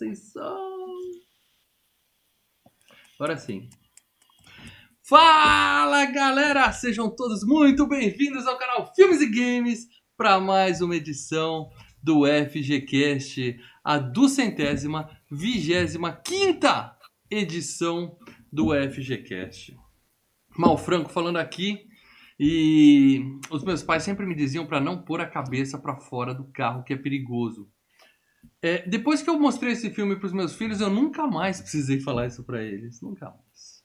Conceição. Agora sim. Fala galera, sejam todos muito bem-vindos ao canal Filmes e Games para mais uma edição do FGCast, a duzentésima, vigésima quinta edição do FGCast. Mal Franco falando aqui e os meus pais sempre me diziam para não pôr a cabeça para fora do carro que é perigoso. É, depois que eu mostrei esse filme para os meus filhos, eu nunca mais precisei falar isso para eles, nunca mais.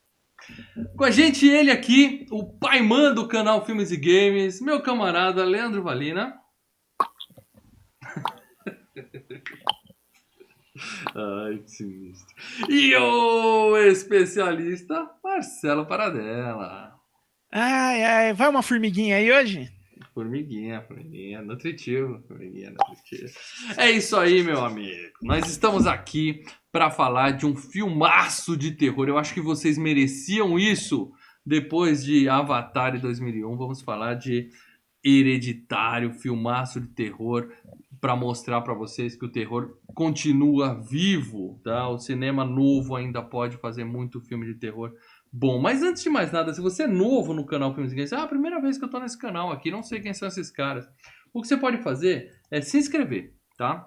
Com a gente ele aqui, o pai mãe do canal Filmes e Games, meu camarada Leandro Valina. Ai, que sinistro. E o especialista Marcelo Paradela. Ai, ai, vai uma formiguinha aí hoje? Formiguinha, formiguinha, nutritivo, formiguinha, nutritivo. É isso aí, meu amigo. Nós estamos aqui para falar de um filmaço de terror. Eu acho que vocês mereciam isso depois de Avatar em 2001. Vamos falar de Hereditário, filmaço de terror, para mostrar para vocês que o terror continua vivo, tá? O cinema novo ainda pode fazer muito filme de terror bom. Mas antes de mais nada, se você é novo no canal Filmes Games, ah, a primeira vez que eu tô nesse canal aqui, não sei quem são esses caras. O que você pode fazer é se inscrever, tá?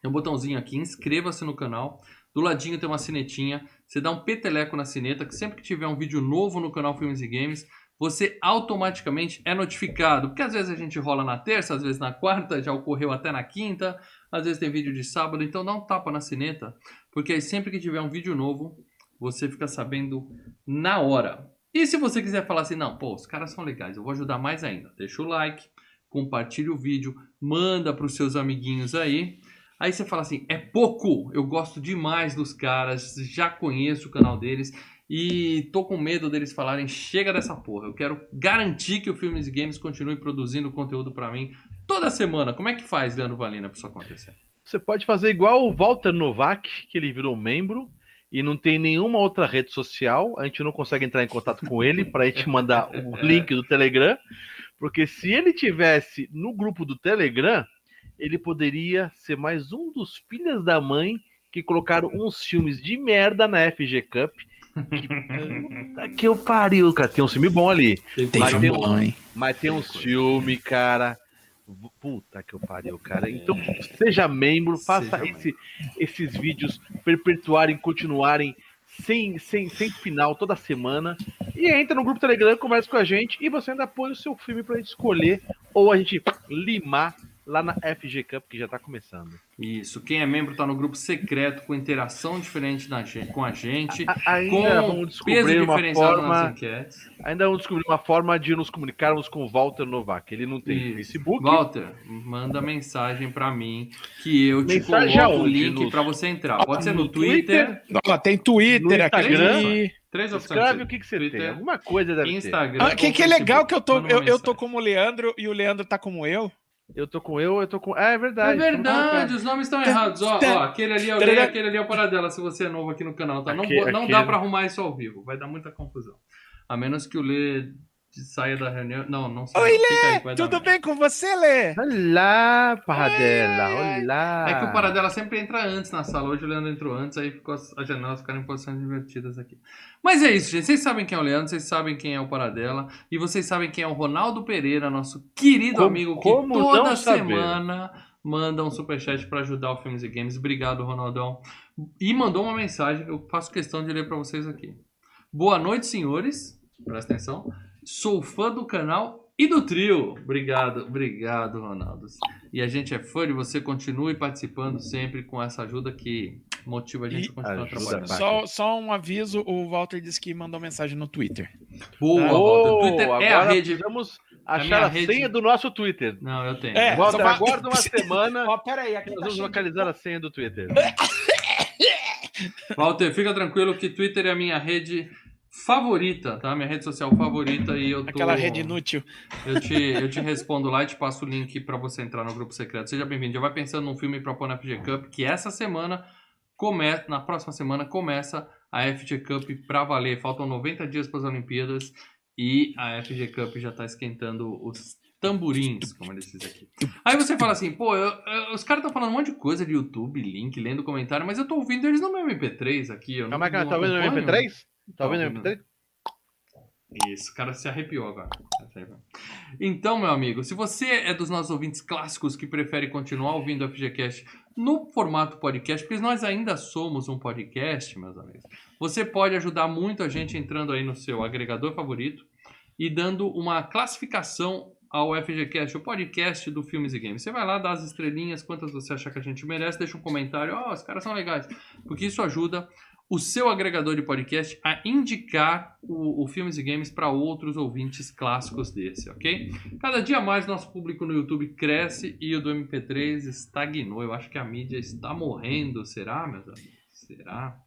Tem um botãozinho aqui, inscreva-se no canal. Do ladinho tem uma sinetinha. Você dá um peteleco na sineta, que sempre que tiver um vídeo novo no canal Filmes e Games, você automaticamente é notificado. Porque às vezes a gente rola na terça, às vezes na quarta, já ocorreu até na quinta, às vezes tem vídeo de sábado, então dá um tapa na sineta, porque aí sempre que tiver um vídeo novo, você fica sabendo na hora. E se você quiser falar assim, não, pô, os caras são legais, eu vou ajudar mais ainda, deixa o like, compartilha o vídeo, manda para os seus amiguinhos aí. Aí você fala assim, é pouco, eu gosto demais dos caras, já conheço o canal deles e tô com medo deles falarem, chega dessa porra, eu quero garantir que o Filmes e Games continue produzindo conteúdo para mim toda semana. Como é que faz, Leandro Valina, para isso acontecer? Você pode fazer igual o Walter Novak, que ele virou membro, e não tem nenhuma outra rede social, a gente não consegue entrar em contato com ele para a gente mandar o link do Telegram, porque se ele tivesse no grupo do Telegram, ele poderia ser mais um dos filhos da mãe que colocaram uns filmes de merda na FG Cup. Que, que eu pariu, cara. Tem um filme bom ali. Tem mas, tem bom, um, hein? mas tem uns filmes, cara. Puta que eu pariu, cara. Então, seja membro, faça Seja esse, esses vídeos perpetuarem, continuarem sem, sem, sem final toda semana. E entra no grupo Telegram, conversa com a gente e você ainda põe o seu filme pra gente escolher ou a gente limar lá na FG Cup, que já tá começando. Isso, quem é membro tá no grupo secreto com interação diferente da gente, com a gente, A- ainda com peso descobrir uma diferenciado forma. nas enquetes. Ainda vamos descobrir uma forma de nos comunicarmos com o Walter Novak. Ele não tem Isso. Facebook. Walter, manda mensagem pra mim que eu te coloco o link No- pra você entrar. Pode ser no, Twitter, Ó, tem Twitter No Instagram, aqui. três opções. Escreve o que, que você Twitter, tem. Alguma coisa deve. Instagram. Ah, que, que é legal que eu tô, eu, eu tô como o Leandro e o Leandro tá como eu. Eu tô com eu, eu tô com. Ah, é É verdade. verdade, os nomes estão errados. Ó, ó, aquele ali é o Lei, aquele ali é o Paradela, se você é novo aqui no canal, tá? Não, não dá aquele- pra arrumar isso ao vivo, vai dar muita confusão. A menos que o Lê saia da reunião. Não, não sai. Oi, aí, Lê, tudo bem com você, Lê? Olá, Paradela. Olá. É que o Paradela sempre entra antes na sala. Hoje o Leandro entrou antes, aí ficou as, as janelas ficaram em posições invertidas aqui. Mas é isso, gente. Vocês sabem quem é o Leandro, vocês sabem quem é o Paradela. E vocês sabem quem é o Ronaldo Pereira, nosso querido Como- amigo que como toda não saber? semana manda um superchat para ajudar o Filmes e Games. Obrigado, Ronaldão. E mandou uma mensagem que eu faço questão de ler para vocês aqui. Boa noite, senhores. Presta atenção. Sou fã do canal e do trio. Obrigado, obrigado, Ronaldo. E a gente é fã de você. Continue participando sempre com essa ajuda que motiva a gente E a continuar ajuda trabalhando. Só, só um aviso, o Walter disse que mandou mensagem no Twitter. Boa, Oh, Walter. O Twitter é a rede. precisamos a achar minha a, rede- senha do nosso Twitter. Não, eu tenho. É, Walter, só aguarda uma semana. Ó, pera aí, aqui Nós tá vamos localizar a senha do Twitter. Walter, fica tranquilo que Twitter é a minha rede favorita, tá? Minha rede social favorita e eu tô... Aquela rede inútil. Eu te, eu te respondo lá e te passo o link pra você entrar no grupo secreto. Seja bem-vindo. Já vai pensando num filme pra pôr na FG Cup, que essa semana começa, na próxima semana começa a FG Cup pra valer. Faltam 90 dias para as Olimpíadas e a FG Cup já tá esquentando os tamborins, como eles dizem aqui. Aí você fala assim, pô, eu- eu- os caras estão falando um monte de coisa de YouTube, link, lendo comentário, mas eu tô ouvindo eles no meu MP3 aqui. Eu não, Calma cara, não tá ouvindo o acompanho. MP3? Tá ouvindo o ouvindo. MP3? Isso, o cara se arrepiou agora. Então, meu amigo, se você é dos nossos ouvintes clássicos que prefere continuar ouvindo o FGCast no formato podcast, porque nós ainda somos um podcast, meus amigos, você pode ajudar muito a gente entrando aí no seu agregador favorito e dando uma classificação ao FGCast, o podcast do Filmes e Games. Você vai lá, dá as estrelinhas, quantas você acha que a gente merece, deixa um comentário, ó, os caras são legais, porque isso ajuda o seu agregador de podcast a indicar o, o Filmes e Games para outros ouvintes clássicos desse, ok? Cada dia mais nosso público no YouTube cresce e o do MP3 estagnou. Eu acho que a mídia está morrendo. Será, meus amigos? Será?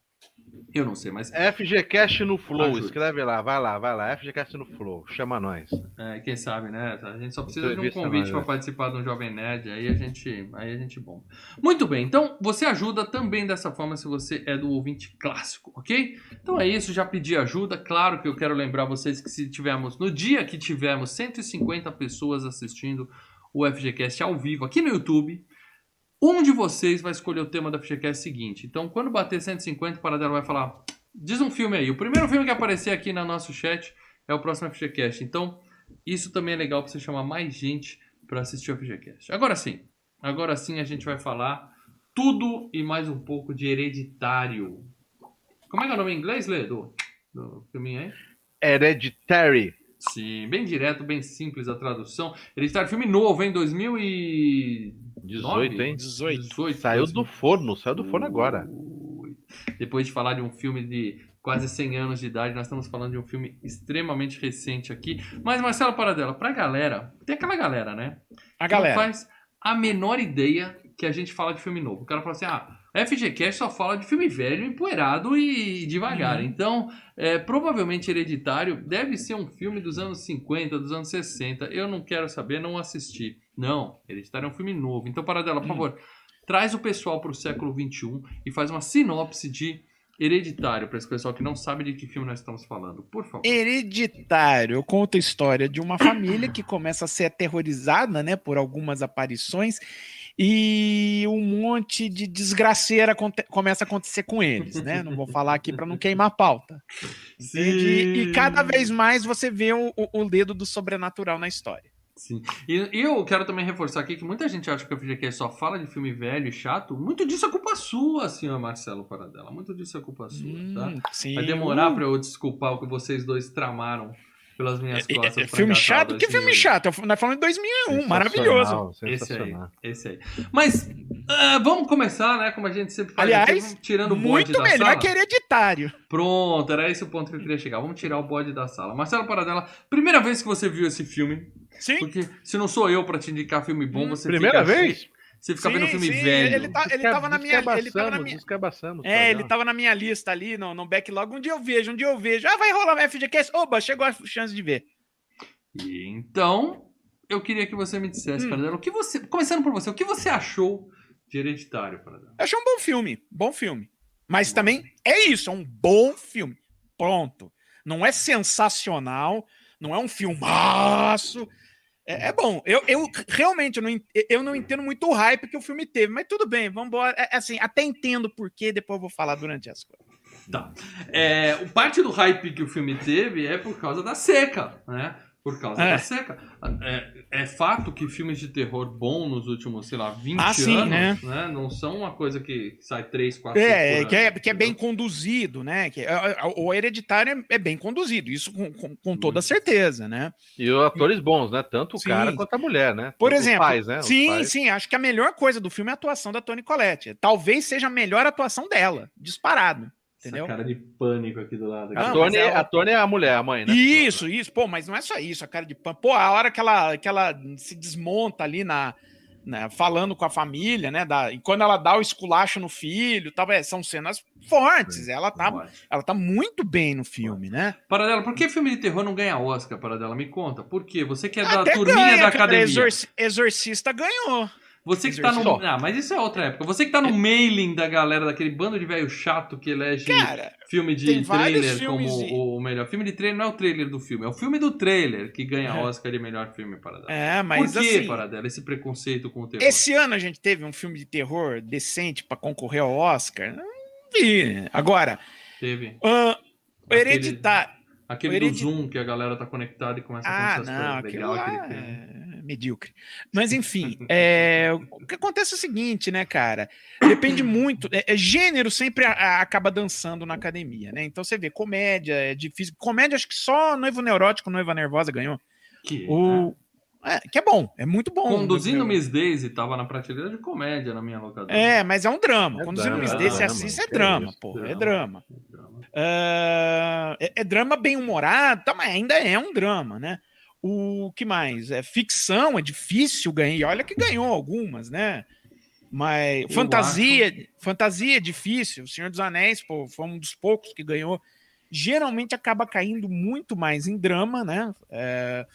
Eu não sei, mas FGCast no Flow, Ajuda. escreve lá, vai lá, vai lá, FGCast no Flow, chama nós. é, quem sabe, né? A gente só precisa de um convite para né? participar de um Jovem Nerd, aí a gente, aí a gente bomba. Muito bem, então você ajuda também dessa forma se você é do ouvinte clássico, ok? Então é isso, já pedi ajuda. Claro que eu quero lembrar vocês que se tivermos, no dia que tivermos 150 pessoas assistindo o FGCast ao vivo aqui no YouTube, um de vocês vai escolher o tema da FGCast seguinte. Então, quando bater 150, o Paradelo vai falar: diz um filme aí. O primeiro filme que aparecer aqui no nosso chat é o próximo FGCast. Então, isso também é legal para você chamar mais gente para assistir o FGCast. Agora sim, agora sim a gente vai falar tudo e mais um pouco de Hereditário. Como é que é o nome em inglês, Lê, do, do filminho aí? Hereditary. Sim, bem direto, bem simples a tradução. Hereditário, filme novo, hein? 2018, 18, hein? 18. Saiu do forno, saiu do forno agora. Depois de falar de um filme de quase 100 anos de idade, nós estamos falando de um filme extremamente recente aqui. Mas, Marcelo Paradela, pra galera, tem aquela galera, né? A que não galera. faz a menor ideia que a gente fala de filme novo. O cara fala assim, ah, FGCast só fala de filme velho, empoeirado e devagar. Uhum. Então, é, provavelmente Hereditário deve ser um filme dos anos 50, dos anos 60. Eu não quero saber, não assisti. Não, Hereditário é um filme novo. Então, Paradela, por Hum. favor, traz o pessoal para o século XXI e faz uma sinopse de Hereditário para esse pessoal que não sabe de que filme nós estamos falando. Por favor. Hereditário conta a história de uma família que começa a ser aterrorizada, né, por algumas aparições e um monte de desgraceira começa a acontecer com eles, né? Não vou falar aqui para não queimar a pauta. E, cada vez mais você vê o, o- dedo do sobrenatural na história. Sim. E, e eu quero também reforçar aqui que muita gente acha que o FGCast só fala de filme velho e chato. Muito disso é culpa sua, senhor Marcelo Paradela. Muito disso é culpa sua, tá? Hum, sim. Vai demorar pra eu desculpar o que vocês dois tramaram pelas minhas é- costas. é- pra filme chato? Que filme 2001. chato? Nós falamos em 2001, maravilhoso. Esse aí, esse aí. Mas ah, vamos começar, né? Como a gente sempre faz. Aliás, vamos tirando o bode Muito da melhor sala. que hereditário. Pronto, era esse o ponto que eu queria chegar. Vamos tirar o bode da sala. Marcelo Paradela, primeira vez que você viu esse filme, Sim. porque se não sou eu pra te indicar filme bom, Hum, você Primeira fica vez? Você fica Sim, vendo filme sim, velho. Ele, tá, ele tava na minha. Ele tava na minha. Descabaçamos. É, ele tava na minha lista ali, no, no backlog. Um dia eu vejo, um dia eu vejo. Ah, vai rolar um FGCast. Oba, chegou a chance de ver. E então, eu queria que você me dissesse, Hum. Paradela, o que você. Começando por você, o que você achou de hereditário, Paradela? Eu achei um bom filme. Bom filme. Mas também é isso, é um bom filme. Pronto. Não é sensacional, não é um filmaço. É, é bom. Eu, eu realmente eu não, eu não entendo muito o hype que o filme teve, mas tudo bem, vamos embora. É, assim, até entendo por quê, depois eu vou falar durante as coisas. Tá. É, parte do hype que o filme teve é por causa da seca, né? Por causa É. da seca. É, é fato que filmes de terror bom nos últimos, sei lá, 20 Ah, sim, anos, né? né? Não são uma coisa que sai 3, 4, É, que é, que é bem conduzido, né? Que é- é- o hereditário é, é bem conduzido, isso com, com, com toda certeza, né? E os atores bons, né? Tanto o Sim. cara quanto a mulher, né? Por Tanto os exemplo, pais, né? Os sim, pais. sim, acho que a melhor coisa do filme é a atuação da Toni Collette. Talvez seja a melhor atuação dela, disparado. Entendeu? Essa cara de pânico aqui do lado. A, Não, Tony, mas é o- a Tony é a mulher, a mãe, né? Isso, isso. Pô, mas não é só isso, a cara de pano. Pô, a hora que ela, que ela se desmonta ali na, na- falando com a família, né? Da, e quando ela dá o esculacho no filho, tal, é, são cenas fortes. Ela tá, ela tá muito bem no filme, né? Paradela, por que filme de terror não ganha Oscar, Paradela? Me conta. Por quê? Você que é da Até turminha ganha, da academia. Exorci- Exorcista ganhou. Você que tá no. Ah, mas isso é outra época. Você que tá no mailing da galera, daquele bando de velho chato que elege Cara, filme de trailer como de- o melhor. Filme de trailer não é o trailer do filme, é o filme do trailer que ganha É. Oscar de melhor filme para dela. é, mas Por que, assim, Paradela, esse preconceito com o terror? esse ano a gente teve um filme de terror decente pra concorrer ao Oscar. Não vi. Agora, Teve o Aquele- aquele do Heredi- Zoom que a galera tá conectada e começa a Ah, aquilo Legal aquele filme. é medíocre. Mas enfim, é, o que acontece é o seguinte, né, cara? Depende muito. é- é, gênero sempre a- a- acaba dançando na academia, né? Então você vê, comédia é difícil. Comédia, acho que só Noivo Neurótico, Noiva Nervosa ganhou. Que, né? O, é, que é bom, é muito bom. Conduzindo Miss Daisy tava na prateleira de comédia na minha locadora. É, mas é um drama. É Conduzindo drama, Miss é você drama, assiste, é que drama, pô. drama. É drama. Ah, é, é drama bem humorado, tá, mas ainda é um drama, né? O que mais? É ficção, é difícil ganhar. E olha que ganhou algumas, né? Mas Eu fantasia, fantasia é difícil. O Senhor dos Anéis, pô, foi um dos poucos que ganhou. Geralmente acaba caindo muito mais em drama, né? É,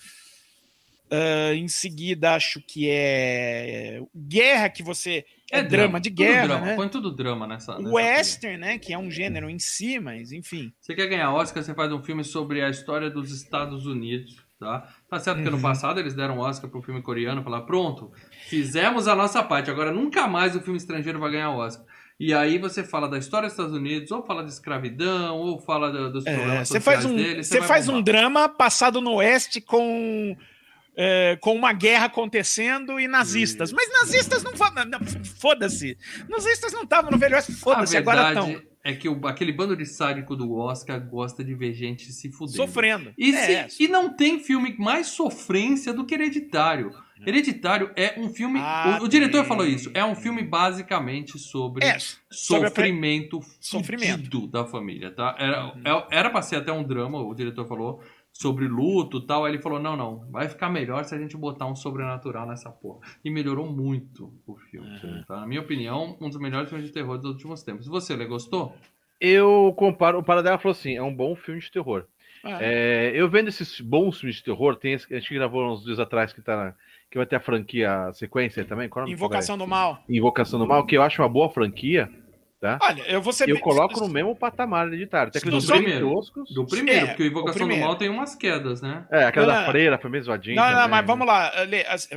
ah, em seguida, acho que é guerra que você é, drama, de tudo guerra, drama. né? Põe tudo drama nessa. nessa Western, né? Que é um gênero em si, mas enfim. Você quer ganhar Oscar, você faz um filme sobre a história dos Estados Unidos, tá? Tá certo que ano Uhum. passado eles deram Oscar pro filme coreano, falaram, pronto, fizemos a nossa parte, agora nunca mais o filme estrangeiro vai ganhar Oscar. E aí você fala da história dos Estados Unidos, ou fala de escravidão, ou fala da- dos É, problemas você sociais faz um, deles. você faz um bombar. drama passado no Oeste com é, com uma guerra acontecendo e nazistas. Mas nazistas não Foda-se. Nazistas não estavam no Velho Oeste. Foda-se, agora estão é que o- aquele bando de sádico do Oscar gosta de ver gente se fudendo. sofrendo. E, É, se- e não tem filme mais sofrência do que Hereditário. Hereditário é um filme. Ah, o, o diretor tem. falou isso. É um filme basicamente sobre é, sobre pre- sofrimento, Sofrimento. fudido da família, tá? Era, é- era pra ser até um drama, o diretor falou, sobre luto e tal. Aí ele falou: não, não, vai ficar melhor se a gente botar um sobrenatural nessa porra. E melhorou muito o filme, tá? Na minha opinião, um dos melhores filmes de terror dos últimos tempos. E você, Lê, gostou? Eu comparo. O Paradela falou assim: é um bom filme de terror. Ah, É, eu vendo esses bons filmes de terror, tem esse, a gente gravou uns dias atrás que, tá na- que vai ter a franquia a sequência também. Qual é? Invocação do Mal. Invocação do Mal, que eu acho uma boa franquia. Tá? Olha, eu vou ser Eu bem- coloco no mesmo patamar hereditário. Tem aqueles Do primeiro. toscos. Do primeiro, É, porque o o Invocação do primeiro. Mal tem umas quedas, né? É, aquela Não, da não. freira foi meio zoadinha. Não, não, também, mas né? vamos lá.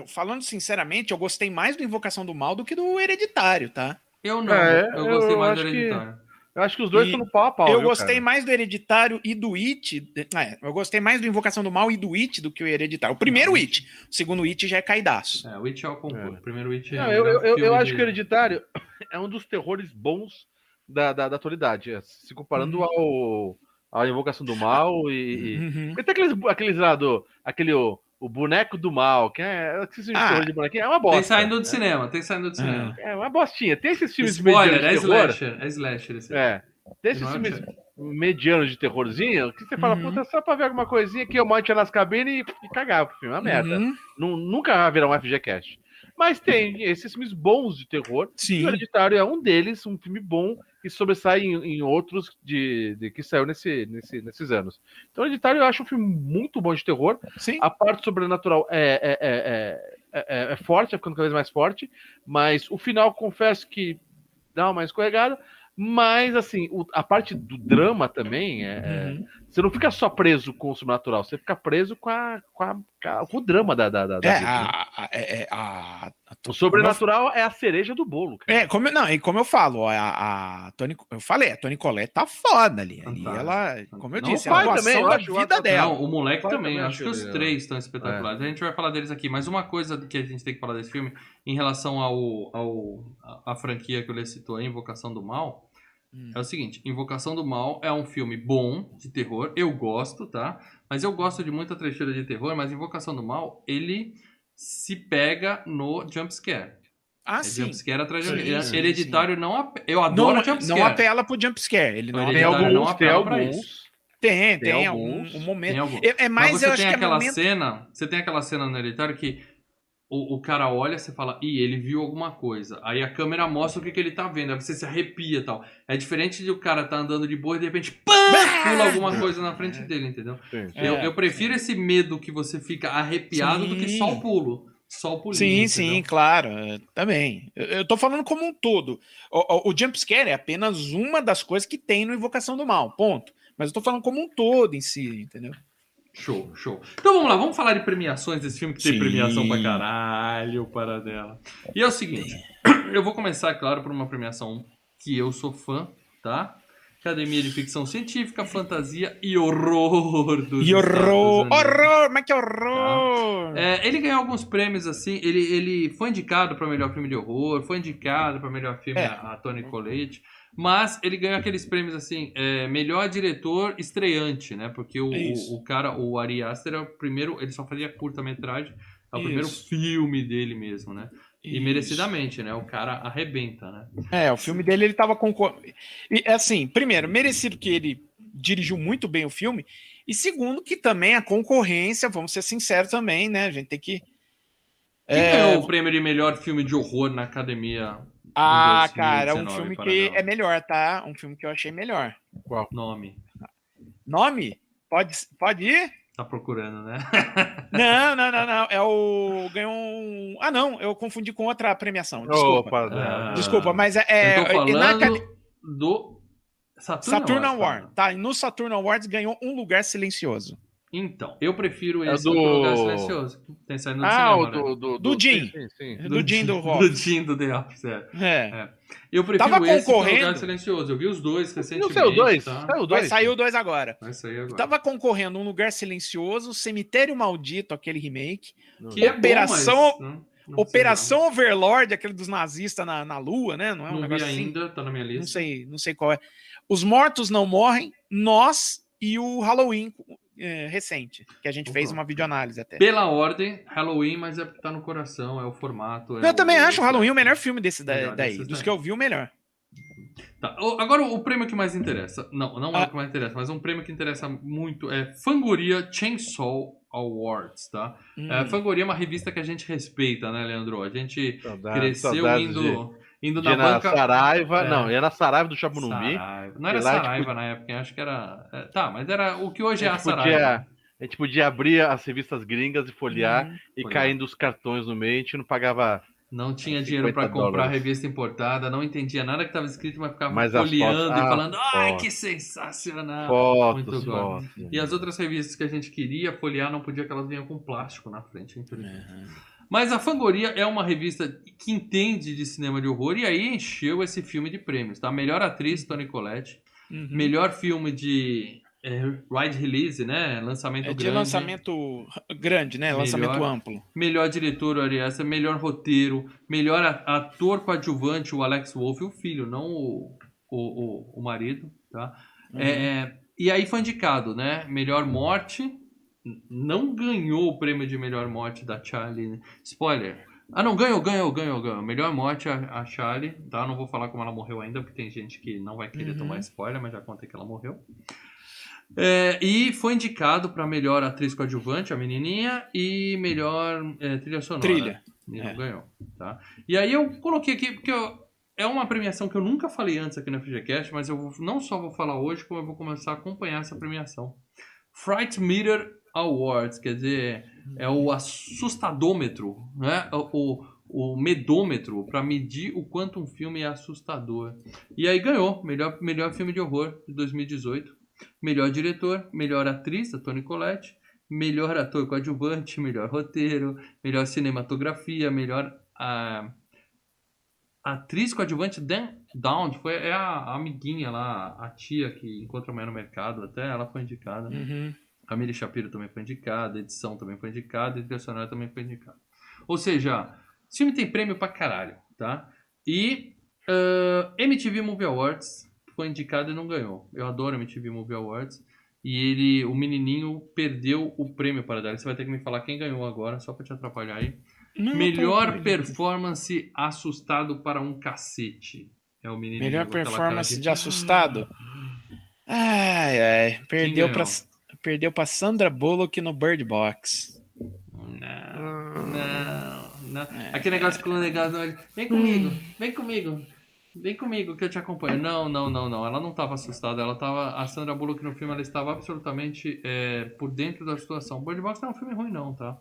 Falando sinceramente, eu gostei mais do Invocação do Mal do que do Hereditário, tá? Eu não, É, eu gostei eu mais do acho que- Hereditário. Eu acho que os dois E estão no pau a pau. eu viu, gostei cara? mais do Hereditário e do It. É, eu gostei mais do Invocação do Mal e do It do que o Hereditário. O primeiro It. O segundo It já é caidaço. É, o It é o concurso. É. O primeiro It é. Não, eu, eu, eu- filme eu acho de- que o Hereditário é um dos terrores bons da, da, da atualidade. é, Se comparando ao, à Invocação do Mal e. e- Uhum. Porque tem aqueles, aqueles lá do. Aquele. O, o boneco do mal, que é. que esses Ah, de bonequinho, é uma bosta. Tem saindo do é, cinema, tem saindo do cinema. É uma bostinha. Tem esses filmes Spoiler, é medianos de terror. slasher. É slasher esse. É. Tem esses é filmes slasher. medianos de terrorzinho que você fala, Uhum. puta, só pra ver alguma coisinha que eu monte nas cabines e, e cagar pro filme. É uma merda. Uhum. Nu- Nunca vai virar um FGCast. Mas tem esses filmes bons de terror. E Sim. o Hereditário é um deles, um filme bom que sobressai em, em outros de, de- que saiu nesse, nesse- nesses anos. Então, o Hereditário eu acho um filme muito bom de terror. Sim. A parte sobrenatural é, é, é, é, é- é forte, é ficando cada vez mais forte. Mas o final, confesso que dá uma escorregada. Mas, assim, o- a parte do drama também é, é- Uhum. Você não fica só preso com o sobrenatural, você fica preso com, a, com, a- com o drama da, da, da, É, vida, né? a, a, é, é, a, O sobrenatural é a cereja do bolo, cara. É, como, eu- não, e como eu falo, ó, a, a Tony, eu falei, a Tony Colette tá foda ali. ali Fantástico. ela, como eu Não, disse, o pai a atuação também, eu da acho, o vida dela. Não, o moleque Pai também. também Acho que os ele- três estão espetaculares. A gente vai falar deles aqui. Mas uma coisa que a gente tem que falar desse filme, em relação ao, ao a, a franquia que o Lê citou, a Invocação do Mal, Hum. é o seguinte: Invocação do Mal é um filme bom de terror. Eu gosto, tá? Mas eu gosto de muita trecheira de terror. Mas Invocação do Mal, ele se pega no jumpscare. Ah, é sim. jumpscare atrás de Sim, sim, Hereditário não. ap- Eu Não, adoro jumpscare. não apela pro jumpscare. Ele não Tem apela. não alguns, tem apela pra alguns. Tem, tem, tem algum alguns. um momento. Tem algum. É, é mais, Mas você eu acho tem que é aquela momento. cena, você tem aquela cena no Hereditário que o, o cara olha, você fala, ih, ele viu alguma coisa. Aí a câmera mostra o que, que ele tá vendo, aí você se arrepia e tal. É diferente de o cara tá andando de boa e de repente, pam, pula alguma coisa na frente dele, entendeu? Sim. Eu, É, eu prefiro esse medo que você fica arrepiado do que Sim. só o pulo. só o pulinho. Sim, entendeu? sim, claro, é, também. Eu, eu tô falando como um todo. O, o, o jumpscare é apenas uma das coisas que tem no Invocação do Mal, ponto. Mas eu tô falando como um todo em si, entendeu? Show, show. Então vamos lá, vamos falar de premiações desse filme que tem Sim. premiação pra caralho, para dela. E é o seguinte, eu vou começar, claro, por uma premiação que eu sou fã, tá? Academia de Ficção Científica, Fantasia e Horror dos E horror! Horror! Mas que horror! É, ele ganhou alguns prêmios assim. Ele, ele foi indicado para melhor filme de horror, foi indicado para melhor filme É. a, a Tony Collette, mas ele ganhou aqueles prêmios assim, é, melhor diretor estreante, né? Porque o, Isso. o, o cara, o Ari Aster é o primeiro, ele só fazia curta-metragem, é o primeiro Isso. filme dele mesmo, né? E Isso. merecidamente, né? O cara arrebenta, né? É, o filme dele ele tava concorrendo. E assim, primeiro, merecido que ele dirigiu muito bem o filme, e segundo, que também a concorrência, vamos ser sinceros também, né? A gente tem que. Quem É, ganhou o prêmio de melhor filme de horror na academia? Ah, 2019 cara, é um filme que é melhor, tá? Um filme que eu achei melhor. Qual? Nome. Nome? Pode, pode ir? Tá procurando, né? Não, não, não, não. É o. Ganhou um. Ah, não, eu confundi com outra premiação. Desculpa. Opa, Ah. Desculpa, mas é. é Eu tô falando na do Saturn, Saturn Awards, Awards. Tá, e no Saturn Awards ganhou um lugar silencioso. Então, eu prefiro É esse do- do lugar silencioso. Tem saído no Ah, cinema, o né? do, do, Do Jim. Sim, sim. Do Jim do Rock. Do Jim do The Office, é. É. Eu prefiro Tava esse concorrendo. lugar silencioso. Eu vi os dois Não recentemente. saiu dois? Tá? Saiu Vai dois? sair o dois agora. Vai sair agora. Tava concorrendo um lugar silencioso, Cemitério Maldito, aquele remake. Que é bom, Operação- mas não- não Operação Overlord, aquele dos nazistas na, na Lua, né? Não é um Não, não vi assim? ainda, tá na minha Não lista. sei, não sei qual é. Os Mortos Não Morrem, Nós e o Halloween é, recente, que a gente fez Opa. uma videoanálise até. Pela ordem, Halloween, mas é porque tá no coração, é o formato. é Eu também o- acho o Halloween o melhor filme desse Melhor daí. desses Dos daí. que eu vi, o melhor. Tá, o- agora o prêmio que mais interessa. Não, não é Ah. o que mais interessa, mas um prêmio que interessa muito é Fangoria Chainsaw Awards, tá? Hum. É, Fangoria é uma revista que a gente respeita, né, Leandro? A gente Saudades, cresceu saudades indo, indo na na banca. Saraiva. É. Não, ia na Saraiva do Chamunumbi. Saraiva. Não era Saraiva na época, acho que era. é, tá, mas era o que hoje é a A Saraiva. podia- A gente podia abrir as revistas gringas e folhear Hum. e caindo os cartões no meio, a gente não pagava. Não tinha dinheiro 50 comprar revista importada, não entendia nada que estava escrito, mas ficava Mas as folheando fotos- e ah, falando: ai, fotos. que sensacional! Fotos, muito bom. E as outras revistas que a gente queria folhear não podia que elas vinham com plástico na frente, infelizmente. Uhum. Mas a Fangoria é uma revista que entende de cinema de horror e aí encheu esse filme de prêmios, tá? Melhor atriz, Toni Collette. Uhum. Melhor filme de é, wide release, né? Lançamento É de grande. lançamento grande, né? Melhor. Lançamento amplo. Melhor diretor, o Ari Aster. Melhor roteiro. Melhor ator coadjuvante, o Alex Wolff, o filho, não o, o, o, o marido, tá? Uhum. É, e aí foi indicado, né? Melhor morte. Não ganhou o prêmio de melhor morte da Charlie. né? Spoiler. Ah, não, ganhou, ganhou, ganhou, ganhou. Melhor morte a, a Charlie, tá? Não vou falar como ela morreu ainda, porque tem gente que não vai querer Uhum. tomar spoiler, mas já contei que ela morreu. É, e foi indicado para melhor atriz coadjuvante, a menininha, e melhor é, trilha sonora. Trilha. E É. não ganhou, tá? E aí eu coloquei aqui, porque eu- é uma premiação que eu nunca falei antes aqui no FGCast, mas eu não só vou falar hoje, como eu vou começar a acompanhar essa premiação. Fright Meter Awards, quer dizer, é o assustadômetro, né? O, o, o medômetro para medir o quanto um filme é assustador. E aí ganhou, melhor, melhor filme de horror de 2018. Melhor diretor, melhor atriz, a Toni Collette, melhor ator coadjuvante, melhor roteiro, melhor cinematografia, melhor ah, atriz coadjuvante Dan Down, foi é a, a amiguinha lá, a tia que encontra amanhã no mercado, até ela foi indicada. Uhum. Camille Shapiro também foi indicada, edição também foi indicada, trilha sonora também foi indicada. Ou seja, esse filme tem prêmio pra caralho, tá? E ah, MTV Movie Awards foi indicado e não ganhou. Eu adoro MTV Movie Awards. E ele, o menininho perdeu o prêmio para dar. Você vai ter que me falar quem ganhou agora, só pra te atrapalhar aí. Não, Melhor tô- performance assustado para um cacete. É o menininho. Melhor performance de assustado. Ai, ai. Perdeu pra, perdeu pra Sandra Bullock no Bird Box. Não, não, não. Aquele negócio com o negócio. Vem comigo, vem comigo. Vem comigo que eu te acompanho. Não, não, não, não. Ela não estava assustada. Ela tava. A Sandra Bullock no filme ela estava absolutamente é, por dentro da situação. Bird Box não é um filme ruim, não, tá?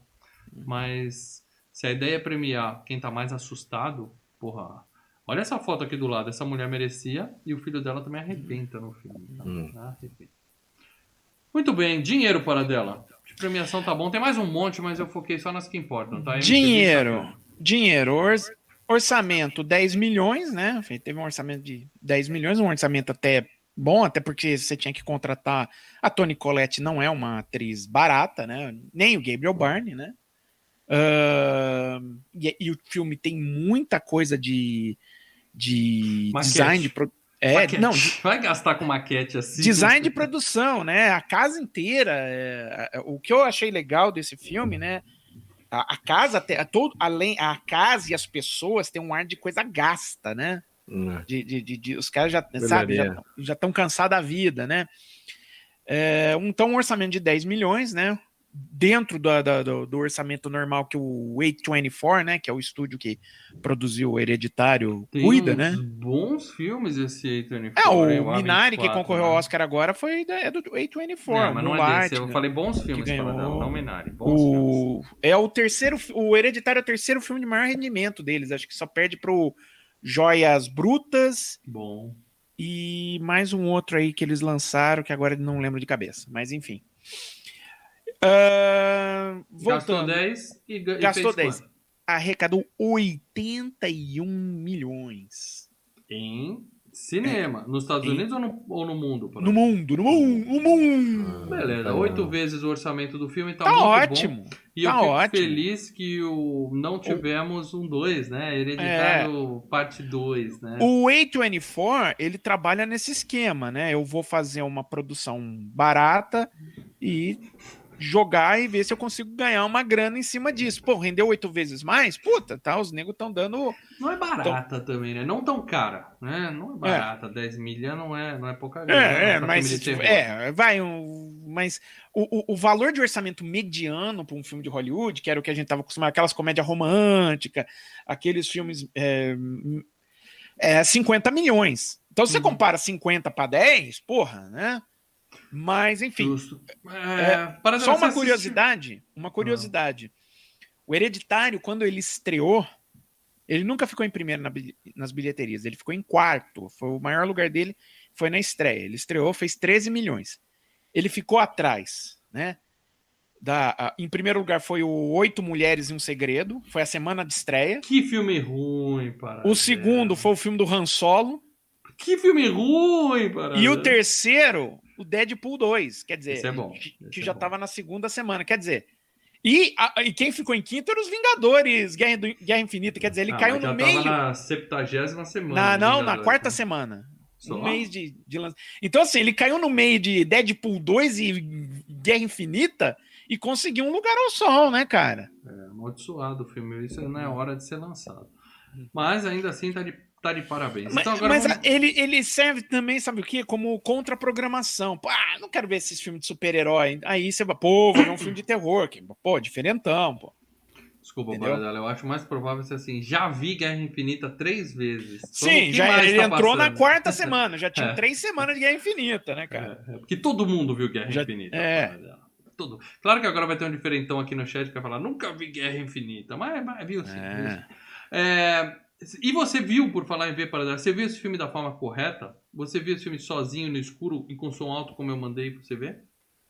Mas Se a ideia é premiar quem tá mais assustado, porra. Olha essa foto aqui do lado. Essa mulher merecia e o filho dela também arrebenta no filme. tá? Hum. Arrebenta. Muito bem, dinheiro para dela. De premiação tá bom. Tem mais um monte, mas eu foquei só nas que importam, tá? Dinheiro. Dinheiro. Or- orçamento 10 milhões, né? Teve um orçamento de 10 milhões, um orçamento até bom, até porque você tinha que contratar. A Toni Collette não é uma atriz barata, né? Nem o Gabriel Byrne, né? Ahn, e, e o filme tem muita coisa de, de Maquete. design de pro- é, Maquete. não, Vai gastar com maquete assim? design de produção, né? A casa inteira. é, é, o que eu achei legal desse filme, né? A, a casa, até, a todo, além, a casa e as pessoas têm um ar de coisa gasta, né? Hum. De, de, de- de- os caras já, sabe, já já estão cansados da vida, né? É, então, um orçamento de 10 milhões, né? Dentro da- da- do, do orçamento normal que o 824, né? Que é o estúdio que produziu o Hereditário, Tem cuida, né? bons filmes esse aí, Tony É, Ford, o A24, Minari que concorreu ao né? Oscar agora foi da, é do A24, É, mas não é Moonlight, desse. Eu né? falei bons filmes ganhou dela, não Minari. Bons filmes. O, é o terceiro, o Hereditário é o terceiro filme de maior rendimento deles, acho que só perde pro Joias Brutas Bom. e mais um outro aí que eles lançaram que agora não lembro de cabeça, mas enfim. Ah, Gastou voltando, 10 e, ga- e Gastou fez 10. quanto? arrecadou 81 milhões. Em cinema. Nos Estados Em- Unidos ou no, ou no mundo? No mundo, no mundo, no mundo. Beleza, Tá oito bom. vezes o orçamento do filme tá, Tá muito bom. ótimo. E eu Tá fico ótimo. feliz que o, não tivemos um 2, né? Hereditário parte 2, né? O A24, ele trabalha nesse esquema, né? Eu vou fazer uma produção barata e jogar e ver se eu consigo ganhar uma grana em cima disso. Pô, rendeu oito vezes mais? Puta, tá? Os negros estão dando. Não é barata também, né? Não tão cara, né? Não é barata. 10 milhas não é, não é pouca grana. É, é, mas. É, vai. Um, mas o, o, o valor de orçamento mediano para um filme de Hollywood, que era o que a gente tava acostumado, aquelas comédias românticas, aqueles filmes. É, é 50 milhões. Então, se você Uhum. compara 50 para 10, porra, né? Mas, enfim. É, para Só uma assistir- curiosidade, uma curiosidade. O Hereditário, quando ele estreou, ele nunca ficou em primeiro na nas bilheterias, ele ficou em quarto. Foi o maior lugar dele, foi na estreia. Ele estreou, fez 13 milhões. Ele ficou atrás, né? Da, a- em primeiro lugar foi o Oito Mulheres e um Segredo, foi a semana de estreia. Que filme ruim, para. O segundo foi o filme do Han Solo. Que filme ruim, para. E o terceiro, o Deadpool 2. Quer dizer, é bom, que, é já estava na segunda semana. Quer dizer. E, a- e quem ficou em quinto eram os Vingadores, Guerra, do- Guerra Infinita. Quer dizer, ele Ah, caiu no tava meio. na 70 semana. Na, não, na quarta né? semana. Só? Um mês de, de lançamento. Então, assim, ele caiu no meio de Deadpool 2 e Guerra Infinita e conseguiu um lugar ao sol, né, cara? É, amaldiçoado o filme. Isso não é hora de ser lançado. Mas ainda assim tá de, tá de parabéns. Mas, então mas vamos... ele, ele serve também, sabe o quê? Como contra-programação. Pô, ah, não quero ver esses filmes de super-herói. Aí você vai, pô, vou ver um filme de terror. Que, pô, diferentão, pô. Desculpa? Baradela, eu acho mais provável ser assim. Já vi Guerra Infinita três vezes. Sim, já, ele tá entrou na passando? quarta semana. Já tinha É. três semanas de Guerra Infinita, né, cara? É, é, porque todo mundo viu Guerra Já- Infinita. é. Baradela. Todo. Claro que agora vai ter um diferentão aqui no chat que vai falar, nunca vi Guerra Infinita. Mas, mas viu sim. É. sim. É, e você viu, por falar em ver Paradela, você viu esse filme da forma correta? Você viu esse filme sozinho, no escuro e com som alto, como eu mandei pra você ver?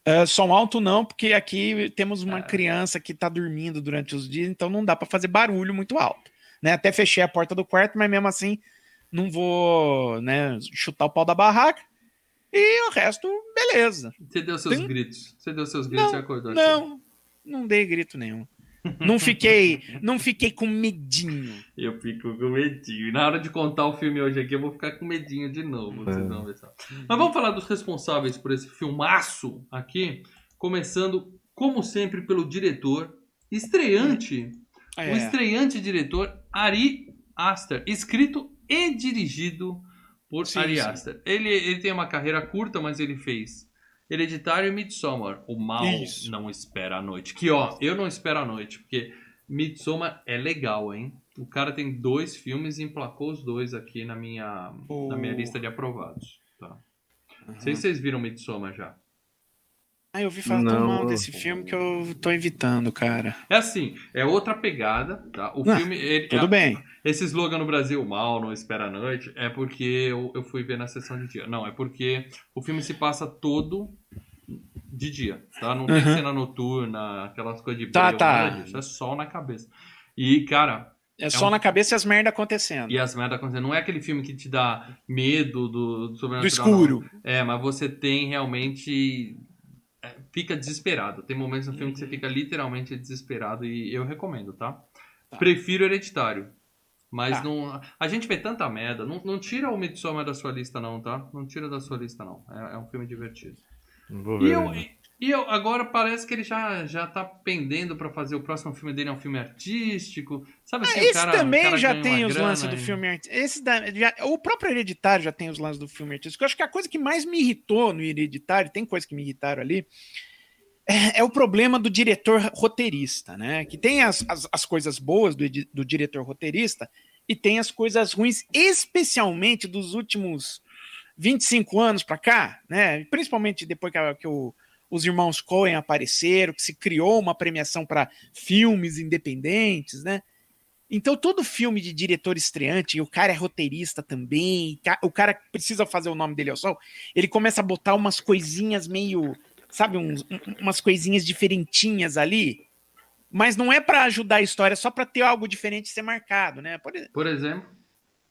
É, som alto não, porque aqui temos uma É. criança que tá dormindo durante os dias, então não dá pra fazer barulho muito alto. Né? Até fechei a porta do quarto, mas mesmo assim não vou né, chutar o pau da barraca. E o resto, beleza. Você deu seus Tem- gritos. Você deu seus gritos e acordou. assim. Não, não dei grito nenhum. Não fiquei, não fiquei com medinho. Eu fico com medinho. E na hora de contar o filme hoje aqui, eu vou ficar com medinho de novo. vocês É. vão ver só. Mas vamos falar dos responsáveis por esse filmaço aqui. Começando, como sempre, pelo diretor estreante. O É, estreante diretor Ari Aster. Escrito e dirigido por Sim, Ari sim. Aster. Ele, ele tem uma carreira curta, mas ele fez Hereditário e Midsommar. O mal Isso. não espera a noite. Que ó, eu não espero a noite, porque Midsommar é legal, hein? O cara tem dois filmes e emplacou os dois aqui na minha, O- na minha lista de aprovados. Tá. Não Uhum. sei se vocês viram Midsommar já. Ah, eu ouvi falar tão mal desse filme que eu tô evitando, cara. É assim, é outra pegada, tá? O Não, filme. Ele, Tudo a- bem. Esse slogan no Brasil, mal, não espera a noite, é porque eu, eu fui ver na sessão de dia. Não, é porque o filme se passa todo de dia, tá? Não tem Uhum. cena noturna, aquelas coisas de Tá, tá. disso, É sol na cabeça. E, cara, É só um- na cabeça e as merda acontecendo. e as merdas acontecendo. Não é aquele filme que te dá medo do, do Do sobrenatural. escuro. não. É, mas você tem realmente. é, Fica desesperado. Tem momentos no filme que você fica literalmente desesperado e eu recomendo, tá? Prefiro Hereditário. Mas Tá. não. A gente vê tanta merda. Não, não tira o Midsommar da sua lista, não, tá? Não tira da sua lista, não. É, é um filme divertido. Não vou E ver. eu, ainda. e- e eu agora parece que ele já, já tá pendendo pra fazer o próximo filme dele, é um filme artístico. Sabe assim, o Esse cara, o também cara já tem os lances do e- filme artístico. Esse da- já- o próprio Hereditário já tem os lances do filme artístico. Eu acho que a coisa que mais me irritou no Hereditário, tem coisas que me irritaram ali, é, é o problema do diretor roteirista, né? Que tem as, as, as coisas boas do, do diretor roteirista e tem as coisas ruins, especialmente dos últimos 25 anos pra cá, né? Principalmente depois que, que o- os irmãos Coen apareceram, que se criou uma premiação para filmes independentes, né? Então, todo filme de diretor estreante, e o cara é roteirista também, o cara precisa fazer o nome dele ao sol, ele começa a botar umas coisinhas meio, sabe, uns- um- umas coisinhas diferentinhas ali, mas não é para ajudar a história, é só para ter algo diferente ser marcado, né? Por, Por exemplo,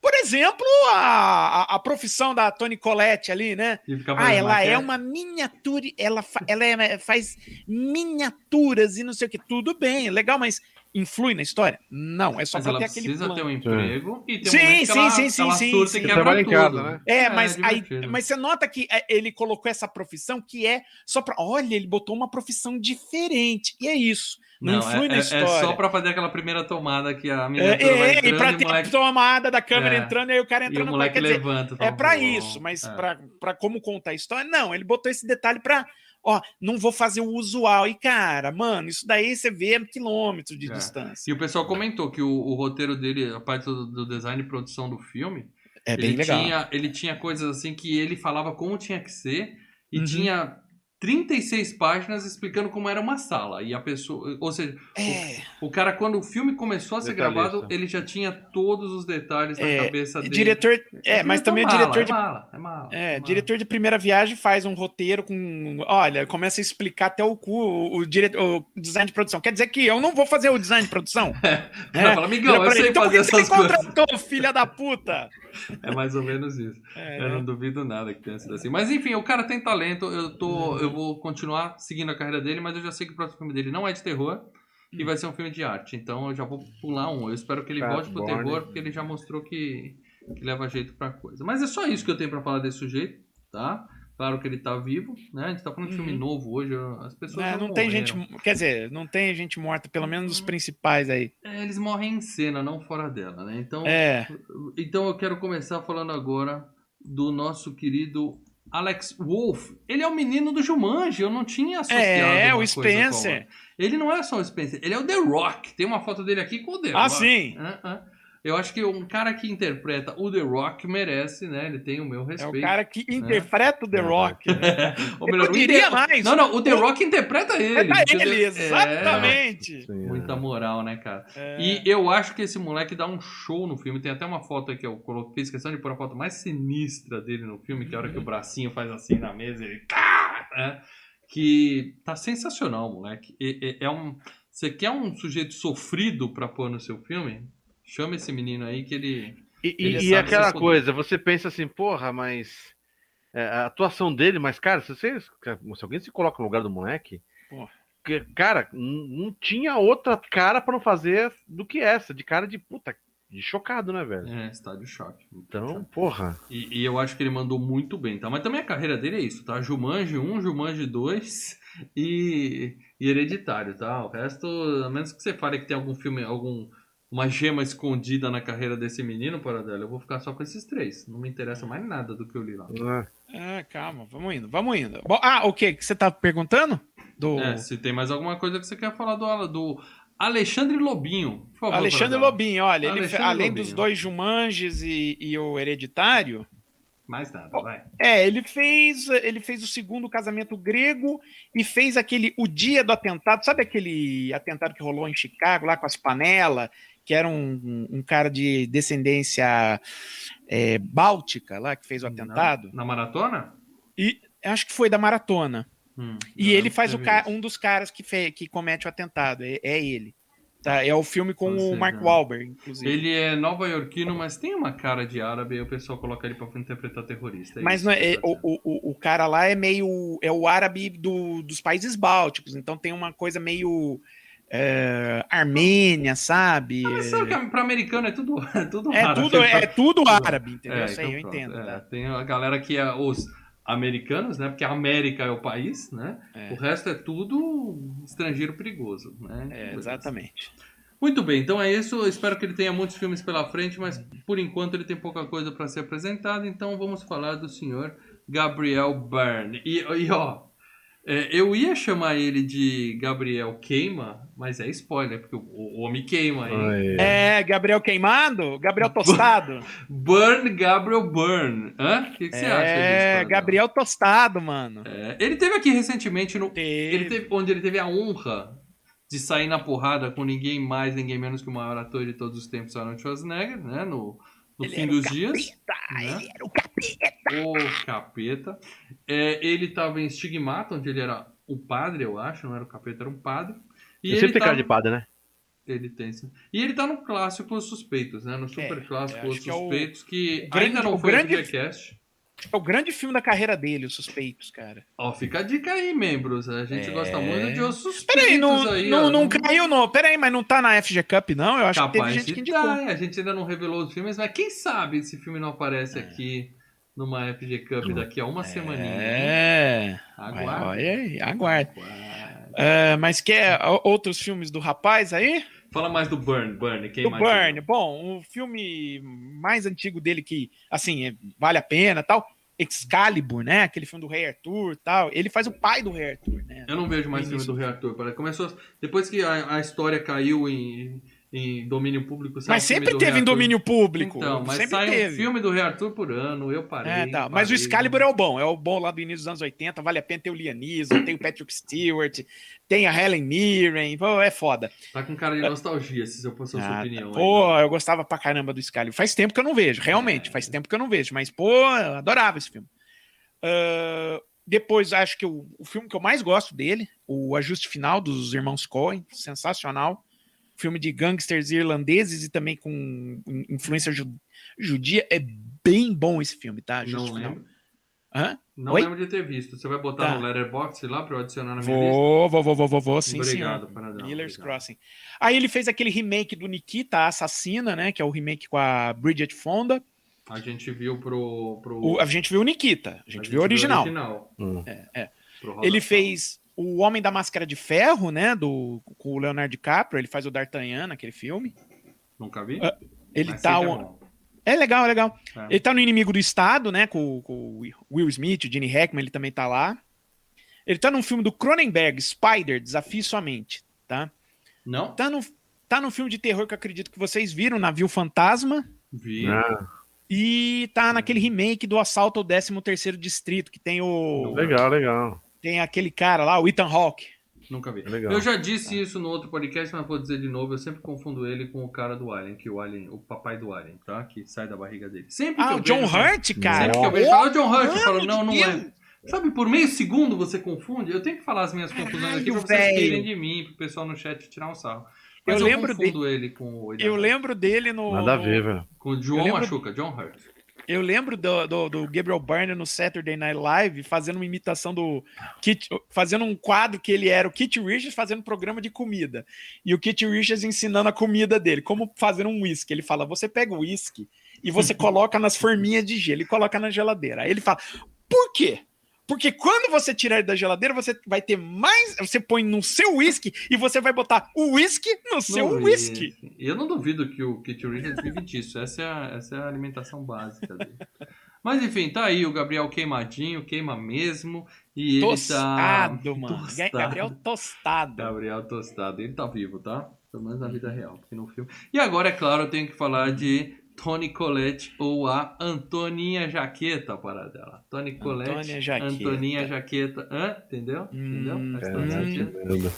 por exemplo, a, a, a profissão da Toni Collette ali, né? e fica Ah, ela é uma miniatura, ela, fa- ela é- faz miniaturas e não sei o que. Tudo bem, legal, mas influi na história? Não, é só Mas pra ela ter aquele precisa plano. ter um emprego e ter Sim, um que sim, ela, sim, sim, ela sim, sim. quebra trabalha em tudo. casa, né? É, mas, aí, divertido. mas você nota que é, ele colocou essa profissão que é só pra. Olha, ele botou uma profissão diferente. E é isso. Não, influi é, na é- história. É só pra fazer aquela primeira tomada que a É, vai é, e entrando pra e o ter moleque, a tomada da câmera É. entrando e aí o cara e o entrando. moleque quer dizer, levanta. É tá pra bom. isso, mas É. pra para como contar a história, não. Ele botou esse detalhe pra, ó, não vou fazer o usual. E cara, mano, isso daí você vê a quilômetros de É. distância. E o pessoal comentou que o, o roteiro dele, a parte do, do design e produção do filme, É ele, Tinha, ele tinha coisas assim que ele falava como tinha que ser e Uhum. tinha 36 páginas explicando como era uma sala. E a pessoa. Ou seja, É, o cara, quando o filme começou a ser Detalhista. gravado, ele já tinha todos os detalhes na É, cabeça dele. diretor. É, mas também é mala, diretor é de. mala, é mala, É, mala. diretor de primeira viagem faz um roteiro com. Olha, começa a explicar até o cu, o, o dire- o design de produção. Quer dizer que eu não vou fazer o design de produção? O cara fala, amigão, eu sei então por fazer que você me essas coisas. contratou, filha da puta? É mais ou menos isso. É, Eu não duvido nada que tenha sido assim. Mas enfim, o cara tem talento. Eu, tô, eu vou continuar seguindo a carreira dele, mas eu já sei que o próximo filme dele não é de terror e vai ser um filme de arte. Então eu já vou pular um. Eu espero que ele Tá, volte pro Borne. terror, porque ele já mostrou que, que leva jeito pra coisa. Mas é só isso que eu tenho pra falar desse sujeito, tá? Claro que ele tá vivo, né? A gente tá falando de filme Uhum. novo hoje. As pessoas É, já não tem gente. Quer dizer, não tem gente morta, pelo menos os principais aí. É, eles morrem em cena, não fora dela, né? Então, É. Então eu quero começar falando agora do nosso querido Alex Wolff. Ele é o menino do Jumanji, eu não tinha associado É, uma o Spencer. Ele não é só o Spencer, ele é o The Rock. Tem uma foto dele aqui com o The Ah, Rock. sim. Ah, ah. Eu acho que um cara que interpreta o The Rock merece, né? Ele tem o meu É respeito. o cara que interpreta o The É. Rock. né? Ou melhor, Eu o diria mais. Não, não, o The O- Rock interpreta ele. É pra entendeu? ele, É, exatamente. É. muita moral, né, cara? É. E eu acho que esse moleque dá um show no filme. Tem até uma foto aqui, eu coloquei fiz questão de pôr a foto mais sinistra dele no filme, que é a hora que o bracinho faz assim na mesa e ele. tá, né? Que tá sensacional, moleque. E- É, um. Você quer um sujeito sofrido pra pôr no seu filme? Chama esse menino aí que ele. E, Ele e- e aquela coisa, você pensa assim, porra, mas. é, a atuação dele, mas, cara, se, você, se alguém se coloca no lugar do moleque. Porra. que, cara, não tinha outra cara pra não fazer do que essa, de cara de puta, de chocado, né, velho? É, estádio choque. Então, porra. E, e eu acho que ele mandou muito bem, tá? Mas também a carreira dele é isso, tá? Jumanji 1, Jumanji 2 e, e Hereditário, tá? O resto, a menos que você fale que tem algum filme, algum uma gema escondida na carreira desse menino, Paradela, eu vou ficar só com esses três. Não me interessa mais nada do que eu li lá. né? Ah, calma, vamos indo, vamos indo. Bom, ah, o que que você tá perguntando? Do É, se tem mais alguma coisa que você quer falar do, do Alexandre Lobinho, por favor. Alexandre. Lobinho, olha, ele, Alexandre além Lobinho. dos dois Jumanges e, e o Hereditário, Mais nada, vai. É, ele fez, ele fez o segundo casamento grego e fez aquele o dia do atentado. Sabe aquele atentado que rolou em Chicago lá com as panelas, que era um, um cara de descendência é, báltica lá que fez o atentado? Na maratona? E acho que foi da maratona. Hum, E ele não faz o ca- um dos caras que, fe- que comete o atentado. É, é ele. Tá? É o filme com Ou o seja, Mark Wahlberg, inclusive. Ele é nova-iorquino, mas tem uma cara de árabe e o pessoal coloca ele pra interpretar terrorista. Mas isso não é, é- tô o, o, o cara lá é meio. É o árabe do- dos países bálticos, então tem uma coisa meio. É, Armênia, sabe? Mas sabe que pra americano é tudo, é tudo É árabe. tudo, é tudo árabe, entendeu? É, Isso aí então eu pronto, entendo. é. tá? Tem a galera que é os americanos, né? Porque a América é o país, né? É. O resto é tudo estrangeiro perigoso, né? É, exatamente. Muito bem, então é isso. Eu espero que ele tenha muitos filmes pela frente, mas por enquanto ele tem pouca coisa para ser apresentado. Então vamos falar do senhor Gabriel Byrne. E, e ó, é, eu ia chamar ele de Gabriel Queima, mas é spoiler, porque o, homem queima. hein? É. É, Gabriel Queimado? Gabriel Tostado? Burn Gabriel Burn. Hã? O que, que você acha disso? é? Gabriel Tostado, mano. É, ele teve aqui recentemente no, Teve. Ele teve, onde ele teve a honra de sair na porrada com ninguém mais, ninguém menos que o maior ator de todos os tempos, Arnold Schwarzenegger, né? No, no Ele fim dos o dias. capeta, né? Ele era o capeta. O capeta. É, ele estava em Stigmata, onde ele era o padre, eu acho, não era o capeta, era um padre. E Ele sempre tem tava- cara de padre, né? Ele tem, sim. E ele tá no clássico Os Suspeitos, né? No super É, clássico eu Os acho que é o- Suspeitos, que o grande- ainda não o foi grande- o. É o grande filme da carreira dele, Os Suspeitos, cara. Ó, fica a dica aí, membros. A gente É. gosta muito de Os Suspeitos Peraí, não, aí, não, ó. não caiu, não. Peraí, mas não tá na FG Cup, não? Eu acho que Capaz teve gente que indicou. tá, a gente ainda não revelou os filmes, mas quem sabe esse filme não aparece aqui numa FG Cup daqui a uma semaninha. É. Aguarde. Olha aí, aguarde. Aguarde. É, mas quer outros filmes do rapaz aí? Fala mais do Burn, Burn, quem do mais? Burn. Bom, o filme mais antigo dele que, assim, é- vale a pena tal. Excalibur, né? Aquele filme do Rei Arthur tal. Ele faz o pai do Rei Arthur, né? Eu não vejo mais filme do reator. parece. Começou depois que a, a história caiu em, em domínio público. Mas sempre teve em Rei Arthur. domínio público. Então, mas sempre sai teve. um filme do Reator por ano, eu parei. É, tá. Mas o parei. Excalibur é o bom, é o bom lá do início dos anos 80, vale a pena ter o Liam Neeson, tem o Patrick Stewart, tem a Helen Mirren, pô, é foda. Tá com cara de nostalgia, se eu fosse a sua Ah, opinião. aí. Pô, eu gostava pra caramba do Excalibur. Faz tempo que eu não vejo, realmente, É. faz tempo que eu não vejo, mas pô, eu adorava esse filme. Ah, depois, acho que o, o filme que eu mais gosto dele, o Ajuste Final dos Irmãos Coen, sensacional. Filme de gangsters irlandeses e também com in- influência ju- judia. É bem bom esse filme, tá? Ajuste Não lembro. Hã? Não Oi? lembro de ter visto. Você vai botar Tá. no Letterboxd lá pra eu adicionar na minha lista? Vou, vou, vou, vou, vou, vou, sim, Obrigado. Paradão. Miller's obrigado. Crossing. Aí ele fez aquele remake do Nikita, a Assassina, né? Que é o remake com a Bridget Fonda. A gente viu pro. pro O- a gente viu o Nikita, a gente, viu o original. Hum. é. Rosa Ele fez o Homem da Máscara de Ferro, né? Do, com o Leonardo DiCaprio. Ele faz o D'Artagnan naquele filme. Nunca vi? Ah, Ele Mas tá. é o-. É legal, é legal. É. Ele tá no Inimigo do Estado, né? Com, com o Will Smith, o Gene Hackman, ele também tá lá. Ele tá num filme do Cronenberg, Spider, Desafie Sua Mente, tá? Não? Tá no, tá no filme de terror que eu acredito que vocês viram, Navio Fantasma. Vi. Ah, E tá naquele remake do Assalto ao 13º Distrito, que tem o. legal, legal. Tem aquele cara lá, o Ethan Hawke. Nunca vi. Legal. Eu já disse isso no outro podcast, mas vou dizer de novo. Eu sempre confundo ele com o cara do Alien, que o Alien, o papai do Alien, tá? Que sai da barriga dele. Sempre Ah, o John vejo- Hurt, cara. Sempre que eu vejo, fala John Hurt, eu falo, não, não Deus. é. Sabe, por meio segundo você confunde. Eu tenho que falar as minhas confusões aqui pra vocês rirem de mim, pro pessoal no chat tirar um sarro. Mas Eu eu, lembro confundo ele com o Eu lembro dele no. Nada a ver, velho. Com o João Eu lembro- Machuca, John Hurt. Eu lembro do, do, do Gabriel Byrne no Saturday Night Live fazendo uma imitação do Kit, fazendo um quadro que ele era o Kit Richards fazendo programa de comida. E o Kit Richards ensinando a comida dele, como fazer um whisky. Ele fala: você pega o whisky e você coloca nas forminhas de gelo e coloca na geladeira. Aí ele fala: por quê? Porque quando você tirar ele da geladeira, você vai ter mais. Você põe no seu whisky e você vai botar o whisky no seu whisky. Eu não duvido que o Kit Richards vive disso. Essa é, a, essa é a alimentação básica dele. Mas enfim, tá aí o Gabriel queimadinho, queima mesmo. E ele tá. Tostado, mano. Tostado. Gabriel Tostado. Gabriel Tostado. Ele tá vivo, tá? Pelo menos na vida real, porque no filme. E agora, é claro, eu tenho que falar de Tony Colette ou a Antoninha Jaqueta, para dela. Tony Colette, Antônia Jaqueta. Antoninha Jaqueta. Hã? Entendeu? Entendeu? Hum, Faz É, todo hum. sentido.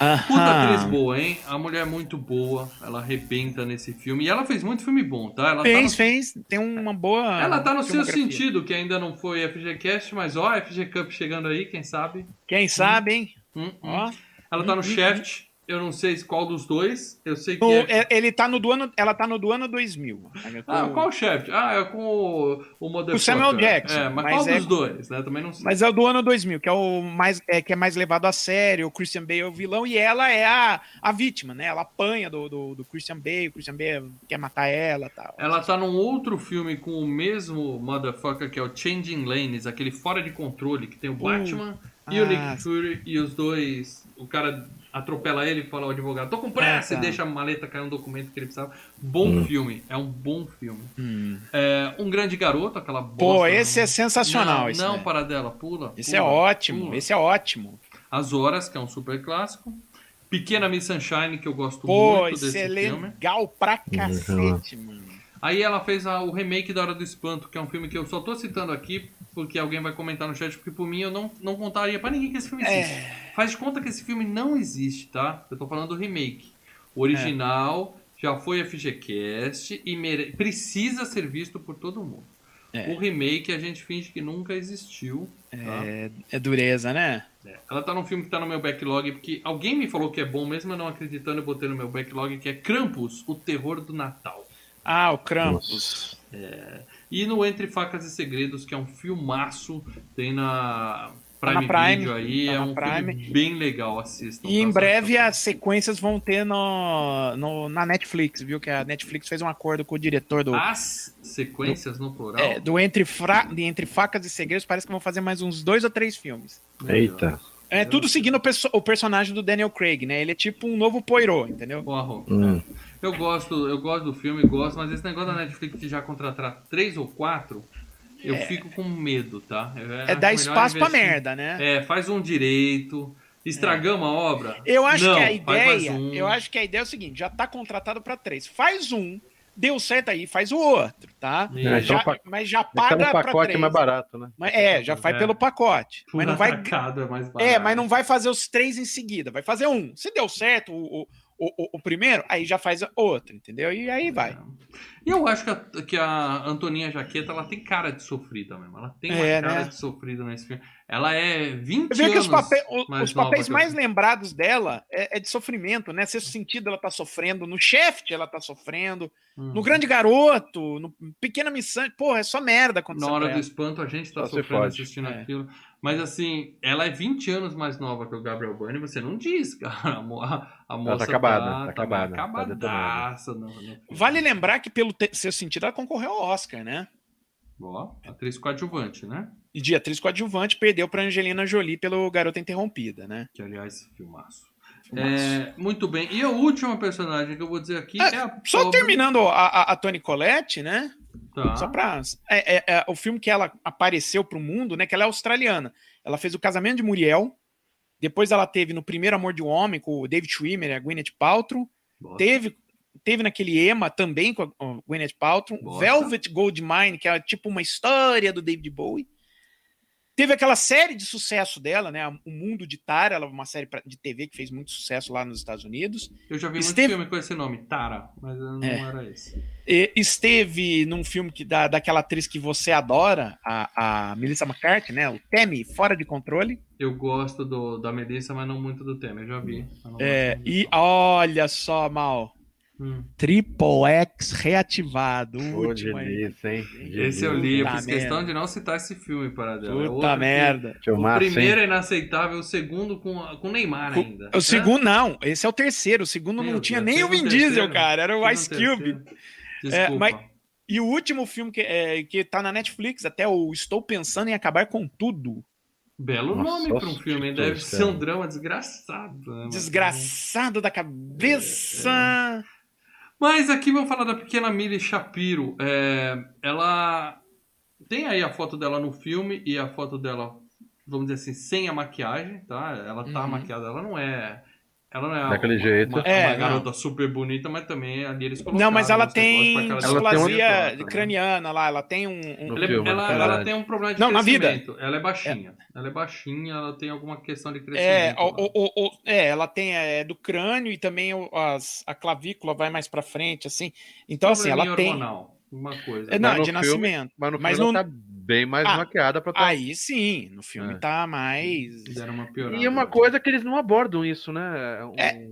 Aham. Puta atriz boa, hein? A mulher é muito boa. Ela arrebenta nesse filme. E ela fez muito filme bom, tá? Ela Fez, tá no... fez. Tem uma boa. Ela tá no seu sentido, que ainda não foi FGCast, mas ó, FG Cup chegando aí, quem sabe? Quem sabe, hein? Hum, hum. Ó. Ela tá no Hum, Shaft. Eu não sei qual dos dois. Eu sei que No- é. é- ele tá no do ano, ela tá no do ano 2000. Aí eu tô- Ah, qual Shaft? Ah, é com o, o Motherfucker. O Samuel Jackson, É, mas, mas qual é- dos dois, né? Também não sei. Mas é o do ano 2000, que é o mais é, que é mais levado a sério. O Christian Bale é o vilão e ela é a, a vítima, né? Ela apanha do, do, do Christian Bale, o Christian Bale quer matar ela, tal. Ela tá num outro filme com o mesmo Motherfucker, que é o Changing Lanes, aquele fora de controle, que tem o Batman e o ah. Nick Fury, e os dois. O cara atropela ele e fala ao advogado: tô com pressa, Ah, tá. e deixa a maleta cair um documento que ele precisava. Bom filme, é um bom filme. Hum. É, um grande garoto, aquela bosta. Pô, esse é né? sensacional. Não, esse, não né? para dela, pula. esse pula, é ótimo, pula. esse é ótimo. As Horas, que é um super clássico. Pequena Miss Sunshine, que eu gosto Pô, muito esse desse é filme. legal pra cacete, mano. Aí ela fez a- o remake da Hora do Espanto, que é um filme que eu só tô citando aqui porque alguém vai comentar no chat, porque por mim eu não, não contaria pra ninguém que esse filme existe. É. Faz de conta que esse filme não existe, tá? Eu tô falando do remake. O original já foi FGCast e mere- precisa ser visto por todo mundo. É. O remake a gente finge que nunca existiu. Tá? É, é dureza, né? É. Ela tá num filme que tá no meu backlog, porque alguém me falou que é bom, mesmo eu não acreditando, eu botei no meu backlog, que é Krampus, o terror do Natal. Ah, o Krampus. E no Entre Facas e Segredos, que é um filmaço, tem na Prime, Tá na Prime, Video aí, tá é um Prime. filme bem legal, assistam. E em tá? breve as sequências vão ter no, no- na Netflix, viu? Que a Netflix fez um acordo com o diretor do, As sequências no plural. é, do Entre, Fra- de Entre Facas e Segredos. Parece que vão fazer mais uns dois ou três filmes. Eita. É tudo seguindo o, perso- o personagem do Daniel Craig, né? Ele é tipo um novo Poirot, entendeu? Porra, Hum. Eu gosto, eu gosto do filme, gosto, mas esse negócio da Netflix de já contratar três ou quatro, eu fico com medo, tá? Eu É dar espaço pra merda, né? É, faz um direito, estragamos a obra. Eu acho Não, que a mais ideia, um. eu acho que a ideia é o seguinte, já tá contratado pra três. Faz um, deu certo aí, faz o outro, tá? É, Já- então pa- mas já Tá paga no pra pacote três. mais barato, né? Mas, é, já faz É. pelo pacote. Mas não vai é mais É, mas não vai fazer os três em seguida. Vai fazer um. Se deu certo o, o, o, o primeiro, aí já faz outro, entendeu? E aí vai. E eu acho que a, que a Antoninha Jaqueta, ela tem cara de sofrida mesmo. Ela tem uma É, cara né? de sofrida nesse filme. Ela é 20 Eu vejo que anos os, papéis, o- mais os nova papéis que eu. mais lembrados dela é, é de sofrimento, né? Sexto sentido ela tá sofrendo, no Shaft ela tá sofrendo, Hum. no Grande Garoto, no Pequena Missão. Porra, é só merda acontecendo. Na hora do espanto, a gente tá Só sofrendo assistindo É. aquilo. Mas assim, ela é 20 anos mais nova que o Gabriel Byrne, você não diz, cara. A, mo- a moça tá acabada, tá, tá tá acabada, tá acabadaça. no- Vale lembrar que pelo seu sentido ela concorreu ao Oscar, né? Ó, atriz coadjuvante, né? E de atriz coadjuvante perdeu pra Angelina Jolie pelo Garota Interrompida, né? Que, aliás, filmaço. Filmaço. É, muito bem. E a última personagem que eu vou dizer aqui Ah, é a Só pobre- terminando a, a, a Toni Collette, né? Tá. Só pra. É, é- é o filme que ela apareceu pro mundo, né? Que ela é australiana. Ela fez o casamento de Muriel. Depois ela teve no Primeiro Amor de um Homem com o David Schwimmer e a Gwyneth Paltrow. Teve, teve naquele Emma também com a Gwyneth Paltrow. Bosta. Velvet Goldmine, que é tipo uma história do David Bowie. Teve aquela série de sucesso dela, né? O Mundo de Tara, ela é uma série de TV que fez muito sucesso lá nos Estados Unidos. Eu já vi Esteve- muito filme com esse nome, Tara, mas não É. era esse. Esteve num filme que da, daquela atriz que você adora, a, a Melissa McCarthy, né? O Temi, Fora de Controle. Eu gosto do, da Melissa, mas não muito do tema. Eu já vi. É, e olha só, Mal. Hum. Triple X reativado. O último aí. delícia, hein? Esse eu li, eu fiz questão merda. de não citar esse filme para dela. É outro Puta que- merda. O Filmaço, primeiro hein? é inaceitável, o segundo com, com Neymar ainda. O segundo, não. Esse é o terceiro. O segundo Meu não tinha Deus, nem o Vin Diesel, cara. Era o Ice Cube. É, mas- E o último filme que, é, que tá na Netflix, até o Estou Pensando em Acabar com Tudo. Belo Nossa, nome para um filme. hein? que Deve ser um drama desgraçado. né? Desgraçado da cabeça. Mas aqui vamos falar da pequena Millie Shapiro. É, ela tem aí a foto dela no filme e a foto dela, vamos dizer assim, sem a maquiagem, tá? Ela tá Uhum. maquiada, ela não é Ela não é Daquele uma, jeito. uma, É, uma não. garota super bonita, mas também ali eles colocaram. Não, mas ela tem displasia craniana lá, ela tem um. um- Ela, é- filme, ela- ela tem um problema de Não, na vida. crescimento. Ela é baixinha. Ela é baixinha, ela tem alguma questão de É, crescimento. lá. o- o- o- é, ela tem é, do crânio e também as- a clavícula vai mais pra frente, assim. Então, assim, ela Probleminha tem. hormonal, Uma coisa. É, não, de filme- nascimento. Mas no Mas filme não- ela tá bem mais Ah, maquiada pra tá... Aí sim, no filme É. tá mais. Deram uma piorada. E uma coisa que eles não abordam isso, né? Um- É.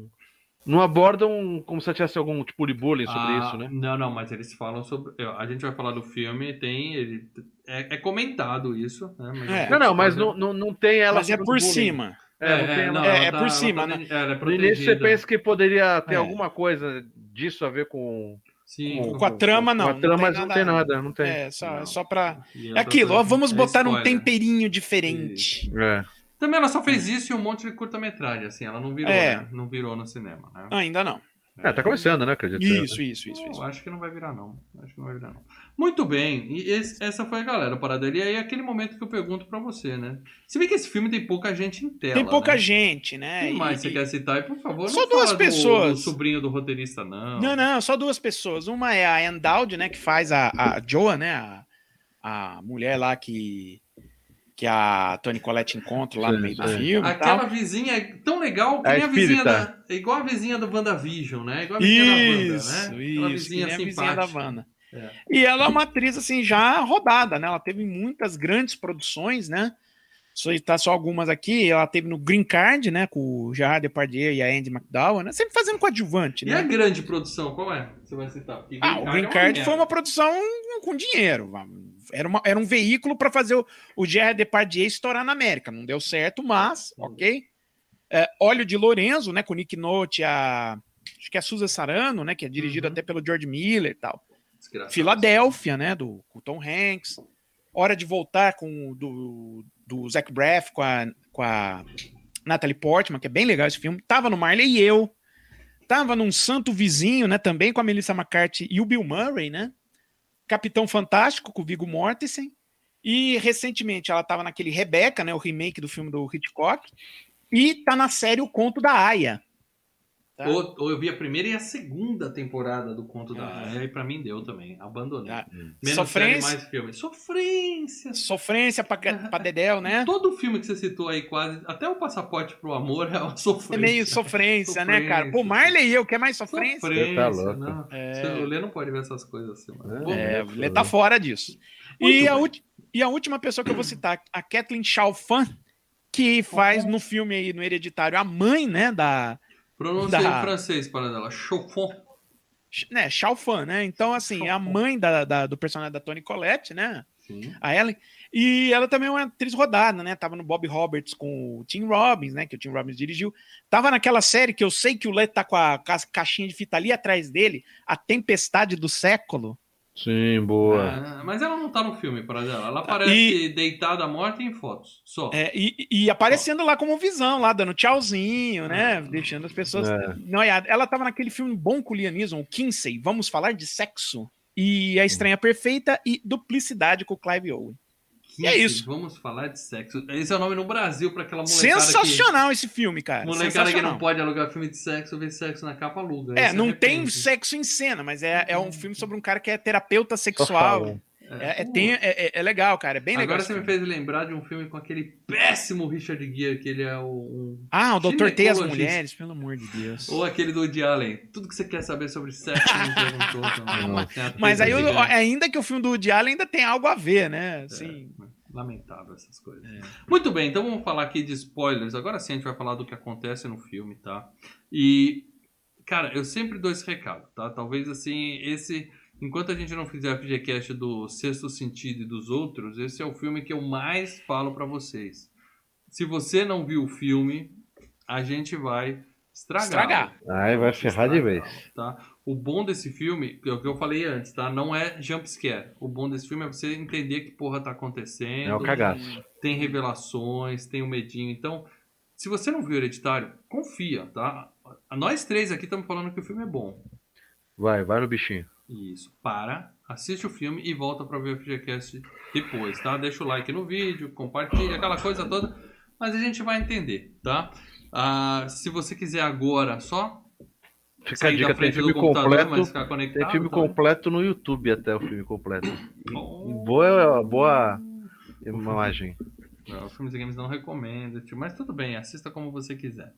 Não abordam como se tivesse algum tipo de bullying sobre Ah, isso, né? Não, não, mas eles falam sobre. A gente vai falar do filme, tem. Ele, é, é comentado isso, né? Mas É. Não, não, mas não, não, não tem ela. Mas é por bullying. cima. É, não tem ela- não, É, é por ela cima, tá- né? É No início você pensa que poderia ter É. alguma coisa disso a ver com. Sim, Com a trama, não. Com a trama, não mas não tem nada, não tem. É, só, Não. é só pra. E É aquilo, ó, vamos é botar um temperinho diferente. É. Também ela só fez isso e um monte de curta-metragem, assim, ela não virou, É. né? Não virou no cinema, né? Ainda não. É, tá começando, né, acredito. Isso, isso, isso. Eu isso. acho que não vai virar, não. Acho que não vai virar, não. Muito bem. E esse- essa foi a galera, a parada dele. E aí, aquele momento que eu pergunto pra você, né? Se bem que esse filme tem pouca gente em tela. Tem pouca né? gente, né? Quem mais E- você quer citar? E, por favor, Só não duas fala do- pessoas. Do, sobrinho do roteirista, não. Não, não, só duas pessoas. Uma é a Endowd, né, que faz a, a Joa, né, a, a mulher lá que que a Tony Collette encontra lá no Sim, meio do filme Aquela vizinha é tão legal que A nem a vizinha da. É igual a vizinha do WandaVision, né? Igual a vizinha da Wanda, Isso, né? Aquela isso, vizinha que nem a vizinha da simpática. Wanda. É. E ela é uma atriz, assim, já rodada, né? Ela teve muitas grandes produções, né? Só tá só algumas aqui. Ela teve no Green Card, né? Com o Gerard Depardieu e a Andy McDowell, né? Sempre fazendo coadjuvante, E a né? grande produção, qual é? Você vai citar? Porque Ah, o Green é uma Card foi uma produção com dinheiro. Era, uma- era um veículo para fazer o, o Gerard Depardieu estourar na América. Não deu certo, mas, ok. É, Óleo de Lorenzo, né? Com o Nick Note, a. Acho que é a Susan Sarano, né? Que é dirigido Uhum. até pelo George Miller e tal. Desgraçado. Filadélfia, né? Do com Tom Hanks. Hora de voltar com do, do Zach Braff com a, com a Natalie Portman, que é bem legal esse filme. Tava no Marley e eu. Tava num Santo Vizinho, né? Também com a Melissa McCarthy e o Bill Murray, né? Capitão Fantástico com o Viggo Mortensen. E recentemente ela tava naquele Rebecca, né? O remake do filme do Hitchcock. E tá na série O Conto da Aya. Tá? Ou, ou eu vi a primeira e a segunda temporada do Conto da Ah. Aya, e pra mim deu também. Abandonei. Ah, Menos Sofrência. série, mais filme. Sofrência. Sofrência pra, pra Dedel, né? Todo filme que você citou aí, quase, até o Passaporte pro Amor é uma sofrência. É meio sofrência, né, cara? Pô, Sofrência. Marley e eu, quer mais sofrência? Sofrência, Tá louco. não. É. Você- O Lê não pode ver essas coisas assim, mano. É, Pô, ele tá fora disso. Muito E a, ulti- e a última pessoa que eu vou citar, a Kathleen Chalfan, que faz no filme aí, no Hereditário, a mãe, né, da... Pronúncia Da- em francês para dela. Chofon. Né, Chalfan, né? Então, assim, é a mãe da, da- do personagem da Toni Collette, né? Sim. A Ellen. E ela também é uma atriz rodada, né? Tava no Bob Roberts com o Tim Robbins, né? Que o Tim Robbins dirigiu. Tava naquela série que eu sei que o Lê tá com a, ca- caixinha de fita ali atrás dele, A Tempestade do Século. Sim, boa. Ah, mas ela não tá no filme, para dela. Ela aparece E- deitada morta em fotos. Só. É, e, e aparecendo lá como visão, lá dando tchauzinho, né? Deixando as pessoas. É. noiadas. Ela tava naquele filme bom com o Liam Neeson, o Kinsey, Vamos Falar de Sexo. E A Estranha Perfeita e Duplicidade com o Clive Owen. E é isso. Vamos falar de sexo. Esse é o nome no Brasil para aquela molecada Sensacional esse filme, que... cara. Molecada que não pode alugar filme de sexo, ver sexo na capa, aluga. É, se não tem sexo em cena, mas é, é um filme sobre um cara que é terapeuta sexual. É, é, tem- é- é- é legal, cara. É bem legal. Agora você me fez lembrar de um filme com aquele péssimo Richard Gere, que ele é o... um- Ah, o Doutor T as. Mulheres, pelo amor de Deus. Ou aquele do Woody Allen. Tudo que você quer saber sobre sexo me perguntou. também. Mas aí, gigante. ainda que o filme do Woody Allen ainda tem algo a ver, né? Assim, Lamentável essas coisas. É. Muito bem, então vamos falar aqui de spoilers. Agora sim a gente vai falar do que acontece no filme, tá? E, cara, eu sempre dou esse recado, tá? Talvez assim, esse. Enquanto a gente não fizer a FGCast do Sexto Sentido e dos outros, esse é o filme que eu mais falo pra vocês. Se você não viu o filme, a gente vai estragar. Estragar. Aí vai ferrar de vez. Tá? O bom desse filme, que é o que eu falei antes, tá? Não é jump scare. O bom desse filme é você entender que porra tá acontecendo. É o cagaço. Tem revelações, tem o medinho. Então, se você não viu Hereditário, confia, tá? Nós três aqui estamos falando que o filme é bom. Vai, vai no bichinho. Isso. Para, assiste o filme e volta para ver o FGCast depois, tá? Deixa o like no vídeo, compartilha, aquela coisa toda. Mas a gente vai entender, tá? Ah, se você quiser agora, só Fica a dica, tem filme completo. ficar conectado. Tem filme também. completo no YouTube até o filme completo. Boa, boa imagem. Não, os filmes e games não recomendo, tio, mas tudo bem, assista como você quiser.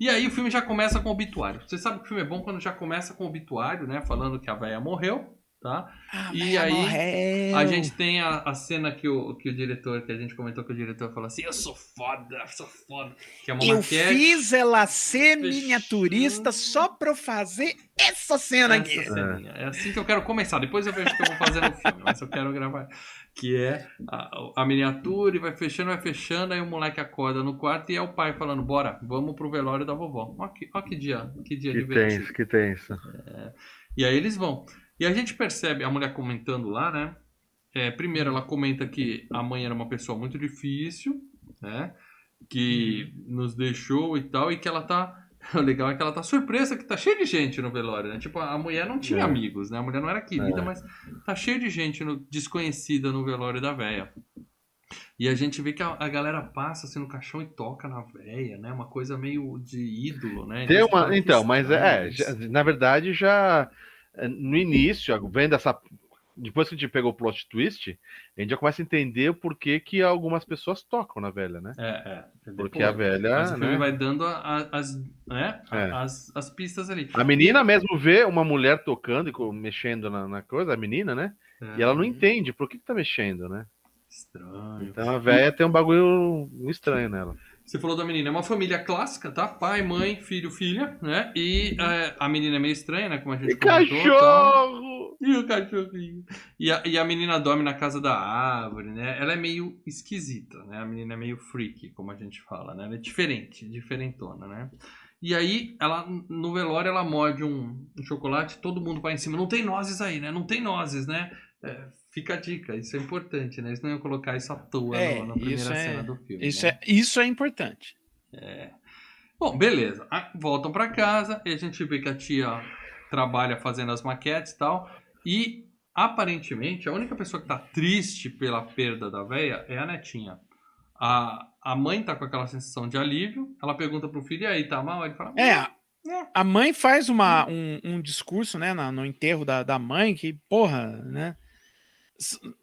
E aí o filme já começa com o obituário. Você sabe que o filme é bom quando já começa com o obituário, né? Falando que a véia morreu, tá? Ah, E aí, morreu. A gente tem a, a cena que o, que o diretor, que a gente comentou que o diretor falou assim, eu sou foda, sou foda. Que é uma Eu maquete. fiz ela ser Fechando. miniaturista só pra eu fazer essa cena essa aqui. ceninha. É assim que eu quero começar. Depois eu vejo o que eu vou fazer no filme, mas eu quero gravar. Que é a, a miniatura e vai fechando, vai fechando, aí o moleque acorda no quarto e é o pai falando, bora, vamos pro velório da vovó. Ó que, ó que dia, que dia Que divertido. tenso, que tenso. E aí eles vão. E a gente percebe a mulher comentando lá, né? É, primeiro ela comenta que a mãe era uma pessoa muito difícil, né? Que nos deixou e tal, e que ela tá. O legal é que ela tá surpresa que tá cheio de gente no velório, né? Tipo, a mulher não tinha É. amigos, né? A mulher não era querida, É. mas tá cheio de gente no- desconhecida no velório da véia. E a gente vê que a, a galera passa assim no caixão e toca na véia, né? Uma coisa meio de ídolo, né? Tem uma, então, mas é, já- na verdade já no início, vendo essa depois que a gente pegou o plot twist, a gente já começa a entender o porquê que algumas pessoas tocam na velha, né? É, é. Porque Depois. a velha, Mas o filme né? vai dando a- a- as, né? É. as, as pistas ali. A menina mesmo vê uma mulher tocando e mexendo na, na coisa, a menina, né? E ela não entende por que, que tá mexendo, né? Estranho. Então a velha tem um bagulho estranho nela. Você falou da menina, é uma família clássica, tá? Pai, mãe, filho, filha, né? E é, a menina é meio estranha, né? Como a gente E comentou, tal. cachorro! E o cachorrinho. E a, e a menina dorme na casa da árvore, né? Ela é meio esquisita, né? A menina é meio freak, como a gente fala, né? Ela é diferente, diferentona, né? E aí, ela, no velório, ela morde um, um chocolate, todo mundo vai em cima. Não tem nozes aí, né? Não tem nozes, né? É, fica a dica, isso é importante, né? Eles não iam colocar isso à toa É, na primeira é- cena do filme. Isso né? é, isso é importante. Bom, beleza. Ah, Voltam pra casa e a gente vê que a tia trabalha fazendo as maquetes e tal. E aparentemente a única pessoa que tá triste pela perda da véia é a netinha. A, a mãe tá com aquela sensação de alívio. Ela pergunta pro filho, e aí, tá mal? Ele fala, É, a mãe faz uma, um, um discurso, né, no enterro da, da mãe, que, porra, né?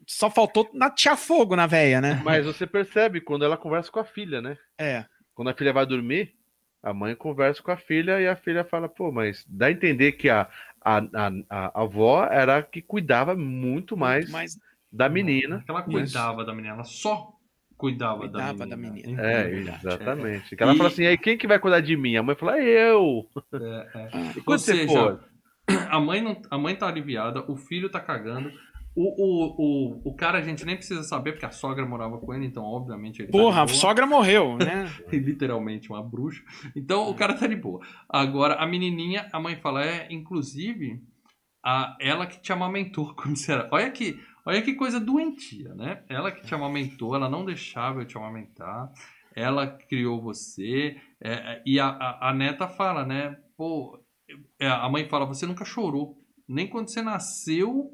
Só faltou na tia fogo na véia, né? Mas você percebe quando ela conversa com a filha, né? É. Quando a filha vai dormir, a mãe conversa com a filha e a filha fala, pô, mas dá a entender que a, a, a, a avó era a que cuidava muito mais Mas da menina. Que ela cuidava da menina, ela só cuidava, Cuidava da da menina. menina. É, Verdade, exatamente. Que ela E- fala assim, aí quem que vai cuidar de mim? A mãe fala, eu. é, é, é. E Ou quando você seja, for? a mãe, não, a mãe tá aliviada, o filho tá cagando. O, o, o, o cara a gente nem precisa saber, porque a sogra morava com ele, então obviamente ele Porra, tá a sogra morreu, né? literalmente uma bruxa. Então o cara tá de boa. Agora, a menininha, a mãe fala, é, inclusive, a, ela que te amamentou quando você era. Olha que, olha que coisa doentia, né? Ela que te amamentou, ela não deixava eu te amamentar, ela criou você. é, é, e a, a, a neta fala, né? Pô, é, a mãe fala, você nunca chorou. Nem quando você nasceu,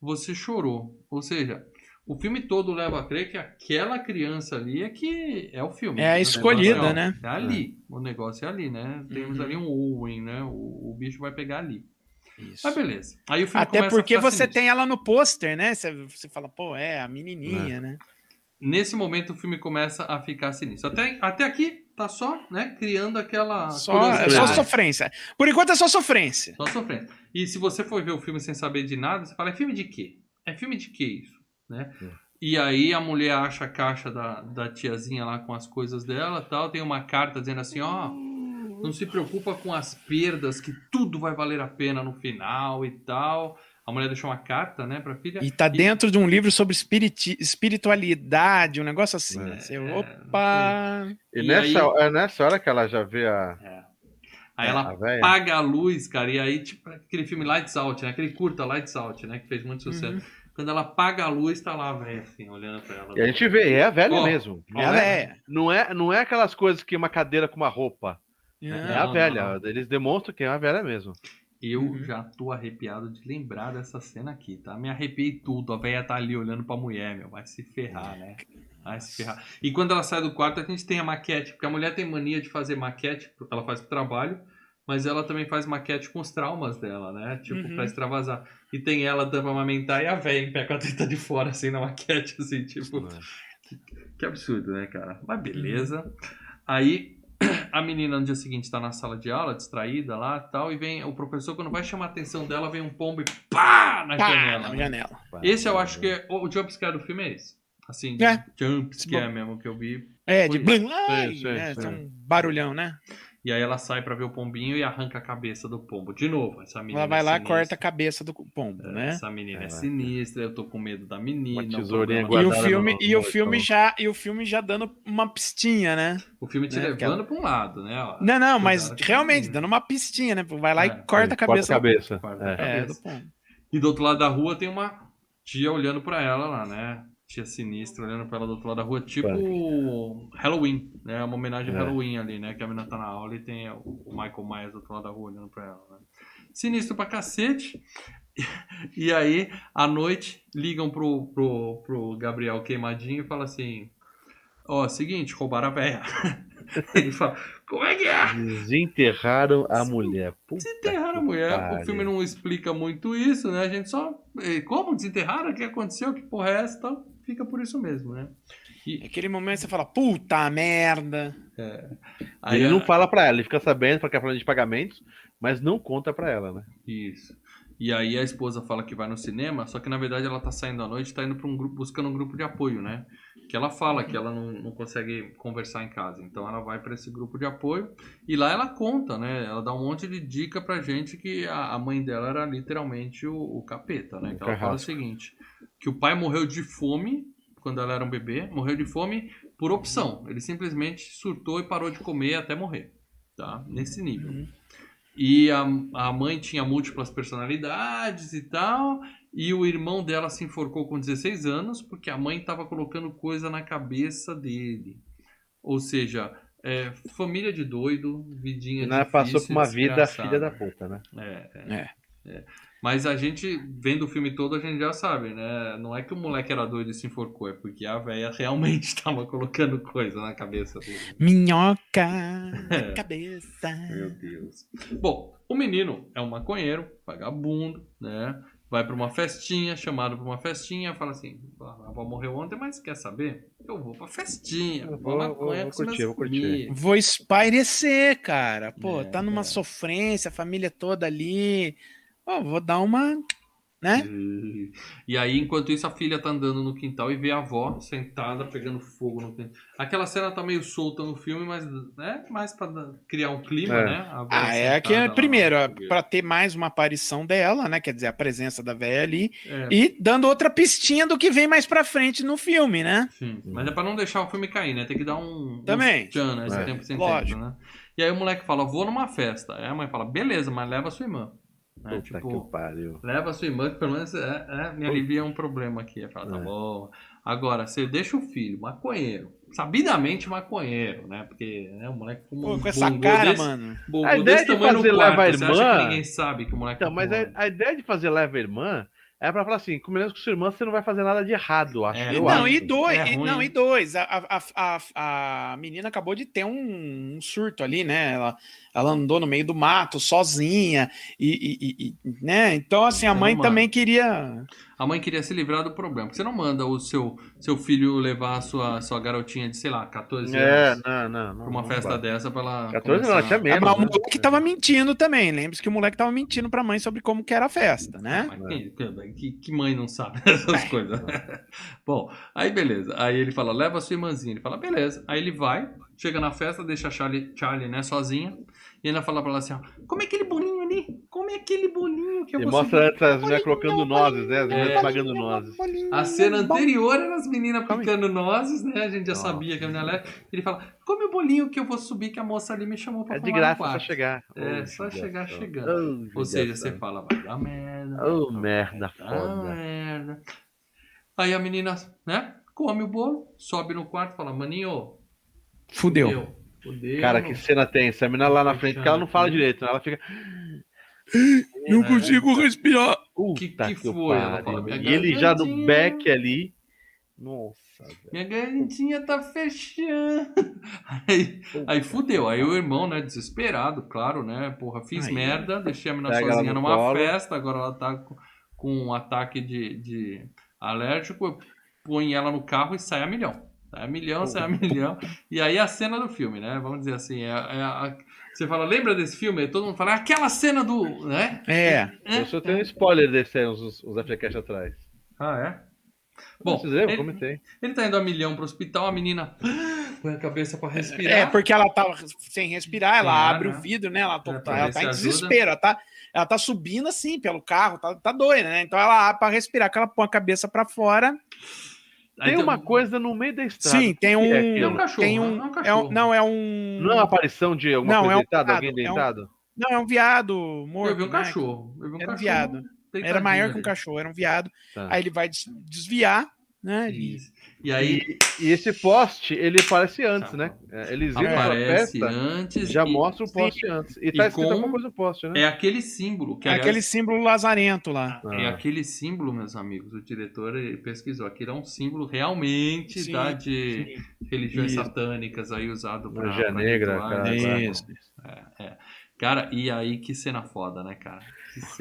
você chorou. Ou seja. O filme todo leva a crer que aquela criança ali é que é o filme. É a O escolhida, né? É ali. O negócio é ali, né? Temos Uhum. ali um Owen, né? O, o bicho vai pegar ali. Isso. Mas beleza. Aí o filme Até começa a porque você sinistro. tem ela no pôster, né? Você, você fala, pô, é a menininha, né? Nesse momento o filme começa a ficar sinistro. Até, até aqui tá só, né? Criando aquela. Só, é só sofrência. Por enquanto é só sofrência. Só sofrendo. E se você for ver o filme sem saber de nada, você fala, é filme de quê? É filme de quê isso? Né? Hum. E aí a mulher acha a caixa da, da tiazinha lá com as coisas dela tal. Tem uma carta dizendo assim, ó. Não se preocupa com as perdas, que tudo vai valer a pena no final e tal. A mulher deixou uma carta, né, pra filha. E tá dentro de um livro sobre espiriti- espiritualidade, um negócio assim. É. Você, opa! E, E nessa, aí- é nessa hora que ela já vê a, É. Aí a ela véia. apaga a luz, cara, e aí, tipo, aquele filme Lights Out, né? Aquele curta Lights Out, né? Que fez muito sucesso. Uhum. Quando ela apaga a luz, tá lá a velha, assim, olhando pra ela. E a gente vê, é a velha Ó, mesmo. Não É a é, véia. não, é, não é aquelas coisas que uma cadeira com uma roupa. É Não. a não, velha. não. Eles demonstram que é a velha mesmo. Eu Uhum. já tô arrepiado de lembrar dessa cena aqui, tá? Me arrepiei tudo. A velha tá ali olhando pra mulher, meu. Vai se ferrar, né? Vai se ferrar. E quando ela sai do quarto, a gente tem a maquete. Porque a mulher tem mania de fazer maquete, ela faz pro trabalho, mas ela também faz maquete com os traumas dela, né? Tipo, Uhum. pra extravasar. E tem ela dando pra amamentar e a velha em pé com a teta de fora, assim, na maquete, assim, tipo. Que absurdo, né, cara? Mas beleza. Aí a menina no dia seguinte tá na sala de aula, distraída lá tal, e vem o professor, quando vai chamar a atenção dela, vem um pombo e pá na Pá, janela. na né? janela. Esse eu acho que é, o jumpscare do filme é esse. Assim, É. jumpscare mesmo que eu vi. É, de ai, sim, né, sim. tem um barulhão, né? E aí ela sai pra ver o pombinho e arranca a cabeça do pombo. De novo, essa menina. Ela vai lá e é corta a cabeça do pombo, É, né? Essa menina é, É. sinistra, eu tô com medo da menina. Uma tesourinha E o filme, no- e o filme já, e o filme já dando uma pistinha, né? O filme te Né, levando pra um lado, né? ó. Não, não, mas realmente dando uma pistinha, né? Vai lá É, e corta a cabeça. Corta a cabeça. Corta É. a É, cabeça. do pombo. E do outro lado da rua tem uma tia olhando pra ela lá, né? Tia sinistra olhando pra ela do outro lado da rua, tipo Halloween, né? Uma homenagem a É. Halloween ali, né? Que a menina tá na aula e tem o o Michael Myers do outro lado da rua olhando pra ela, né? Sinistro pra cacete. E aí, à noite, ligam pro, pro, pro Gabriel queimadinho e falam assim: Ó, seguinte, roubaram a véia. Ele fala: Como é que é? Desenterraram a mulher. Puta Desenterraram a mulher. O pariu. filme não explica muito isso, né? A gente só. Como desenterraram? O que aconteceu? Que porra é essa? Então, fica por isso mesmo, né? Naquele momento você fala, puta merda. Aí ele a- não fala pra ela, ele fica sabendo porque é falando de pagamentos, mas não conta pra ela, né? Isso. E aí a esposa fala que vai no cinema, só que na verdade ela tá saindo à noite, tá indo para um grupo, buscando um grupo de apoio, né? Que ela fala que ela não, não consegue conversar em casa, então ela vai para esse grupo de apoio e lá ela conta, né? Ela dá um monte de dica pra gente que a, a mãe dela era literalmente o, o capeta, né? Que ela fala o seguinte, que o pai morreu de fome quando ela era um bebê, morreu de fome por opção. Ele simplesmente surtou e parou de comer até morrer, tá? Nesse nível. Uhum. E a, a mãe tinha múltiplas personalidades e tal. E o irmão dela se enforcou com 16 anos porque a mãe estava colocando coisa na cabeça dele. Ou seja, é, família de doido, vidinha E difícil, passou por uma vida filha da puta, né? É, é, É. é. Mas a gente, vendo o filme todo, a gente já sabe, né? Não é que o moleque era doido e se enforcou, é porque a velha realmente estava colocando coisa na cabeça dele. Minhoca É. na cabeça. Meu Deus. Bom, o menino é um maconheiro, vagabundo, né? Vai pra uma festinha, chamado pra uma festinha, fala assim: a avó morreu ontem, mas quer saber? Eu vou pra festinha, vou, vou- maconha vou- curtir, vou curtir. amigos. Vou espairecer, cara. Pô, É, tá numa é. sofrência, a família toda ali. Pô, vou dar uma. Né? E- E aí, enquanto isso, a filha tá andando no quintal e vê a avó sentada pegando fogo no quintal. Aquela cena tá meio solta no filme, mas é mais pra dar- criar um clima, É. né? Ah, é que lá primeiro, na é ter mais uma aparição dela, né? Quer dizer, a presença da velha ali. É, E dando outra pistinha do que vem mais pra frente no filme, né? Sim, mas é pra não deixar o filme cair, né? Tem que dar um. Também. Um tchan, né? Esse É. tempo sem Lógico. tempo, né? E aí o moleque fala, vou numa festa. Aí a mãe fala, beleza, mas leva a sua irmã. Né? Puta que Tipo, pariu. leva a sua irmã, que pelo menos é, é, me alivia um problema aqui. Aí fala, tá É. bom. Agora, você deixa o filho, maconheiro, sabidamente maconheiro, né? Porque né, o moleque Pô, um com essa cara, desse, mano. A ideia desse de fazer leva a irmã- ninguém sabe que o moleque Então, mas a, a ideia de fazer leva a irmã é pra falar assim, combinando com sua irmã, você não vai fazer nada de errado, acho. É, eu não, acho. e dois, É e- não, e dois. A, a, a, a, a menina acabou de ter um, um surto ali, né? Ela, ela andou no meio do mato sozinha e, e- e- né? Então assim a mãe também queria. A mãe queria se livrar do problema. Você não manda o seu, seu filho levar a sua, sua garotinha de, sei lá, 14 É, anos não, não. não pra uma não festa vai. dessa pra ela. 14 não, ela começar- tinha menos. Mas o né? moleque tava mentindo também. Lembre-se que o moleque tava mentindo pra mãe sobre como que era a festa, né? Mas quem- que, que mãe não sabe essas coisas? Bom, aí beleza. Aí ele fala, leva a sua irmãzinha. Ele fala, beleza. Aí ele vai, chega na festa, deixa a Charlie, Charlie né, sozinha. E ainda fala pra ela assim, ó, come aquele bolinho ali, come aquele bolinho que eu E mostra subir." as meninas colocando nozes, né? As meninas É. pagando nozes. A cena anterior era as meninas picando nozes, né? A gente já Nossa. sabia que a menina leva. Ele fala, come o bolinho que eu vou subir, que a moça ali me chamou pra É de graça, só quarto." chegar. É, Ô, só chegar judiação. chegando. Ô, Ou seja, judiação. você fala, vai dar merda. Ô, merda Ah, foda. merda. Aí a menina, né, come o bolo, sobe no quarto e fala, maninho, Fudeu. fudeu. Fudeu. Cara, que cena tensa. A menina lá na frente, porque ela não fala direito, né? ela fica. Não consigo respirar. Que- Puta que que foi? E ele já no back ali. Nossa, velho. Minha gargantinha tá fechando. Aí, aí fudeu. Aí o irmão, né, desesperado, claro, né? Porra, fiz Aí. merda, deixei a menina sozinha numa colo. festa, agora ela tá com, com um ataque de, de alérgico, põe ela no carro e sai a milhão. Sai a milhão, sai a milhão. E aí a cena do filme, né? Vamos dizer assim, é, é a- você fala, lembra desse filme? Aí todo mundo fala, "É aquela cena do. né? É. Eu só tenho um spoiler desse aí, uns, uns FGCast atrás. Ah, é? Bom, lembram? ele- Comentei. Ele tá indo a milhão pro hospital, a menina põe a cabeça pra respirar. É, porque ela tá sem respirar, ela É, abre né? o vidro, né? Ela, É, tá- ela tá em desespero, ela tá, ela tá subindo assim pelo carro, tá, tá doida, né? Então ela abre pra respirar, que ela põe a cabeça pra fora. Tem uma coisa no meio da estrada. Sim, tem um. é aquilo? É um cachorro, tem né? um, É um é um- cachorro. não, é um. Não é uma aparição de alguma Não, coisa é um deitada? viado, Alguém é um- deitado? Não, é um viado morto. Eu vi um né? cachorro. Eu vi um Era um cachorro viado. Era maior que um cachorro, era um viado. Tá. Aí ele vai des- desviar, né? E- Isso. E aí E, e esse poste, ele aparece antes, Tá né? É, Eles aparece festa, antes já e mostra o poste antes. E tá E escrito com- alguma coisa no poste, né? é aquele símbolo que é aliás, aquele símbolo lazarento lá. é Ah. aquele símbolo, meus amigos. O diretor ele pesquisou. Aquilo é um símbolo realmente Sim, tá, de religiões Isso. satânicas aí usado pra, Magia negra, rituais, cara? Isso. É, é. Cara, e aí que cena foda, né, cara?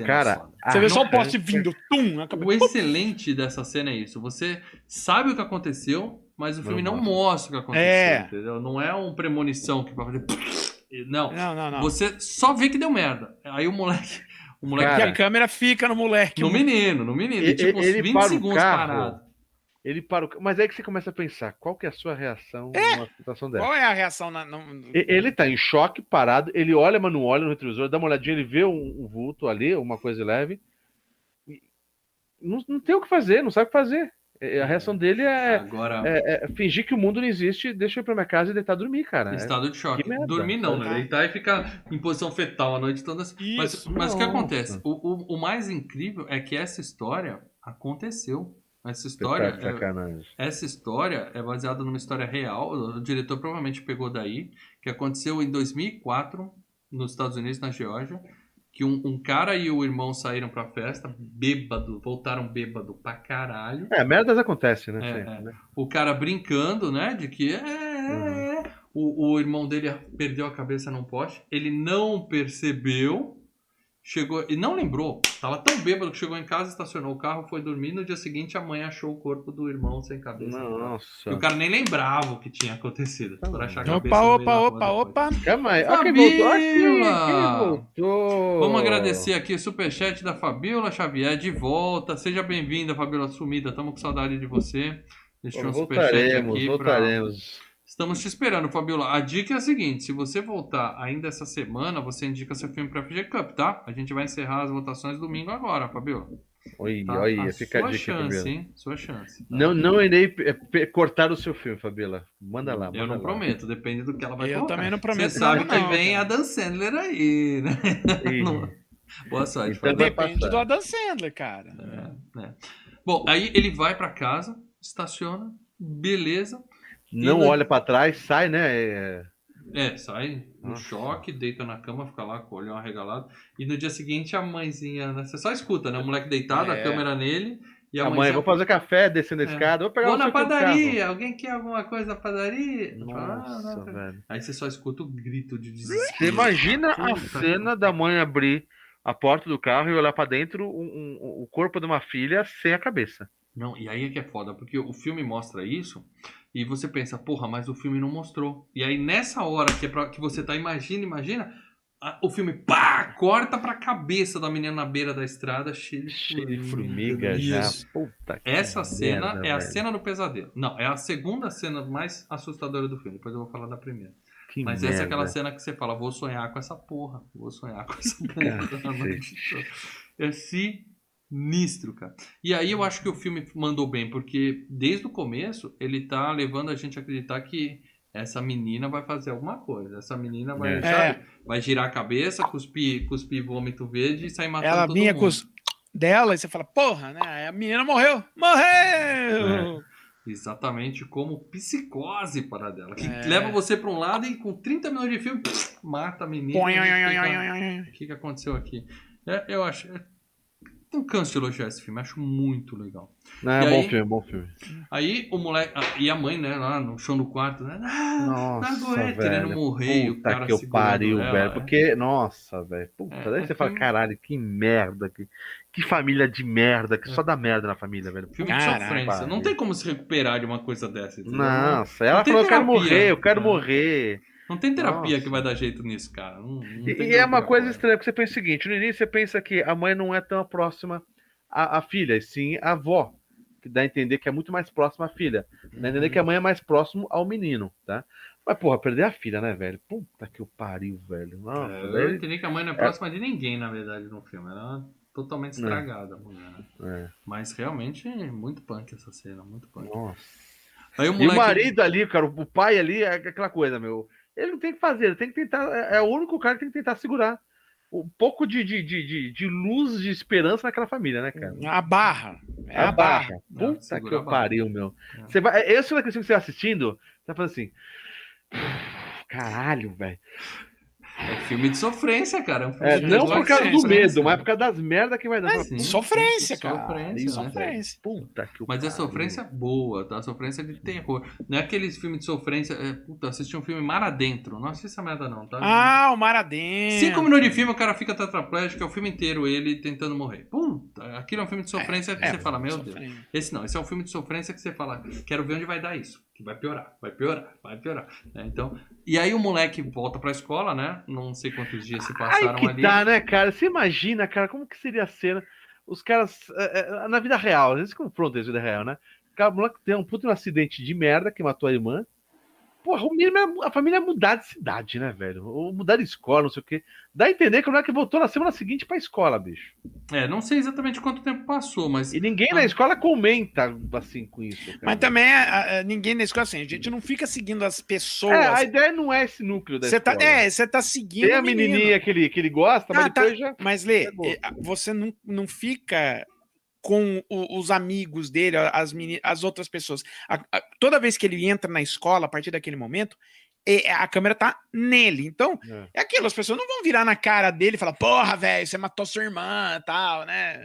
Cara, foda. Você vê só o poste vindo, tum, a O excelente dessa cena é isso. Você sabe o que aconteceu, mas o filme não, Não mostra o que aconteceu, É. entendeu? Não é um premonição que vai fazer. Não. Não, não, não. Você só vê que deu merda. Aí o moleque. O moleque. Cara, a câmera fica no moleque. no menino, no menino. Ele- tipo, uns ele 20 para o segundos carro. parado. Ele para o... Mas aí que você começa a pensar, qual que é a sua reação numa situação dessa? Qual é a reação na. Ele tá em choque, parado, ele olha, mas não olha no retrovisor, dá uma olhadinha, ele vê um, um vulto ali, uma coisa leve. e Não, não tem o que fazer, não sabe o que fazer. É, A reação dele é, Agora, é- é fingir que o mundo não existe, deixa eu ir pra minha casa e deitar dormir, cara. É- estado de choque. Dormir não, né? Tá. Deitar e ficar em posição fetal a noite toda. Mas, Isso. mas o que acontece? O, o, o mais incrível é que essa história aconteceu. Essa história. Tá de é-. Essa história é baseada numa história real, o diretor provavelmente pegou daí, que aconteceu em 2004, nos Estados Unidos, na Geórgia, que um, um cara e o irmão saíram pra festa, bêbado, voltaram bêbado pra caralho. É, merdas acontecem, né? É, sempre, é. né? O cara brincando, né, de que é, é, é. O, o irmão dele perdeu a cabeça num poste, ele não percebeu, chegou e não lembrou, tava tão bêbado que chegou em casa, estacionou o carro, foi dormir, no dia seguinte a mãe achou o corpo do irmão sem cabeça. Nossa. E o cara nem lembrava o que tinha acontecido. Por achar a cabeça Opa, opa, opa, opa. Calma aí. Ó, quem voltou. Aqui, voltou. Vamos agradecer aqui o superchat da Fabiola Xavier de volta. Seja bem-vinda, Fabiola Sumida. Estamos com saudade de você. Deixou um superchat Voltaremos, aqui. pra- voltaremos. Estamos te esperando, Fabiola. A dica é a seguinte: se você voltar ainda essa semana, você indica seu filme para FG Cup, tá? A gente vai encerrar as votações domingo agora, Fabiola. Oi, Tá? oi, a fica a sua dica, chance, Fabiola. hein? Sua chance. tá? Não, não irei é, cortar o seu filme, Fabiola. Manda lá, manda Eu não lá. prometo, depende do que ela vai Eu colocar. também não prometo Você sabe nada, que não, vem cara. a Dan Sandler aí, né? Não- Boa sorte, Então Depende passar. do Adam Sandler, cara. É, é. Bom, aí ele vai pra casa, estaciona, beleza. Não olha pra trás, sai, né? É, É, sai no Nossa. choque, deita na cama, fica lá com o olhão arregalado. E no dia seguinte a mãezinha, né? Você só escuta, né? O moleque deitado, a É. câmera nele. E a, a mãe, vou fazer café, descendo a É. escada, vou pegar Vou na padaria, alguém quer alguma coisa na padaria? Nossa, Ah, não. velho. Aí você só escuta o grito de desespero. Você imagina a Puta cena da mãe abrir a porta do carro e olhar pra dentro um- um- o corpo de uma filha sem a cabeça. Não, e aí é que é foda, porque o filme mostra isso e você pensa, porra, mas o filme não mostrou. E aí nessa hora que, é pra, que você tá, imagina, imagina, a- o filme, pá, corta pra cabeça da menina na beira da estrada, cheia de Cheio de formiga. já. Puta que Essa cena merda, é a velho. cena do pesadelo. Não, é a segunda cena mais assustadora do filme. Depois eu vou falar da primeira. Que Mas essa é merda. aquela cena que você fala, vou sonhar com essa porra. Vou sonhar com essa porra. É sinistro, cara. E aí eu acho que o filme mandou bem, porque desde o começo ele tá levando a gente a acreditar que essa menina vai fazer alguma coisa. Essa menina vai, É. sabe, vai girar a cabeça, cuspir, cuspir vômito verde e sair matando Ela todo vinha mundo. com os dela e você fala, porra, né? A menina morreu. Morreu! Exatamente como psicose para dela. Que É. leva você para um lado e com 30 minutos de filme, pff, mata a menina. O que, que aconteceu aqui? É, eu acho. Não canso de elogiar esse filme, acho muito legal. Não, é E bom aí- filme, bom filme. Aí o moleque. ah, E a mãe, né, lá no chão do quarto, né? Ah, Nossa, largou ele, querendo velho. morrer. e o Puta cara que eu pariu, ela, velho. é. Porque, nossa, velho. Puta, É, daí é você fala, caralho, que merda. Que, que família de merda, que só dá merda na família, velho. Filme de sofrência. Não tem como se recuperar de uma coisa dessa. entendeu? Nossa, ela tem falou, eu quero morrer, eu quero É. morrer. Não tem terapia Nossa. que vai dar jeito nisso, cara. Não, não E, e é uma coisa estranha, porque você pensa o seguinte: no início você pensa que a mãe não é tão próxima à, à filha, e sim a avó, que dá a entender que é muito mais próxima à filha. Dá a entender que a mãe é mais próximo ao menino, tá? Mas, porra, perder a filha, né, velho? Puta que o pariu, velho. Nossa, É, eu velho. entendi que a mãe não é próxima de ninguém, na verdade, no filme. Ela é totalmente estragada, a mulher. né? É, Mas realmente é muito punk essa cena, muito punk. nossa. Aí o E moleque. o marido ali, cara, o pai ali, é aquela coisa, meu. Ele não tem o que fazer, ele tem que tentar. É, é o único cara que tem que tentar segurar um pouco de, de, de, de, luz, de esperança naquela família, né, cara? A barra. É a a barra. barra. Puta que eu barra. pariu, meu. É. Você vai, esse é filme que você vai assistindo, você vai falando assim. Caralho, velho. É filme de sofrência, cara. É um filme É, de não por causa do medo, mas por causa das merdas que vai dar. É, Fala, sim. Sofrência, cara. Sofrência, né? Sofrência. Puta que o Mas é sofrência boa, tá? Sofrência de terror. Não é aqueles filmes de sofrência. É, puta, assisti um filme Mar Adentro. Não assisti essa merda, não, tá? Ah, o Maradena. Cinco minutos de filme, o cara fica tetraplégico, é o filme inteiro ele tentando morrer. Puta, aquilo é um filme de sofrência que você fala, meu Deus. Esse não, esse é um filme de sofrência que você fala, quero ver onde vai dar isso. Que vai piorar, vai piorar, vai piorar. né? Então, e aí o moleque volta pra escola, né? Não sei quantos dias se Aí passaram que ali. tá, né, cara? Você imagina, cara, como que seria a cena? Os caras, é, é, na vida real, às vezes confrontam na vida real, né? O cara, o moleque tem um puto acidente de merda que matou a irmã. Porra, o mínimo é a família mudar de cidade, né, velho? Ou mudar de escola, não sei o quê. Dá a entender que o moleque voltou na semana seguinte pra escola, bicho. É, não sei exatamente quanto tempo passou, mas E ninguém Ah. na escola comenta assim com isso. Cara. Mas também a- a- ninguém na escola assim, a gente não fica seguindo as pessoas. É, a ideia não é esse núcleo da Você tá, escola. é, você tá seguindo. Tem a menininha que ele, que ele gosta, mas Ah, tá. depois já. Mas, Lê, você não, não fica com o- os amigos dele, as, meni- as outras pessoas. A- a- toda vez que ele entra na escola, a partir daquele momento, eh, a câmera tá nele. Então, É. é aquilo, as pessoas não vão virar na cara dele e falar, porra, velho, você matou sua irmã tal, né?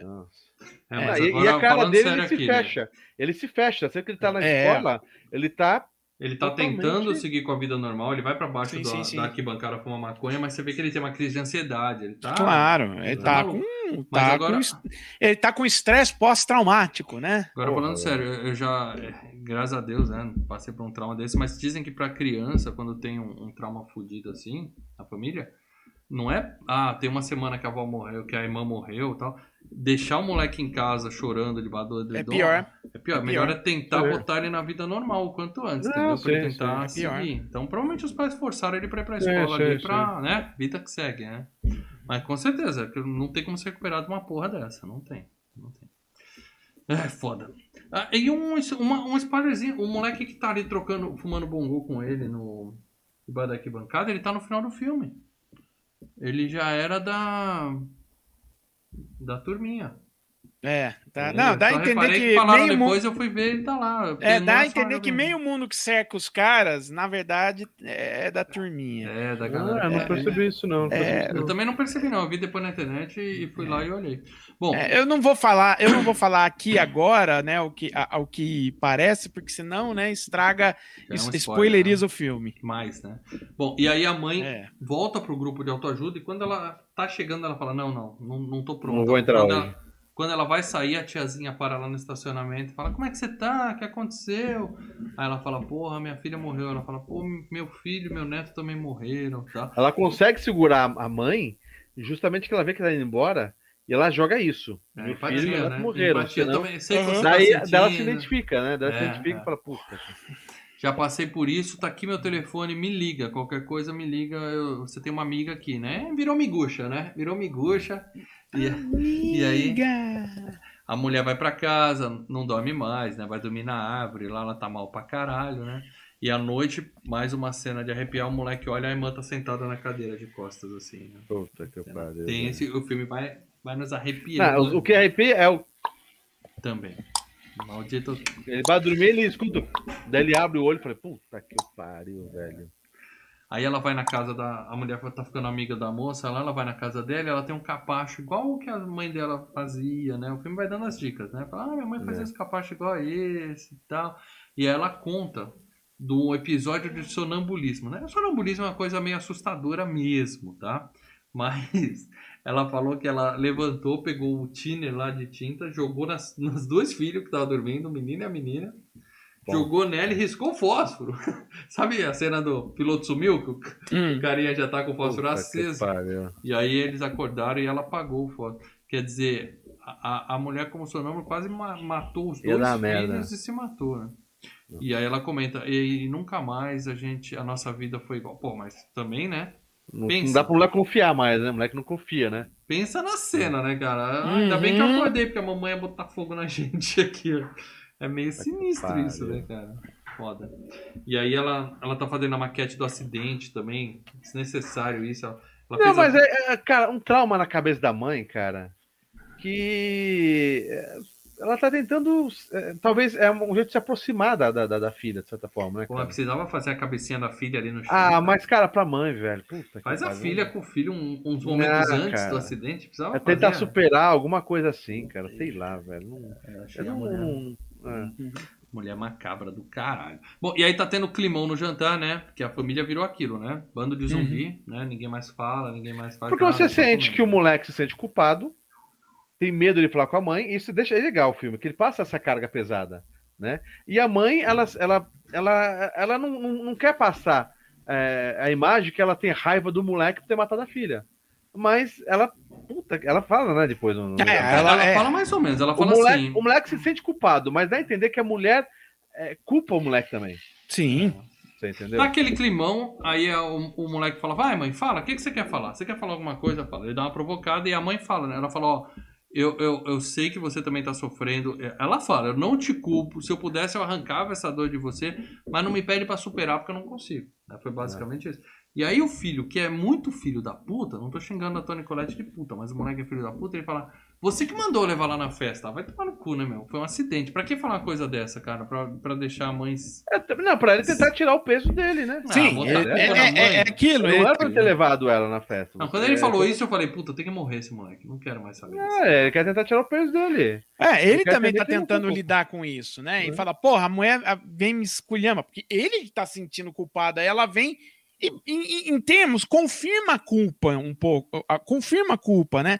É, mas e, e agora, a cara dele ele se aqui, né? fecha. Ele se fecha. Sempre que ele tá na É. escola, ele tá. Ele tá Totalmente. tentando seguir com a vida normal, ele vai pra baixo Sim, da, sim, sim. da arquibancada fumar maconha, mas você vê que ele tem uma crise de ansiedade. Ele tá. claro, ele tá tá, com, Mas tá agora- com ele tá com estresse pós-traumático, né? Agora, falando sério, eu já, é, graças a Deus, né, não passei por um trauma desse, mas dizem que pra criança, quando tem um, um trauma fudido assim, na família, não é, ah, tem uma semana que a avó morreu, que a irmã morreu e tal, deixar o moleque em casa chorando debaixo do É edredom, pior. É pior, É melhor pior. é tentar É. botar ele na vida normal o quanto antes, Não, entendeu? Pra ele sim, tentar sim, é seguir. Então, provavelmente os pais forçaram ele pra ir pra Sim, escola sim, ali sim. pra, né, vida que segue, né? Mas com certeza, não tem como se recuperar de uma porra dessa, não tem, não tem. É foda. Ah, e um, uma, um spoilerzinho, o moleque que tá ali trocando, fumando bongo com ele no debaixo da arquibancada, ele tá no final do filme. Ele já era da da turminha. É, tá. Eu Não, dá a só entender que, falaram meio mundo. depois, eu fui ver ele tá lá. É, dá a entender que meio mundo que cerca os caras, na verdade, é da turminha. É, da Ah, galera. eu não É, percebi isso, não. não percebi isso, Eu também não percebi, não. Eu vi depois na internet e fui lá e olhei. Bom, É, eu não vou falar, eu não vou falar aqui agora, né, o que, a- o que parece, porque senão, né, estraga, é um spoiler, spoileriza o filme. né? mais, né? Bom, e aí a mãe É. volta pro grupo de autoajuda e quando ela tá chegando, ela fala: Não, não, não, não tô pronta. Não vou entrar quando hoje. Ela, quando ela vai sair, a tiazinha para lá no estacionamento e fala: Como é que você tá? O que aconteceu? Aí ela fala: Porra, minha filha morreu. Ela fala: Pô, meu filho e meu neto também morreram, tá? Ela consegue segurar a mãe, justamente que ela vê que ela indo embora, e ela joga isso. É, Meu empatia, filho e meu neto né? morreram. Empatia senão- também. Sei Uhum. tá Daí sentindo. dela se identifica, né? Se É, identifica é. e fala, puta. Já passei por isso, tá aqui meu telefone, me liga. Qualquer coisa me liga. eu- você tem uma amiga aqui, né? Virou miguxa, né? Virou miguxa. E, e aí a mulher vai pra casa, não dorme mais, né? Vai dormir na árvore, lá ela tá mal pra caralho, né? E à noite, mais uma cena de arrepiar, o moleque olha a irmã tá sentada na cadeira de costas, assim. Né? Puta que pariu. Tem esse, o filme vai, vai nos arrepiar Não, o, o que arrepia é o. também. Maldito. Ele vai dormir, ele escuta. Daí ele abre o olho e fala, puta que pariu, velho. Aí ela vai na casa da. A mulher tá ficando amiga da moça, lá ela vai na casa dela e ela tem um capacho igual o que a mãe dela fazia, né? O filme vai dando as dicas, né? Fala, ah, minha mãe fazia É. esse capacho igual a esse e tal. E aí ela conta do episódio de sonambulismo, né? O sonambulismo é uma coisa meio assustadora mesmo, tá? Mas ela falou que ela levantou, pegou o thinner lá de tinta, jogou nas, nos dois filhos que estavam dormindo, o menino e a menina, Bom. jogou nela e riscou o fósforo. Sabe a cena do piloto sumiu? Que o Hum. carinha já tá com o fósforo Puta aceso. E aí eles acordaram e ela apagou o fósforo. Quer dizer, a, a- mulher como sonâmbula quase ma- matou os dois filhos merda. e se matou, né? E aí ela comenta, e, nunca mais a gente, a nossa vida foi igual. Pô, mas também, né? Não, Pensa. não dá pro moleque confiar mais, né? O moleque não confia, né? Pensa na cena, né, cara? Ah, Ainda bem que eu Uhum. acordei, porque a mamãe ia botar fogo na gente aqui. ó. É meio sinistro isso, né, cara? Foda. E aí ela, ela tá fazendo a maquete do acidente também. Desnecessário isso. Ela, ela Não, fez a- mas é, é, cara, um trauma na cabeça da mãe, cara, que é, ela tá tentando, é, talvez é um jeito de se aproximar da, da, da- filha, de certa forma, né, Pô, ela cara? precisava fazer a cabecinha da filha ali no chão. Ah, mas, cara, pra mãe, velho, puta que Faz a pariu. filha com o filho um- uns momentos Não, antes cara. do acidente. Precisava É tentar fazer. superar alguma coisa assim, cara, sei lá, velho. Não, Eu achei eu a não- é. mulher macabra do caralho. Bom, e aí tá tendo climão no jantar, né? Porque a família virou aquilo, né? Bando de zumbi, né? Ninguém mais fala, ninguém mais faz Porque você sente que o moleque se sente culpado, tem medo de falar com a mãe, e isso deixa é legal o filme, que ele passa essa carga pesada, né? E a mãe, ela, ela, ela, ela não, não, não quer passar é, a imagem que ela tem raiva do moleque por ter matado a filha. Mas ela, puta, ela fala, né, depois. No, É, Ela, ela é- fala mais ou menos, ela o, fala moleque, assim. o moleque se sente culpado, mas dá a entender que a mulher é, culpa o moleque também. Sim. Você entendeu? Tá aquele climão, aí é o, o moleque fala, vai mãe, fala, o que, que você quer falar? Você quer falar alguma coisa? Fala. Ele dá uma provocada e a mãe fala, né? Ela fala, ó, eu, eu, eu sei que você também tá sofrendo. Ela fala, eu não te culpo, se eu pudesse eu arrancava essa dor de você, mas não me pede pra superar porque eu não consigo. né? Foi basicamente isso. E aí o filho, que é muito filho da puta, não tô xingando a Tony Colette de puta, mas o moleque é filho da puta, ele fala, você que mandou levar lá na festa, vai tomar no cu, né, meu? Foi um acidente. Pra que falar uma coisa dessa, cara? Pra, pra deixar a mãe... É, não, pra ele tentar tirar o peso dele, né? Ah, Sim, é, é- é- é aquilo. Não é- era pra ele ter levado ela na festa. Não, quando ele É, falou isso, eu falei, puta, tem que morrer esse moleque. Não quero mais saber. É, ele quer tentar tirar o peso dele. É, ele quer também tá ele tentando culpa. lidar com isso, né? E É. fala, porra, a mulher vem me esculhama, porque ele tá sentindo culpada, aí ela vem e, em- em- termos, confirma a culpa um pouco, confirma a culpa, né?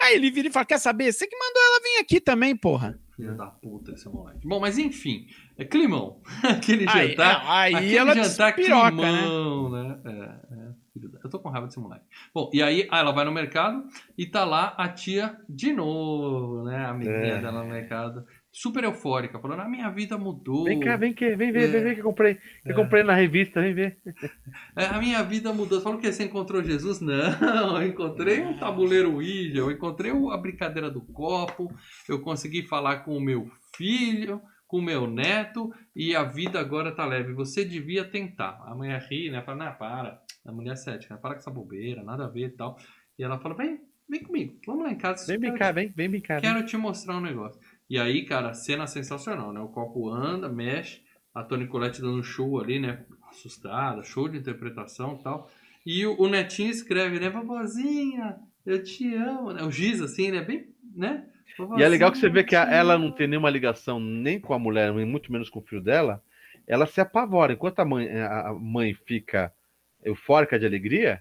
Aí ele vira e fala, quer saber? Você que mandou ela vir aqui também, porra. Filho da puta esse moleque. Bom, mas enfim, é climão. Aquele Aí, jantar. não, aí aquele ela jantar despiroca, né? climão, né? É, é, filho da- Eu tô com raiva desse moleque. Bom, e aí ah, ela vai no mercado e tá lá a tia de novo, né? A amiguinha É. dela no mercado. Super eufórica, falando: a minha vida mudou. Vem cá, vem cá, vem ver, É. vem ver que eu comprei. Que eu comprei na revista, vem ver. É, a minha vida mudou. Falou que você encontrou Jesus? Não, eu encontrei um tabuleiro Ouija, eu encontrei a brincadeira do copo, eu consegui falar com o meu filho, com o meu neto, e a vida agora tá leve. Você devia tentar. A mulher ri, né? Fala, não, para. A mulher é cética, para com essa bobeira, nada a ver e tal. E ela fala, vem, vem comigo, vamos lá em casa. Vem brincar, vem, vem brincar. vem. Quero te mostrar um negócio. E aí, cara, cena sensacional, né? O copo anda, mexe, a Toni Colette dando show ali, né? Assustada, show de interpretação e tal. E o, o Netinho escreve, né? Vovozinha, eu te amo, né? O Giz, assim, né? Bem, né? E é legal que você vê que a- ela não tem nenhuma ligação nem com a mulher, muito menos com o filho dela. Ela se apavora. Enquanto a mãe, a mãe fica eufórica de alegria,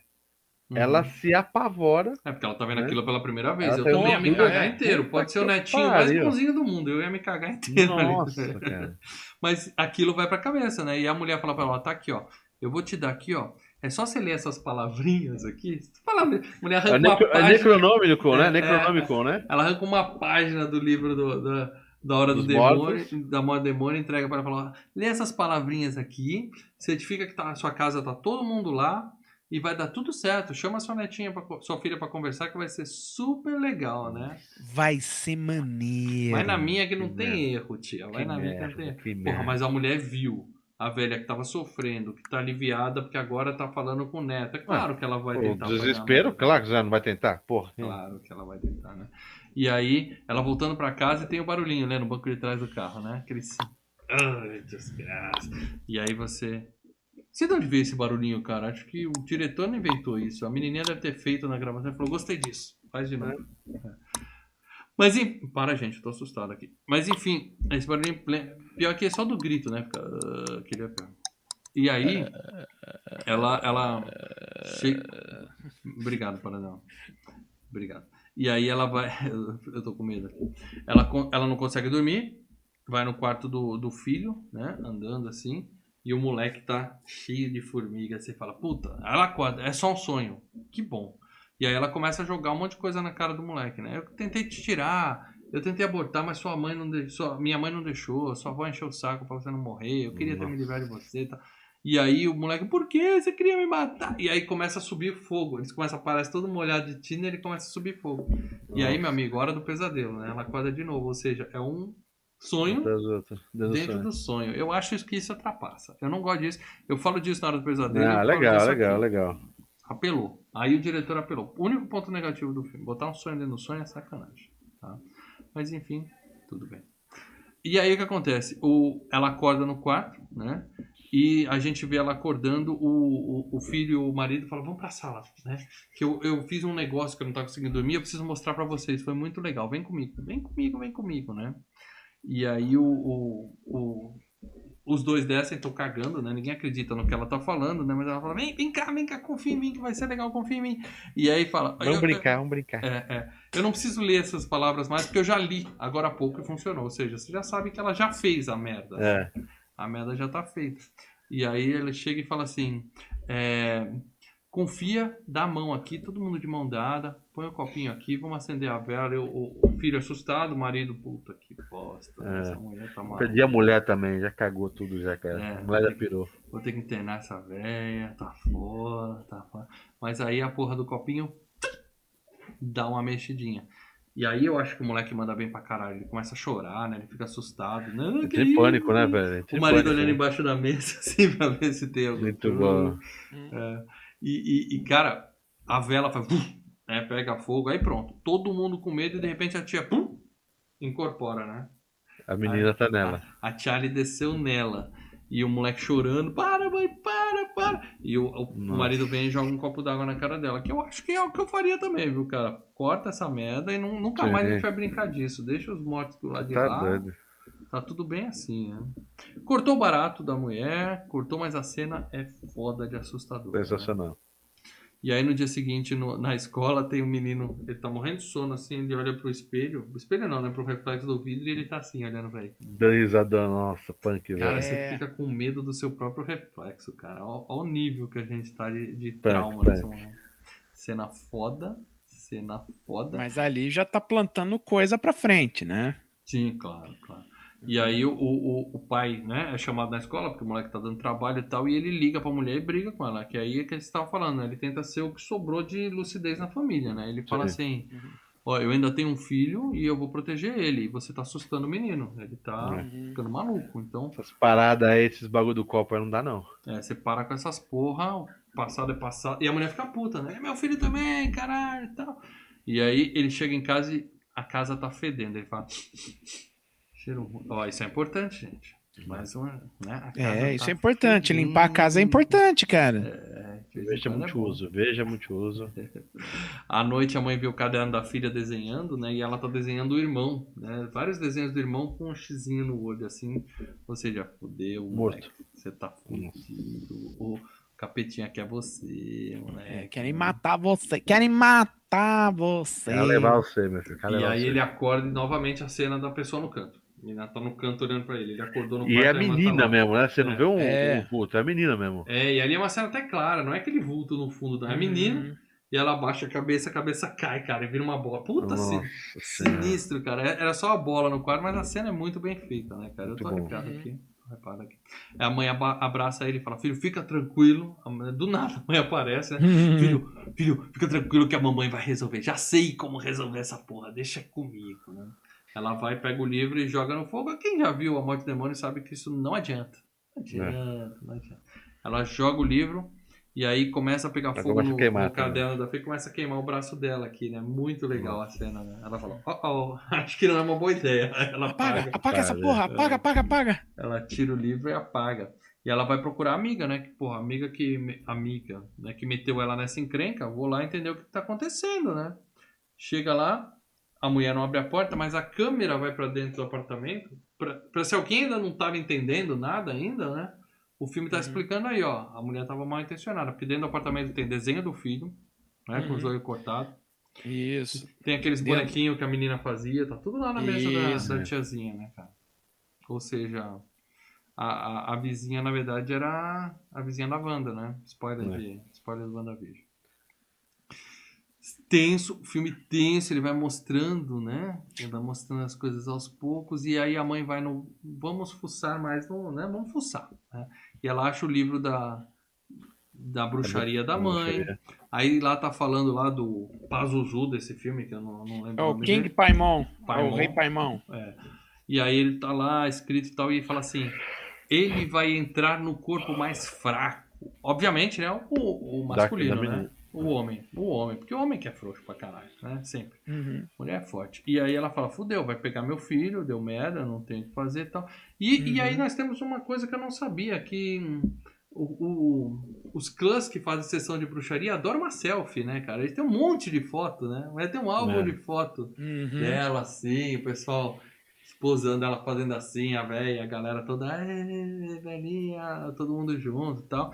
Uhum. ela se apavora. É porque ela tá vendo né? aquilo pela primeira vez. Ela eu também uma ia me cagar inteiro. Pode ser o netinho mais bonzinho do mundo. Eu ia me cagar inteiro. ali. Nossa, cara. Mas aquilo vai pra cabeça, né? E a mulher fala pra ela, ó, tá aqui, ó. Eu vou te dar aqui, ó. É só você ler essas palavrinhas aqui. Se tu falar, mulher arranca É, uma necro, é página. necronômico, né? É, Necronômico, né? Ela arranca uma página do livro do- da, da Hora do Dos Demônio, Mortos. da Morte do Demônio, entrega para ela e fala: ó, lê essas palavrinhas aqui, certifica que tá, a sua casa tá todo mundo lá e vai dar tudo certo. Chama sua netinha, pra, sua filha para conversar, que vai ser super legal, né? Vai ser maneiro. Vai na minha que não que tem erro, tia. Vai Que na minha que não merda, tem erro. Porra, merda. mas a mulher viu a velha que tava sofrendo, que tá aliviada porque agora tá falando com o neto. É claro que ela vai Pô, tentar. desespero, claro que já não vai tentar. Porra. Claro que ela vai tentar, né? E aí, ela voltando pra casa e tem o barulhinho, né? No banco de trás do carro, né? Aquele. Ai, desgraça. E aí você. Sei de onde veio esse barulhinho, cara. Acho que o diretor não inventou isso. A menininha deve ter feito na gravação e falou: gostei disso. Faz de novo. É. Mas enfim. Para, gente, eu tô assustado aqui. Mas enfim, esse barulhinho. Pior que é só do grito, né? Uh, queria... E aí, ela. ela che... Obrigado, Paradão. Obrigado. E aí ela vai. Eu tô com medo aqui. Ela, ela não consegue dormir. Vai no quarto do, do filho, né? Andando assim. E o moleque tá cheio de formiga. Você fala, puta, ela acorda, é só um sonho. Que bom. E aí ela começa a jogar um monte de coisa na cara do moleque, né? Eu tentei te tirar, eu tentei abortar, mas sua mãe não deixou, minha mãe não deixou, sua avó encheu o saco pra você não morrer, eu queria Nossa. ter me livrado de você, tá? E aí o moleque, por que você queria me matar? E aí começa a subir fogo. Eles começam a aparecer todo molhado de tina e ele começa a subir fogo. Nossa. E aí, meu amigo, hora do pesadelo, né? Ela acorda de novo. Ou seja, é um sonho dentro sonho. do sonho. Eu acho que isso atrapassa. Eu não gosto disso. Eu falo disso na hora do pesadelo. Ah, legal, legal, aqui. legal. Apelou. Aí o diretor apelou. O único ponto negativo do filme, botar um sonho dentro do sonho é sacanagem. Tá? Mas enfim, tudo bem. E aí o que acontece? O, ela acorda no quarto, né? E a gente vê ela acordando, o, o, o filho e o marido falam, vamos pra sala, né? Que eu, eu fiz um negócio que eu não tava conseguindo dormir, eu preciso mostrar para vocês, foi muito legal, vem comigo, vem comigo, vem comigo, né? E aí o, o, o os dois descem, estão cagando, né? Ninguém acredita no que ela tá falando, né? Mas ela fala, vem, vem cá, vem cá, confia em mim, que vai ser legal, confia em mim. E aí fala... Vamos brincar, vamos brincar. É, é. Eu não preciso ler essas palavras mais, porque eu já li agora há pouco e funcionou. Ou seja, você já sabe que ela já fez a merda. É. A merda já tá feita. E aí ele chega e fala assim... É, confia, dá a mão aqui, todo mundo de mão dada, põe o copinho aqui, vamos acender a vela. Eu, o, o, filho assustado, o marido, puta que bosta. É. Essa mulher tá maluca. Perdi a mulher também, já cagou tudo, já, cara. É, a mulher já pirou. Que, vou ter que internar essa velha, tá fora, tá fora. Mas aí a porra do copinho dá uma mexidinha. E aí eu acho que o moleque manda bem pra caralho. Ele começa a chorar, né? Ele fica assustado. Não, tem pânico, né, velho? o marido pânico, olhando né? embaixo da mesa, assim, pra ver se tem algum. Muito bom. É. E, e, e, cara, a vela faz. Né, pega fogo, aí pronto. Todo mundo com medo e de repente a tia pum, incorpora, né? A menina tá nela. A, a Charlie desceu nela. E o moleque chorando, para, mãe, para, para. E o, o marido vem e joga um copo d'água na cara dela. Que eu acho que é o que eu faria também, viu, cara? Corta essa merda e não, nunca mais a gente vai brincar disso. Deixa os mortos do lado de tá lá. Doido. Tá tudo bem assim, né? Cortou o barato da mulher, cortou, mas a cena é foda de assustador. Né? Sensacional. Né? E aí no dia seguinte, no, na escola, tem um menino, ele tá morrendo de sono, assim, ele olha pro espelho. O espelho não, né? Pro reflexo do vidro e ele tá assim, olhando pra ele. Dando risada, nossa, punk, velho. Cara, você é. fica com medo do seu próprio reflexo, cara. Olha o nível que a gente tá de, de trauma nessa Cena foda, cena foda. Mas ali já tá plantando coisa pra frente, né? Sim, claro, claro. E aí o, o, o pai, né, é chamado na escola, porque o moleque tá dando trabalho e tal, e ele liga pra mulher e briga com ela, que aí é que eles estavam falando, né? Ele tenta ser o que sobrou de lucidez na família, né? Ele fala Sim. assim, ó, eu ainda tenho um filho e eu vou proteger ele, e você tá assustando o menino, ele tá uhum. ficando maluco, então... Essas paradas aí, esses bagulho do copo aí não dá não. É, você para com essas porra, passado é passado, e a mulher fica puta, né? Meu filho também, caralho, e tal. E aí ele chega em casa e a casa tá fedendo, ele fala... Cheiro Ó, isso é importante, gente. Mais uma, né? É, tá isso é importante. Fedendo. Limpar a casa é importante, cara. É, veja muito é uso, veja muito uso. À noite a mãe viu o caderno da filha desenhando, né? E ela tá desenhando o irmão, né? Vários desenhos do irmão com um xizinho no olho, assim. Ou seja, fudeu, morto. Você tá fudido. O capetinha quer você, moleque. É, querem matar você. Querem matar você. Quer levar você, meu filho. e aí você. ele acorda e novamente a cena da pessoa no canto. Menina tá no canto olhando pra ele. Ele acordou no E é a menina tá mesmo, né? Você não é. vê um, é. um puto, é a menina mesmo. É, e ali é uma cena até clara, não é aquele vulto no fundo, não. É a menina. Uhum. E ela abaixa a cabeça, a cabeça cai, cara, e vira uma bola. Puta, Nossa, sinistro, cara. É, era só a bola no quadro, mas a cena é muito bem feita, né, cara? Eu tô arrepiado aqui. Repara aqui. A mãe abraça ele e fala: Filho, fica tranquilo. Do nada a mãe aparece, né? filho, filho, fica tranquilo que a mamãe vai resolver. Já sei como resolver essa porra, deixa comigo, né? Ela vai, pega o livro e joga no fogo. Quem já viu A Morte do Demônio sabe que isso não adianta. Não adianta, é. não adianta. Ela joga o livro e aí começa a pegar fogo no, queimar, no caderno da Fê e começa a queimar o braço dela aqui, né? Muito legal a cena, né? Ela fala, oh, oh, acho que não é uma boa ideia. Ela apaga, apaga, apaga essa porra, apaga, apaga, apaga. Ela tira o livro e apaga. E ela vai procurar a amiga, né? Que, porra, amiga que. Amiga, né? Que meteu ela nessa encrenca. Vou lá entender o que tá acontecendo, né? Chega lá, a mulher não abre a porta, mas a câmera vai pra dentro do apartamento. Pra, pra se alguém ainda não tava entendendo nada ainda, né? O filme tá Uhum. explicando aí, ó. A mulher tava mal intencionada. Porque dentro do apartamento tem desenho do filho, né? Com os Uhum. olhos cortados. Isso. Tem aqueles Dentro. bonequinhos que a menina fazia, tá tudo lá na mesa da, Isso, da né? tiazinha, né, cara? Ou seja, a, a, a vizinha, na verdade, era a vizinha da Wanda, né? Spoiler, É. de, spoiler do WandaVision. Tenso, filme tenso, ele vai mostrando, né? Ele vai mostrando as coisas aos poucos, e aí a mãe vai no. Vamos fuçar mais no. Né? Vamos fuçar. Né? E ela acha o livro da, da bruxaria da mãe. Aí lá tá falando lá do Pazuzu desse filme, que eu não, não lembro É o King dele. Paimon. É Paimon. o Rei Paimon. E aí ele tá lá escrito e tal, e ele fala assim: ele vai entrar no corpo mais fraco. Obviamente, né? O, o masculino, Da- da né? O homem. O homem. Porque o homem que é frouxo pra caralho, né? Sempre. Uhum. Mulher é forte. E aí ela fala: fudeu, vai pegar meu filho, deu merda, não tem o que fazer e tal. E, e Uhum. aí nós temos uma coisa que eu não sabia: que hum, o, o- os clãs que fazem sessão de bruxaria adoram uma selfie, né, cara? Eles têm um monte de foto, né? Mas tem um álbum É. de foto Uhum. dela assim, o pessoal posando ela fazendo assim, a velha, a galera toda, "Ê, velhinha, todo mundo junto e tal.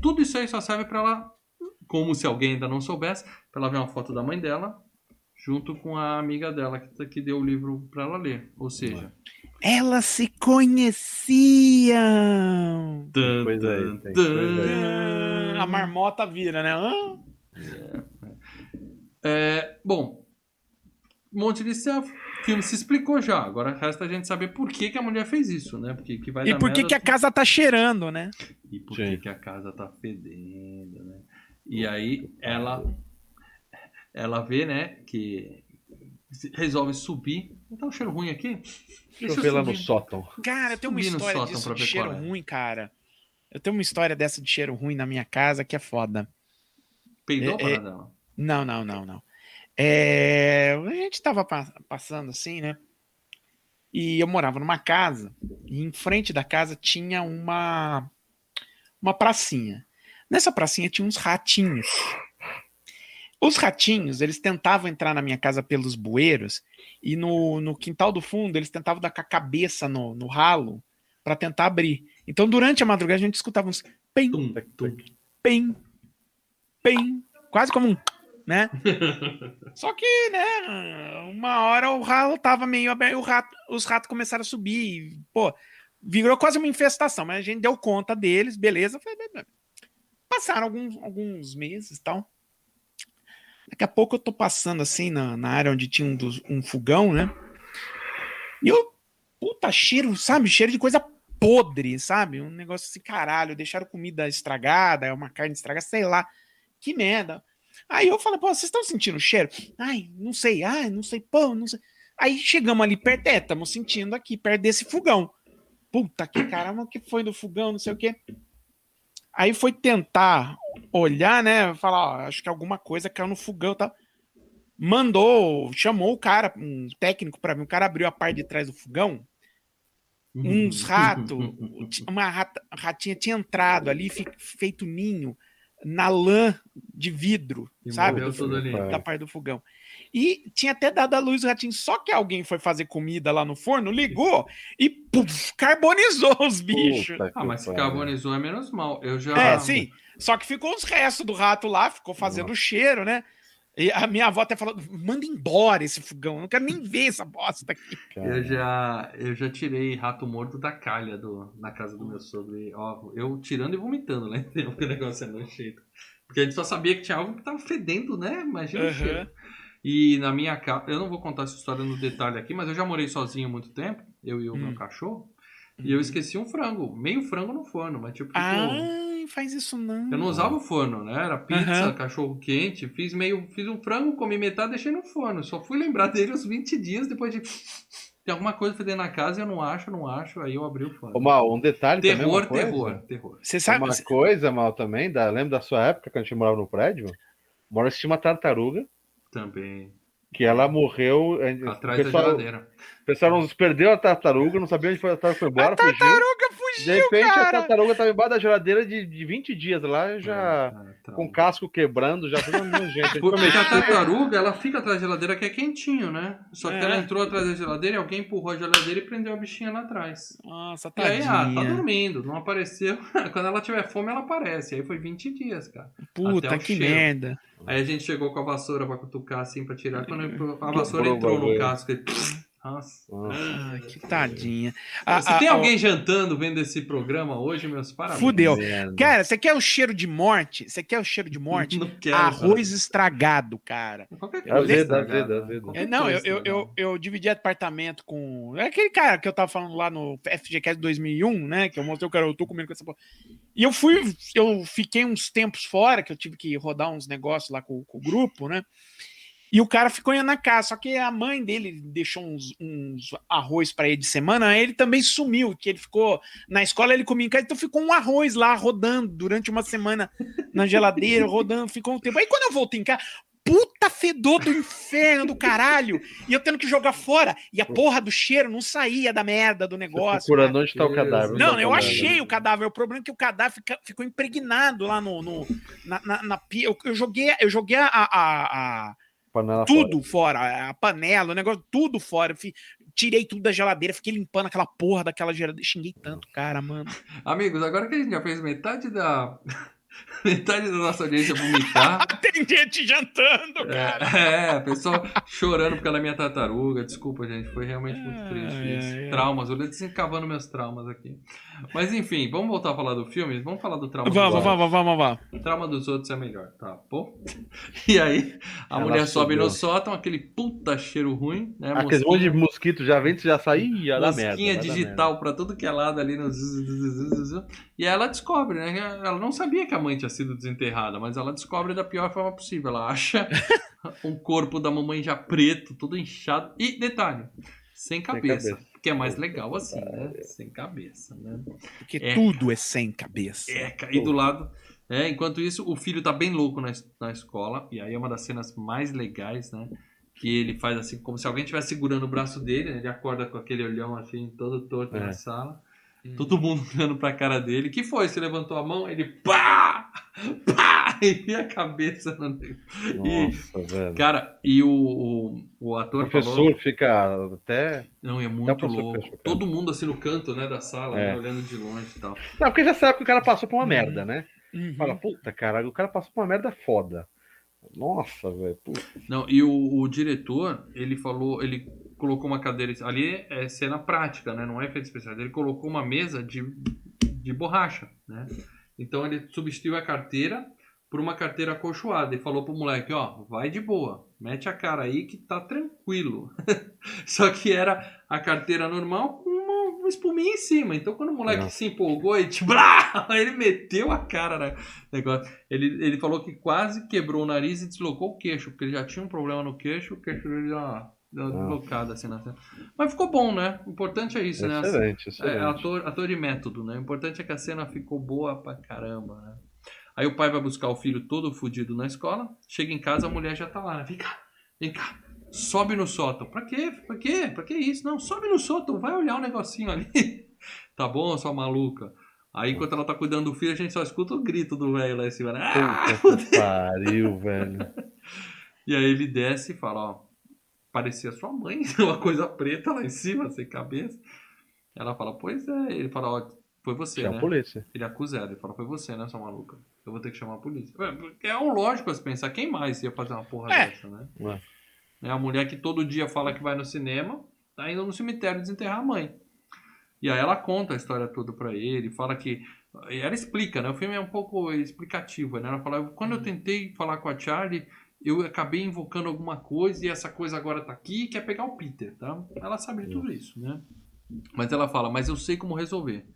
Tudo isso aí só serve pra ela, como se alguém ainda não soubesse, pra ela ver uma foto da mãe dela, junto com a amiga dela que, que deu o livro pra ela ler. Ou seja, Elas se conheciam. aí. Ah, A marmota vira, né? Hã? É, bom, um monte de selfie. O filme se explicou já. Agora resta a gente saber por que, que a mulher fez isso, né? Porque que vai E dar por que, merda que a casa tá cheirando, né? E por que, que a casa tá fedendo, né? E aí ela ela vê, né, que resolve subir. Não tá um cheiro ruim aqui? Deixa eu ver lá no sótão. Cara, eu tenho uma história sótão disso pra de ver cheiro é. ruim, cara. Eu tenho uma história dessa de cheiro ruim na minha casa que é foda. Peidou É, a parada dela. Não, não, não, não. É, a gente tava pa- passando assim, né? E eu morava numa casa, e em frente da casa tinha uma uma pracinha. Nessa pracinha tinha uns ratinhos. Os ratinhos, eles tentavam entrar na minha casa pelos bueiros, e no, no quintal do fundo eles tentavam dar com a cabeça no, no ralo para tentar abrir. Então, durante a madrugada, a gente escutava uns pem, pem, pem, quase como um, né? Só que, né, uma hora o ralo tava meio aberto, rato, os ratos começaram a subir, e, pô, virou quase uma infestação, mas a gente deu conta deles, beleza. Foi- Passaram alguns, alguns meses tal. Daqui a pouco eu tô passando assim na, na área onde tinha um, dos- um fogão, né? E eu, puta, cheiro, sabe? Cheiro de coisa podre, sabe? Um negócio assim, caralho, deixaram comida estragada, uma carne estragada, sei lá. Que merda. Aí eu falei, pô, vocês estão sentindo o cheiro? Ai, não sei, ai, não sei, pô, não sei. Aí chegamos ali perto, é, estamos sentindo aqui, perto desse fogão. Puta que caramba, o que foi do fogão, não sei o quê. Aí foi tentar olhar, né? Falar, ó, acho que alguma coisa caiu no fogão e tal. Mandou, chamou o cara, um técnico pra mim. O cara abriu a parte de trás do fogão. Uns ratos, uma rata- ratinha tinha entrado ali, fe- feito ninho na lã de vidro, E sabe? do fogão. da parte do fogão. E tinha até dado a luz o ratinho. Só que alguém foi fazer comida lá no forno, ligou e puf, carbonizou os bichos. Puta Ah, mas se carbonizou é menos mal. Eu já. É, sim. Só que ficou os restos do rato lá, ficou fazendo cheiro, né? E a minha avó até falou: manda embora esse fogão, eu não quero nem ver essa bosta aqui. Eu já, eu já tirei rato morto da calha do, na casa do meu sogro. E, ó, eu tirando e vomitando, né? Porque o negócio é nojento. Porque a gente só sabia que tinha algo que tava fedendo, né? Imagina o Aham. cheiro. E na minha casa, eu não vou contar essa história no detalhe aqui, mas eu já morei sozinho há muito tempo, eu e o Hum. meu cachorro. E eu esqueci um frango, meio frango no forno, mas tipo, Ai, faz isso não. eu não usava o forno, né? Era pizza, cachorro quente. Fiz meio. Fiz um frango, comi metade, deixei no forno. Só fui lembrar dele uns 20 dias depois de. Tem alguma coisa fedendo na casa e eu não acho, não acho. Aí eu abri o forno. Ô, Mal, um detalhe também, terror, uma coisa. terror, terror. Você sabe. Uma coisa, Mal, também, da, lembra da sua época, quando a gente morava no prédio? Maurício tinha uma tartaruga, Também. que ela morreu... Atrás pessoal- da geladeira. Pessoal não perdeu a tartaruga, não sabia onde foi a tartaruga foi embora, a tartaruga fugiu, De repente cara. a tartaruga tava embaixo da geladeira de, de 20 dias lá, já Ah, tá. com o casco quebrando, já tudo gente Porque a tartaruga, ela fica atrás da geladeira que é quentinho, né? Só que É. ela entrou atrás da geladeira e alguém empurrou a geladeira e prendeu a bichinha lá atrás. Nossa, E aí, ah, tá tadinha. dormindo, não apareceu. Quando ela tiver fome, ela aparece. Aí foi 20 dias, cara. Puta, Até o que cheiro. merda. Aí a gente chegou com a vassoura pra cutucar assim, pra tirar. Quando a vassoura entrou no casco, ele... Nossa. Ah, que tadinha. Ah, Se ah, tem ah, alguém jantando vendo esse programa hoje, meus parabéns. Fudeu. Merda. Cara, você quer o cheiro de morte? Você quer o cheiro de morte? Não quero. Arroz estragado, cara. Qualquer Azedo, coisa. azedo. Qualquer É, não, eu, eu, eu, eu dividi apartamento com. É aquele cara que eu tava falando lá no FGCast 2001, né? Que eu mostrei o cara, eu tô comendo com essa porra. E eu fui, eu fiquei uns tempos fora, que eu tive que rodar uns negócios lá com, com o grupo, né? E o cara ficou indo na casa, só que a mãe dele deixou uns, uns arroz para ele de semana, aí ele também sumiu, que ele ficou na escola, ele comia em casa, então ficou um arroz lá rodando durante uma semana na geladeira, rodando, ficou um tempo. Aí quando eu voltei em casa, puta fedor do inferno do caralho, e eu tendo que jogar fora, e a porra do cheiro não saía da merda do negócio. procurando onde tá o cadáver. Não, tá eu achei o cadáver. O problema é que o cadáver fica- ficou impregnado lá no. no- na, na, na pia. Eu, eu joguei, eu joguei a, a- a- Panela tudo fora. A panela, o negócio, tudo fora. Eu fi- tirei tudo da geladeira, fiquei limpando aquela porra daquela geladeira. Xinguei tanto, cara, mano. Amigos, agora que a gente já fez metade da. metade da nossa audiência vomitar. Tem gente jantando, cara. É, é, a pessoa chorando por causa da minha tartaruga. Desculpa, gente, foi realmente muito triste isso. ai. Traumas, eu desencavando meus traumas aqui. Mas enfim, vamos voltar a falar do filme? Vamos falar do trauma Vamos, dos vamos, vamos, vamos. outros. O trauma dos outros é melhor, tá bom? E aí, a Ela mulher sobe no sótão, aquele puta cheiro ruim, né? Aquele monte de mosquito já vem, já saía da merda. Mosquinha digital pra tudo que é lado ali no. E aí ela descobre, né? Ela não sabia que a mãe tinha sido desenterrada, mas ela descobre da pior forma possível. Ela acha um corpo da mamãe já preto, todo inchado. E detalhe, sem cabeça. cabeça. Que é mais legal assim, né? Sem cabeça, né? Porque É. tudo é sem cabeça. É, e do lado. É, enquanto isso, o filho tá bem louco na, na escola. E aí é uma das cenas mais legais, né? Que ele faz assim, como se alguém estivesse segurando o braço dele, né? Ele acorda com aquele olhão assim, todo torto É. na sala. Hum. Todo mundo olhando pra cara dele. que foi? Você levantou a mão, ele pá! Pá! E a cabeça no. E, Nossa, velho. cara, e o, o, o O ator professor falou. fica até. Não, é muito louco. Todo mundo assim no canto, né, da sala, É. né, olhando de longe e tal. Não, porque já sabe que o cara passou por uma merda, né? Uhum. Fala, puta, cara, o cara passou por uma merda foda. Nossa, velho. Não, e o, o diretor, ele falou, ele colocou uma cadeira. Ali é cena prática, né? Não é efeito especial. Ele colocou uma mesa de, de borracha, né? Então ele substituiu a carteira por uma carteira acolchoada e falou pro moleque, ó, vai de boa, mete a cara aí que tá tranquilo. Só que era a carteira normal com uma, uma espuminha em cima. Então quando o moleque Nossa. se empolgou e tipo, ele meteu a cara no negócio. Ele, ele falou que quase quebrou o nariz e deslocou o queixo, porque ele já tinha um problema no queixo, o queixo dele deu uma, deu uma Nossa. deslocada assim na cena. Mas ficou bom, né? O importante é isso, né? Excelente, É, excelente. ator, ator de método, né? O importante é que a cena ficou boa pra caramba, né? Aí o pai vai buscar o filho todo fudido na escola, chega em casa, a mulher já tá lá, né? Vem cá, vem cá, sobe no sótão. Pra quê? Pra quê? Pra que isso? Não, sobe no sótão, vai olhar o negocinho ali. tá bom, sua maluca? Aí enquanto ela tá cuidando do filho, a gente só escuta o grito do velho lá em cima, né? Ah! Puta que pariu, velho. E aí ele desce e fala, ó, parecia sua mãe, uma coisa preta lá em cima, sem cabeça. Ela fala, pois é. Ele fala, ó, foi você, Chama né? a polícia. Ele acusa ela, ele fala, foi você, né, sua maluca? Eu vou ter que chamar a polícia. Porque É um lógico se pensar, quem mais ia fazer uma porra É. dessa, né? Ué. É a mulher que todo dia fala que vai no cinema, tá indo no cemitério desenterrar a mãe. E aí ela conta a história toda pra ele, fala que. e Ela explica, né? O filme é um pouco explicativo, né? Ela fala, quando eu tentei falar com a Charlie, eu acabei invocando alguma coisa e essa coisa agora tá aqui e quer pegar o Peter, tá? Ela sabe de tudo isso, né? Mas ela fala, mas eu sei como resolver.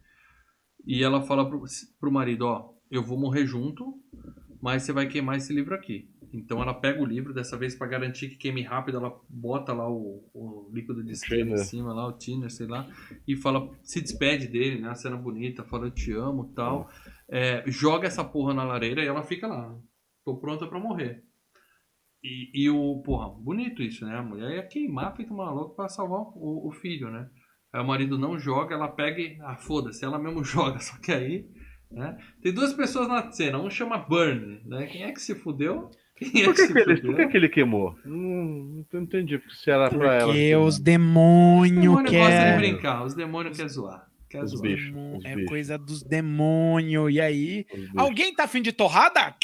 E ela fala pro, pro marido, ó, eu vou morrer junto, mas você vai queimar esse livro aqui. Então ela pega o livro, dessa vez para garantir que queime rápido, ela bota lá o, o líquido de escreve em cima, lá o thinner, sei lá, e fala, se despede dele, né? A cena bonita, fala eu te amo tal. É, joga essa porra na lareira e ela fica lá. Tô pronta para morrer. E, e o, porra, bonito isso, né? A mulher ia queimar feito maluco pra salvar o, o filho, né? Aí o marido não joga, ela pega e. Ah, foda-se, ela mesmo joga. Só que aí. Né? Tem duas pessoas na cena, um chama Burn, né? Quem é que se fudeu? Quem é Por que, se que, ele, fudeu? por que, que ele queimou? Não, não entendi porque se era pra ela. Porque os Os demônios demônios gostam de brincar, os demônios querem zoar. Quer Os zoar. bichos. os É bichos, coisa dos demônios. E aí. Alguém tá afim de torrada?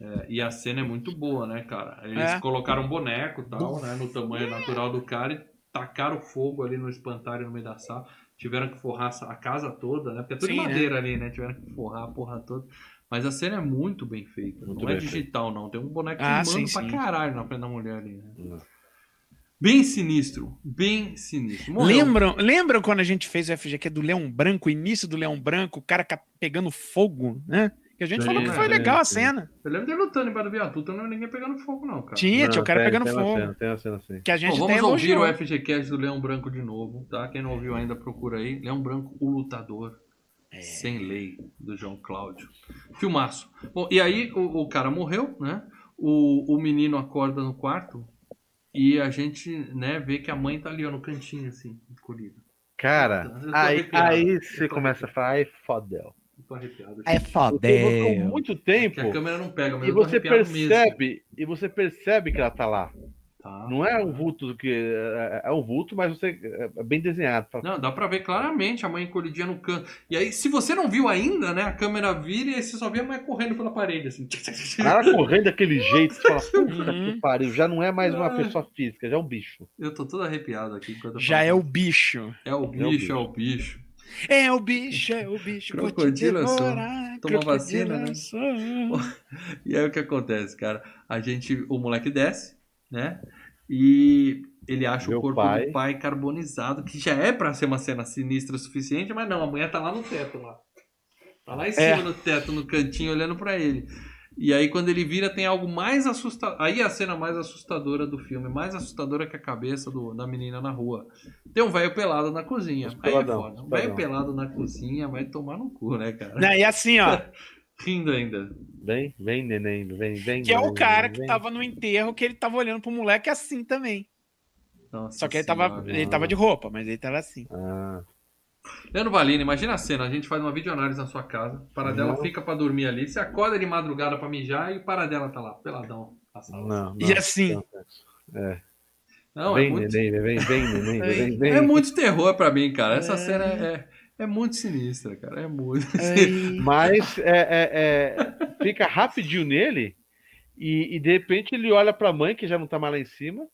É, e a cena é muito boa, né, cara? Eles É. colocaram um boneco e tal, né? No tamanho natural do cara e tacaram fogo ali no espantalho no meio da sala. Tiveram que forrar a casa toda, né? Porque é tudo de Sim, né? madeira ali, né? Tiveram que forrar a porra toda. Mas a cena é muito bem feita. Muito não é bem digital, não. Tem um boneco Ah, queimando sim, pra sim. caralho na frente da mulher ali, né? Não. Bem sinistro. Bem sinistro. Morreu. Lembram, lembram quando a gente fez o FGQ do Leão Branco, o início do Leão Branco, o cara ca- pegando fogo, né? Que a gente Sim, falou que foi sim, legal a sim. cena. Eu lembro dele lutando embaixo do viaduto, não é ninguém pegando fogo, não, cara. Tinha, tinha o cara tem- pegando tem fogo. cena, tem uma cena assim. Que a gente Bom, vamos ouvir elogiou. o FGCast do Leão Branco de novo, tá? Quem não ouviu ainda, procura aí. Leão Branco, o lutador. É. Sem lei, do João Cláudio. Filmaço. Bom, e aí o, o cara morreu, né? O, o menino acorda no quarto e a gente, né, vê que a mãe tá ali, ó, no cantinho, assim, encolhida. Cara, aí, aí você começa a falar, ai, fodel. Eu tô arrepiado. É Porque ficou muito tempo Que a câmera não pega, mas e eu tô você arrepiado mesmo. percebe, e você percebe que ela tá lá. Tá. Não é um vulto do que é, é um vulto, mas você é bem desenhado. Não, dá pra ver claramente a mãe encolhidinha no canto. E aí, se você não viu ainda, né, a câmera vira e aí você só vê a mãe correndo pela parede, assim. Ela correndo daquele jeito, você fala, puta que pariu, já não é mais uma Ah. pessoa física, já é um bicho. Eu tô todo arrepiado aqui. enquanto eu Já falo. é o bicho. É o bicho, é o bicho. É o bicho, é o bicho. vou te Crocodilo é só. devorar, Toma crocodilo vacina, né? é só. E aí o que acontece, cara? A gente, o moleque desce, né? E ele acha Meu o corpo pai. do pai carbonizado, que já é pra ser uma cena sinistra o suficiente, mas não, a mulher tá lá no teto lá. Tá lá em cima É. no teto, no cantinho, olhando pra ele. E aí quando ele vira tem algo mais assustador. Aí é a cena mais assustadora do filme, mais assustadora que a cabeça do- da menina na rua. Tem um velho pelado na cozinha. Aí é foda. Um velho pelado na cozinha vai tomar no cu, né, cara? Não, e assim, ó, Rindo ainda. Vem, vem, neném, vem, vem. que é o cara que tava no enterro, que ele tava olhando pro moleque assim também. Nossa Só que ele tava, ele tava de roupa, mas ele tava assim. Ah, Leandro Valina, imagina a cena, a gente faz uma videoanálise na sua casa, o paradela Não. fica pra dormir ali, você acorda de madrugada pra mijar e o paradela tá lá, peladão. não, não. E assim, É. Não, é vem, muito, neném, vem, vem, neném, vem, vem. é muito terror pra mim, cara. Essa É. cena é, é muito sinistra, cara. É muito. ai, Mas é, é, é, fica rapidinho nele e, e de repente ele olha pra mãe, que já não tá mais lá em cima,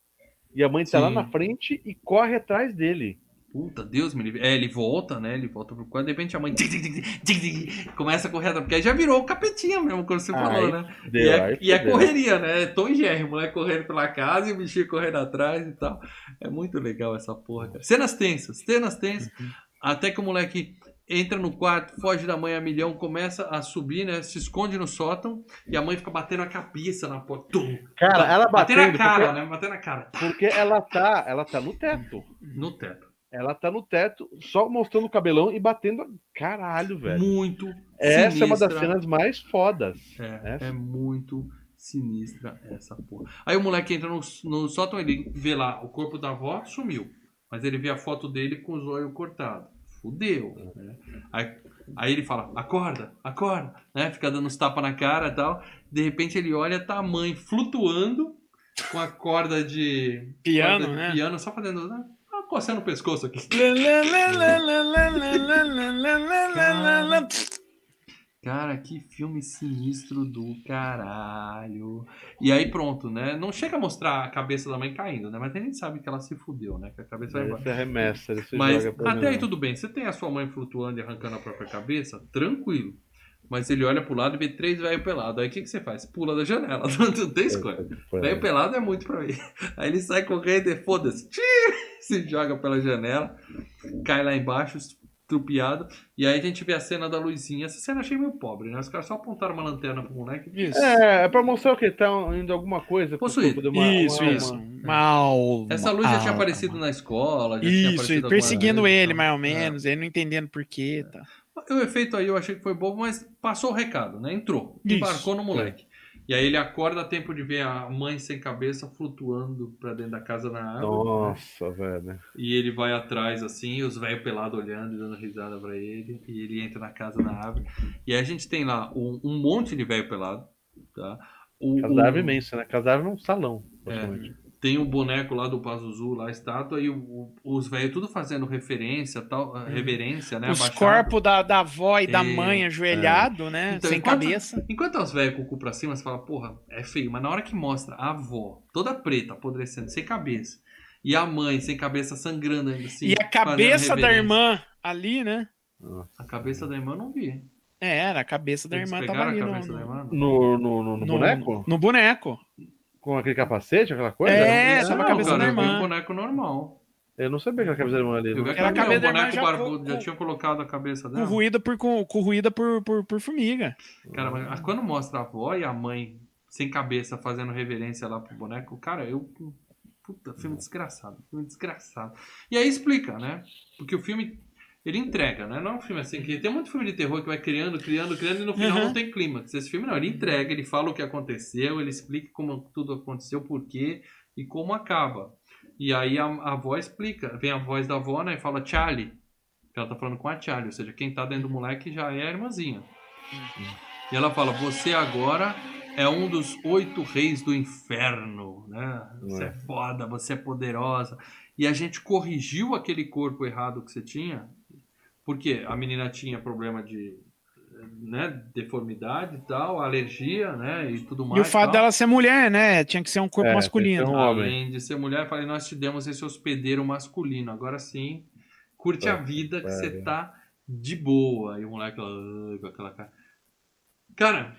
e a mãe tá lá Sim. na frente e corre atrás dele. Puta, Deus me livre. É, ele volta, né? Ele volta pro quarto, de repente a mãe tic, tic, tic, começa a correr atrás, porque aí já virou o capetinha mesmo, como você falou, né? E Deu, é, e é correria, né? É Tom e Jerry, o moleque correndo pela casa e o bichinho correndo atrás e tal. É muito legal essa porra, cara. Cenas tensas, cenas tensas. Uhum. Até que o moleque entra no quarto, foge da mãe a milhão, começa a subir, né? Se esconde no sótão e a mãe fica batendo a cabeça na porta. Tum! Cara, ela batendo batendo na cara, porque, né? Batendo na cara. porque ela tá, ela tá no teto. No teto. Ela tá no teto, só mostrando o cabelão e batendo. Caralho, velho. Muito Essa é uma das sinistra. cenas mais fodas. É, Essa? é muito sinistra essa porra. Aí o moleque entra no, no sótão, ele vê lá, o corpo da avó sumiu. Mas ele vê a foto dele com os olhos cortados. Fudeu. né? Aí, aí ele fala, acorda, acorda, né? Fica dando uns tapas na cara e tal. De repente ele olha, tá a mãe flutuando com a corda de Piano, corda de né? piano, só fazendo, né? Coçando o pescoço aqui. Cara, que filme sinistro do caralho. E aí pronto, né? Não chega a mostrar a cabeça da mãe caindo, né? Mas a gente sabe que ela se fudeu, né? Que a cabeça vai embora. Você arremessa, ele se Mas joga até aí tudo bem. Você tem a sua mãe flutuando e arrancando a própria cabeça, tranquilo. Mas ele olha pro lado e vê três velho pelado. Aí o que, que você faz? Pula da janela. Não tem escolha. Velho pelado é muito pra mim. Aí ele sai correndo e foda-se. Tchii! Se joga pela janela, cai lá embaixo, estrupiado. E aí a gente vê a cena da luzinha. Essa cena eu achei meio pobre, né? Os caras só apontaram uma lanterna pro moleque. Isso. É, é pra mostrar o que? Tá indo alguma coisa. pro Possuído. corpo de uma- isso, uma- isso. uma- Mal. Essa luz já tinha aparecido mal. na escola. Já tinha Isso, perseguindo ele, então. mais ou É. menos, ele não entendendo por quê. Tá. O efeito aí eu achei que foi bobo, mas passou o recado, né? Entrou, Isso. embarcou no moleque. E aí ele acorda a tempo de ver a mãe sem cabeça flutuando pra dentro da casa na árvore. Nossa, velho. E ele vai atrás, assim, e os velhos pelados olhando e dando risada pra ele. E ele entra na casa na árvore. E aí a gente tem lá um, um monte de velho pelado, tá? O, Casa da árvore o- imensa, né? Casa da árvore é um salão, é, praticamente. Tem o boneco lá do Pazuzu, lá a estátua, e o- o- os velhos tudo fazendo referência, tal, reverência, né? Os abaixado. corpos da, da avó e da É, mãe ajoelhado, né? Então, sem enquanto- cabeça. Enquanto as velhas com o cu pra cima, você fala, porra, é feio. Mas na hora que mostra a avó, toda preta, apodrecendo, sem cabeça, e a mãe sem cabeça sangrando ainda assim. e a cabeça da irmã ali, né? A cabeça da irmã eu não vi. É, era, a cabeça da Eles irmã tava ali a no, cabeça da no, irmã? No, no, no, no boneco? no boneco. Com aquele capacete, aquela coisa? É, Não, tava a não, cabeça cara, da eu vi irmã. um boneco normal. Eu não sabia que era a cabeça da irmã ali. Eu vi não. aquela a o cabeça da irmã boneco já barbudo, já tinha colocado a cabeça dela. Corroída por, co- corroída por, por, por formiga. Cara, mas quando mostra a avó e a mãe sem cabeça fazendo reverência lá pro boneco, cara, eu. Puta, filme desgraçado. Filme desgraçado. E aí explica, né? Porque o filme. Ele entrega, né? Não é um filme assim que. Tem muito filme de terror que vai criando, criando, criando e no final Uhum. não tem clímax. Esse filme não, ele entrega, ele fala o que aconteceu, ele explica como tudo aconteceu, por quê e como acaba. E aí a, a avó explica. Vem a voz da avó, né? E fala Charlie. Que ela tá falando com a Charlie, ou seja, quem tá dentro do moleque já é a irmãzinha. E ela fala: Você agora é um dos oito reis do inferno, né? Você É. é foda, você é poderosa. E a gente corrigiu aquele corpo errado que você tinha, porque a menina tinha problema de né, deformidade e tal, alergia, né, e tudo mais. e o fato tal. dela ser mulher, né? Tinha que ser um corpo É, masculino. um homem. Além de ser mulher, eu falei, nós te demos esse hospedeiro masculino. Agora sim, curte a vida que é. você tá de boa. E o moleque com aquela cara. Cara,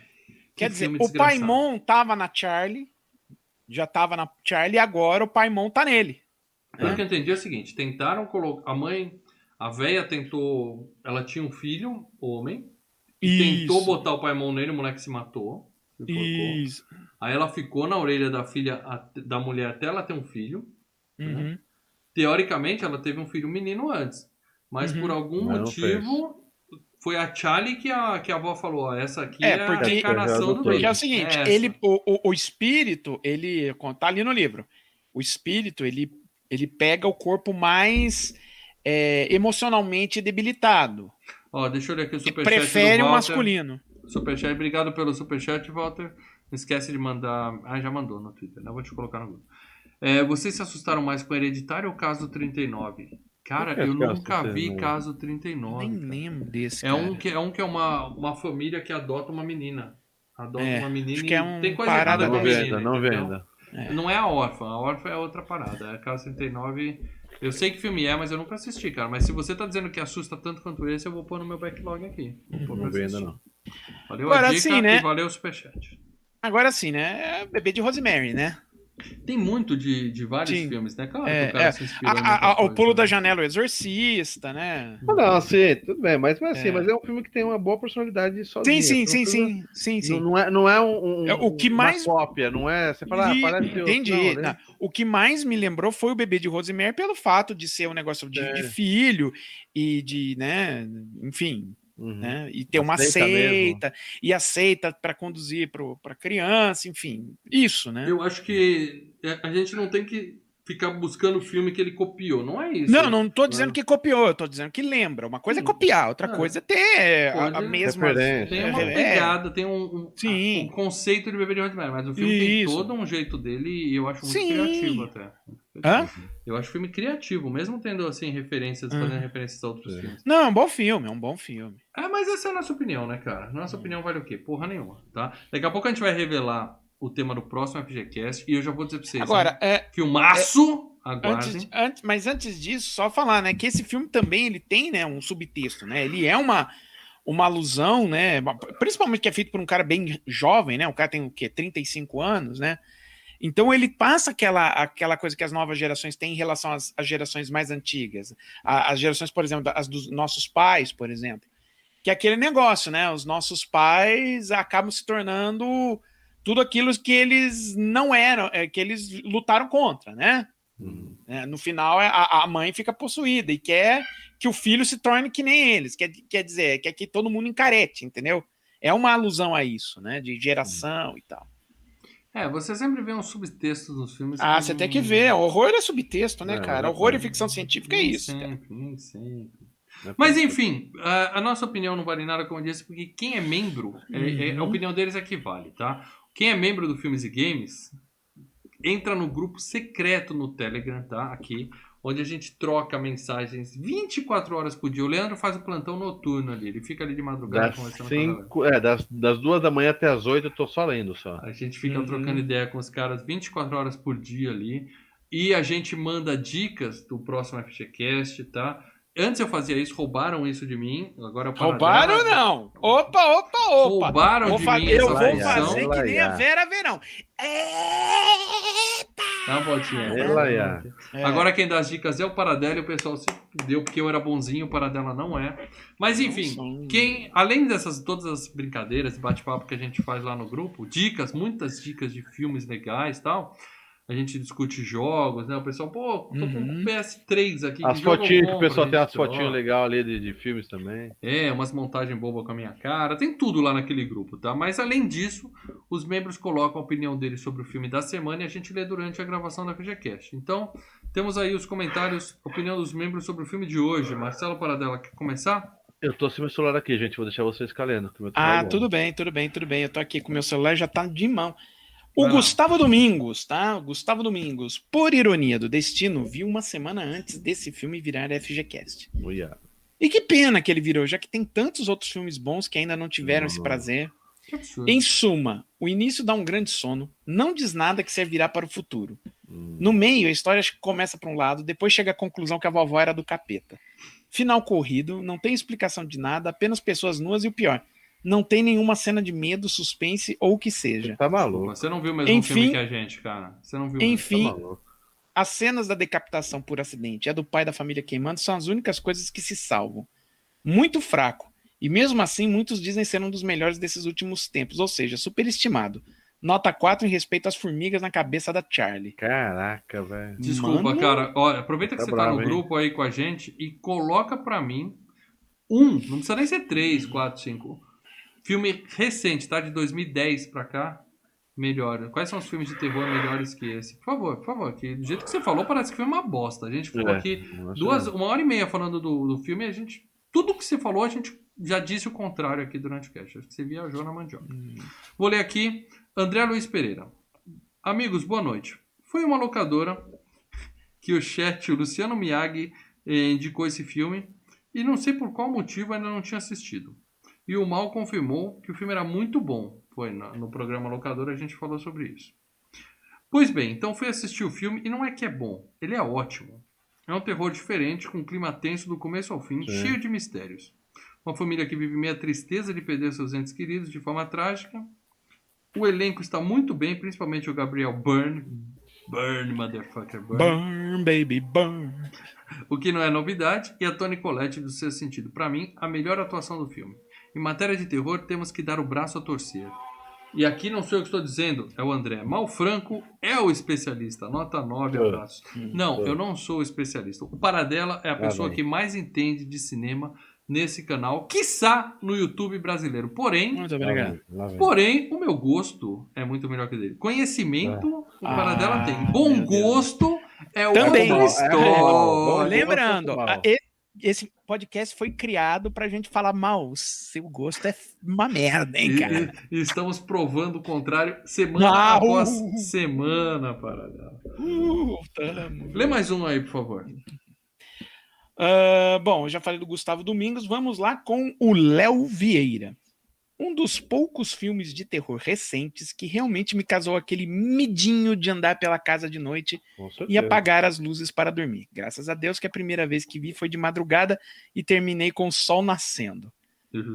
Quer que dizer, o. Paimon tava na Charlie, já tava na Charlie, e agora o Paimon tá nele. Pelo que eu entendi é o seguinte: tentaram colocar. A mãe, a véia tentou. Ela tinha um filho, homem, e tentou Isso, botar o Paimon nele, o moleque se matou. se. Isso. Aí ela ficou na orelha da filha, da mulher até ela ter um filho. Uhum. Teoricamente, ela teve um filho menino antes. Mas Uhum. por algum Mas motivo, foi a Charlie que a, que a avó falou: ó, essa aqui é, É, porque- a reencarnação do Porque é o seguinte, Essa. ele, o, o, o espírito, ele tá ali no livro. O espírito, ele, ele pega o corpo mais é, emocionalmente debilitado. Ó, deixa eu ler aqui o superchat. prefere o masculino. Superchat, obrigado pelo superchat, Walter. Não esquece de mandar. Ah, já mandou no Twitter, né? Vou te colocar no grupo. É, vocês se assustaram mais com Hereditário ou Caso 39? Cara, eu Caso nunca vi 39? Caso 39. Nem cara. lembro desse, É cara. um que é um que é uma, uma família que adota uma menina. Adota É, uma menina acho e que é um tem coisa parada errada Não menina. venda, não venda. Não é a órfã, a órfã é outra parada. É Caso 39. Eu sei que filme é, mas eu nunca assisti, cara. Mas se você tá dizendo que assusta tanto quanto esse, eu vou pôr no meu backlog aqui. Vou Não venda, assistir. não. Valeu Agora a dica sim, né? e valeu o superchat. Agora sim, né? É bebê de Rosemary, né? Tem muito de, de vários Sim. filmes, né? Claro É, que o cara é. se A- a- a- o coisa, pulo né? da janela, o exorcista, né? Ah, não, assim, tudo bem, mas, mas assim, É. mas é um filme que tem uma boa personalidade sozinho. Sim, sim, Não sim, precisa- sim, sim, sim. Não, não é, não é um, um- É, o que uma mais- cópia, não é? Você fala, ah, parece. Entendi. Não, né? Não, O que mais me lembrou foi o bebê de Rosemary pelo fato de ser um negócio de, É. de filho e de, né, enfim, Uhum. né, e ter uma Aceita seita e aceita para conduzir para criança, enfim, isso, né? Eu acho que é, a gente não tem que ficar buscando o filme que ele copiou. Não é isso. Não, não tô dizendo Né? que copiou, eu tô dizendo que lembra. Uma coisa é Sim. copiar, outra É. coisa é ter a, a mesma. Referência. Tem uma É, pegada, tem um, um, Sim. um conceito de bebê de Rosemary, mas o filme tem Isso. todo um jeito dele e eu acho muito Sim. criativo até. Hã? Eu acho filme criativo, mesmo tendo assim referências, Hum. fazendo referências a outros É. filmes. Não, é um bom filme, é um bom filme. É, mas essa é a nossa opinião, né, cara? Nossa opinião vale o quê? Porra nenhuma, tá? Daqui a pouco a gente vai revelar o tema do próximo FGCast e eu já vou dizer pra vocês. Agora, é, hein? filmaço, aguardem. antes, antes- mas antes disso, só falar, né, que esse filme também ele tem, né, um subtexto, né? Ele é uma uma alusão, né, principalmente que é feito por um cara bem jovem, né? O cara tem o quê? 35 anos, né? Então ele passa aquela, aquela coisa que as novas gerações têm em relação às, às gerações mais antigas. A- As gerações, por exemplo, as dos nossos pais, por exemplo. Que é aquele negócio, né? Os nossos pais acabam se tornando tudo aquilo que eles não eram, é, que eles lutaram contra, né? Uhum. É, no final, a, a mãe fica possuída e quer que o filho se torne que nem eles. Quer, quer dizer, quer que todo mundo encarete, entendeu? É uma alusão a isso, né? De geração e tal. É, você sempre vê uns subtextos nos filmes. Ah, você tem que ver. Horror é subtexto, né, É, cara? Horror e ficção científica é isso. cara. Sempre, nem sempre. Né? Mas enfim, a, a nossa opinião não vale nada, como eu disse, porque quem é membro, é- é- a Uhum. opinião deles é que vale, tá? Quem é membro do Filmes e Games entra no grupo secreto no Telegram, tá? Aqui, onde a gente troca mensagens 24 horas por dia. O Leandro faz o plantão noturno ali, ele fica ali de madrugada Das, conversando com a galera. cinco, é, das, das duas da manhã até as oito eu tô só lendo só. A gente fica Uhum. trocando ideia com os caras 24 horas por dia ali. E a gente manda dicas do próximo FGCast, tá? Antes eu fazia isso, roubaram isso de mim. Agora eu Roubaram ou não? Opa, opa, opa. Roubaram Vou de fa- mim eu vou fazer que nem a Vera Verão. Dá uma voltinha. É. Agora quem dá as dicas é o Paradela e o pessoal se deu porque eu era bonzinho, o Paradela não é. Mas enfim, quem, além dessas todas as brincadeiras, bate-papo que a gente faz lá no grupo, dicas, muitas dicas de filmes legais e tal. A gente discute jogos, né? O pessoal, pô, tô com Uhum. um PS3 aqui. As fotinhas que o pessoal tem as fotinhas legais ali de, de filmes também. É, umas montagens bobas com a minha cara. Tem tudo lá naquele grupo, tá? Mas além disso, os membros colocam a opinião deles sobre o filme da semana e a gente lê durante a gravação da FGCast. Então, temos aí os comentários, opinião dos membros sobre o filme de hoje. Marcelo Paradela, quer começar? Eu tô sem meu celular aqui, gente. Vou deixar vocês calendo. Ah, bom. tudo bem, tudo bem, tudo bem. Eu tô aqui com meu celular, já tá de mão. O. Gustavo Domingos, tá? Gustavo Domingos, por ironia do destino, viu uma semana antes desse filme virar FGCast. Uia. E que pena que ele virou, já que tem tantos outros filmes bons que ainda não tiveram esse prazer. Em suma, o início dá um grande sono, não diz nada que servirá para o futuro. Hum. No meio, a história acho que começa para um lado, depois chega à conclusão que a vovó era do capeta. Final corrido, não tem explicação de nada, apenas pessoas nuas e o pior, não tem nenhuma cena de medo, suspense ou o que seja. Tá maluco. Você não viu o mesmo Enfim- filme que a gente, cara. Você não viu mesmo. Enfim, Tá as cenas da decapitação por acidente e a do pai da família queimando são as únicas coisas que se salvam. Muito fraco. E mesmo assim, muitos dizem ser um dos melhores desses últimos tempos, ou seja, superestimado. Nota 4 em respeito às formigas na cabeça da Charlie. Caraca, velho. Desculpa, Mano. cara. Olha, aproveita que Tá você tá bravo, no hein? grupo aí com a gente e coloca pra mim um, não precisa nem ser três, quatro, cinco. Filme recente, tá? De 2010 pra cá. Melhor. Quais são os filmes de terror melhores que esse? Por favor, por favor. Que do jeito que você falou, parece que foi uma bosta. A gente ficou É, aqui duas, uma hora e meia falando do, do filme e a gente. Tudo que você falou, a gente já disse o contrário aqui durante o cast. Acho que você viajou na mandioca. Vou ler aqui. André Luiz Pereira. Amigos, boa noite. Foi uma locadora que o chat, o Luciano Miyagi, eh, indicou esse filme e não sei por qual motivo ainda não tinha assistido. E o Mal confirmou que o filme era muito bom. Foi no programa Locadora a gente falou sobre isso. Pois bem, então fui assistir o filme e não é que é bom, ele é ótimo. É um terror diferente, com um clima tenso do começo ao fim, Sim. cheio de mistérios. Uma família que vive meia tristeza de perder seus entes queridos de forma trágica. O elenco está muito bem, principalmente o Gabriel Byrne. Burn, motherfucker, burn. Burn, baby, burn. O que não é novidade, e a Toni Collette do seu sentido. Para mim, a melhor atuação do filme. Em matéria de terror, temos que dar o braço a torcer. E aqui não sou eu que estou dizendo, é o André. Mal Franco é o especialista. Nota 9, É. abraço. Não, É. eu não sou o especialista. O Paradela é a pessoa que mais entende de cinema nesse canal, quiçá no YouTube brasileiro. Porém, Muito obrigado. Porém, o meu gosto é muito melhor que o dele. Conhecimento, o Ah, Paradela tem. Bom gosto é o Também. outra É, Lembrando, e- esse podcast foi criado pra gente falar mal. Seu gosto é uma merda, hein, cara? E, e estamos provando o contrário semana Ah, após uh. semana, Paradela. Uh, tamo. Lê mais um aí, por favor. Ah, bom, já falei do Gustavo Domingos. Vamos lá com o Léo Vieira. Um dos poucos filmes de terror recentes que realmente me causou aquele medinho de andar pela casa de noite e apagar as luzes para dormir. Graças a Deus que a primeira vez que vi foi de madrugada e terminei com o sol nascendo.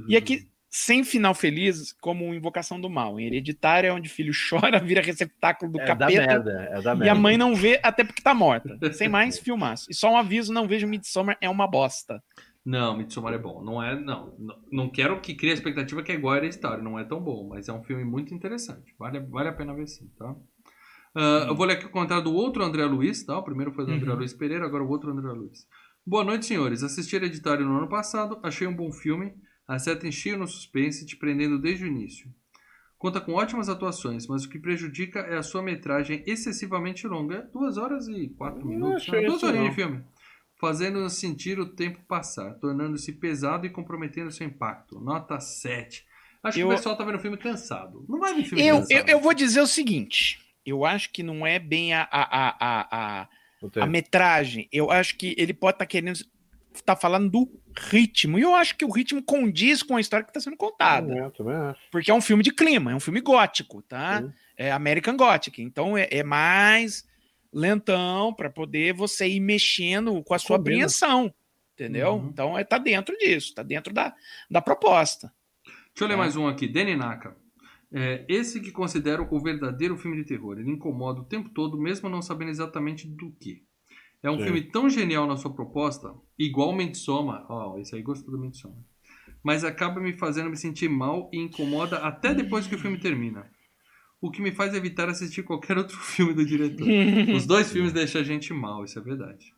E aqui, sem final feliz, como Invocação do Mal. Em Hereditário é onde o filho chora, vira receptáculo do É da capeta. merda, é da merda. E a mãe não vê até porque tá morta. Sem mais, filmaço. E só um aviso, não vejo Midsommar, é uma bosta. Não, Midsommar é bom. Não é, não. Não, quero que crie a expectativa que é igual a Hereditário. Não é tão bom, mas é um filme muito interessante. Vale, vale a pena ver sim, tá? Ah, Eu vou ler aqui o comentário do outro André Luiz, tá? O primeiro foi do André Uhum. Luiz Pereira, agora o outro André Luiz. Boa noite, senhores. Assisti Hereditário no ano passado, achei um bom filme, acerta em cheio no suspense, te prendendo desde o início. Conta com ótimas atuações, mas o que prejudica é a sua metragem excessivamente longa. É duas horas e quatro Não minutos. achei né? Duas não. de filme. Fazendo-nos sentir o tempo passar, tornando-se pesado e comprometendo seu impacto. Nota 7. Acho Eu- que o pessoal tá vendo o filme cansado. Não vai ver filme Eu, cansado. eu, eu vou dizer o seguinte: eu acho que não é bem a, a, a, a, a, metragem. Eu acho que ele pode estar querendo estar falando do ritmo. E eu acho que o ritmo condiz com a história que está sendo contada. É, também acho. Porque é um filme de clima, é um filme gótico, tá? Sim. É American Gothic. Então é, é mais lentão para poder você ir mexendo com a sua Combina. apreensão. Entendeu? Uhum. Então é, tá dentro disso, tá dentro da, da proposta. Deixa eu ler É. mais um aqui. Danny Naka. É, esse que considero o verdadeiro filme de terror. Ele incomoda o tempo todo, mesmo não sabendo exatamente do que. É um Sim. filme tão genial na sua proposta, igual Midsommar. Ó, esse aí gostou do Midsommar. Mas acaba me fazendo me sentir mal e incomoda até depois que o filme termina. O que me faz evitar assistir qualquer outro filme do diretor. Os dois filmes deixam a gente mal, isso é verdade.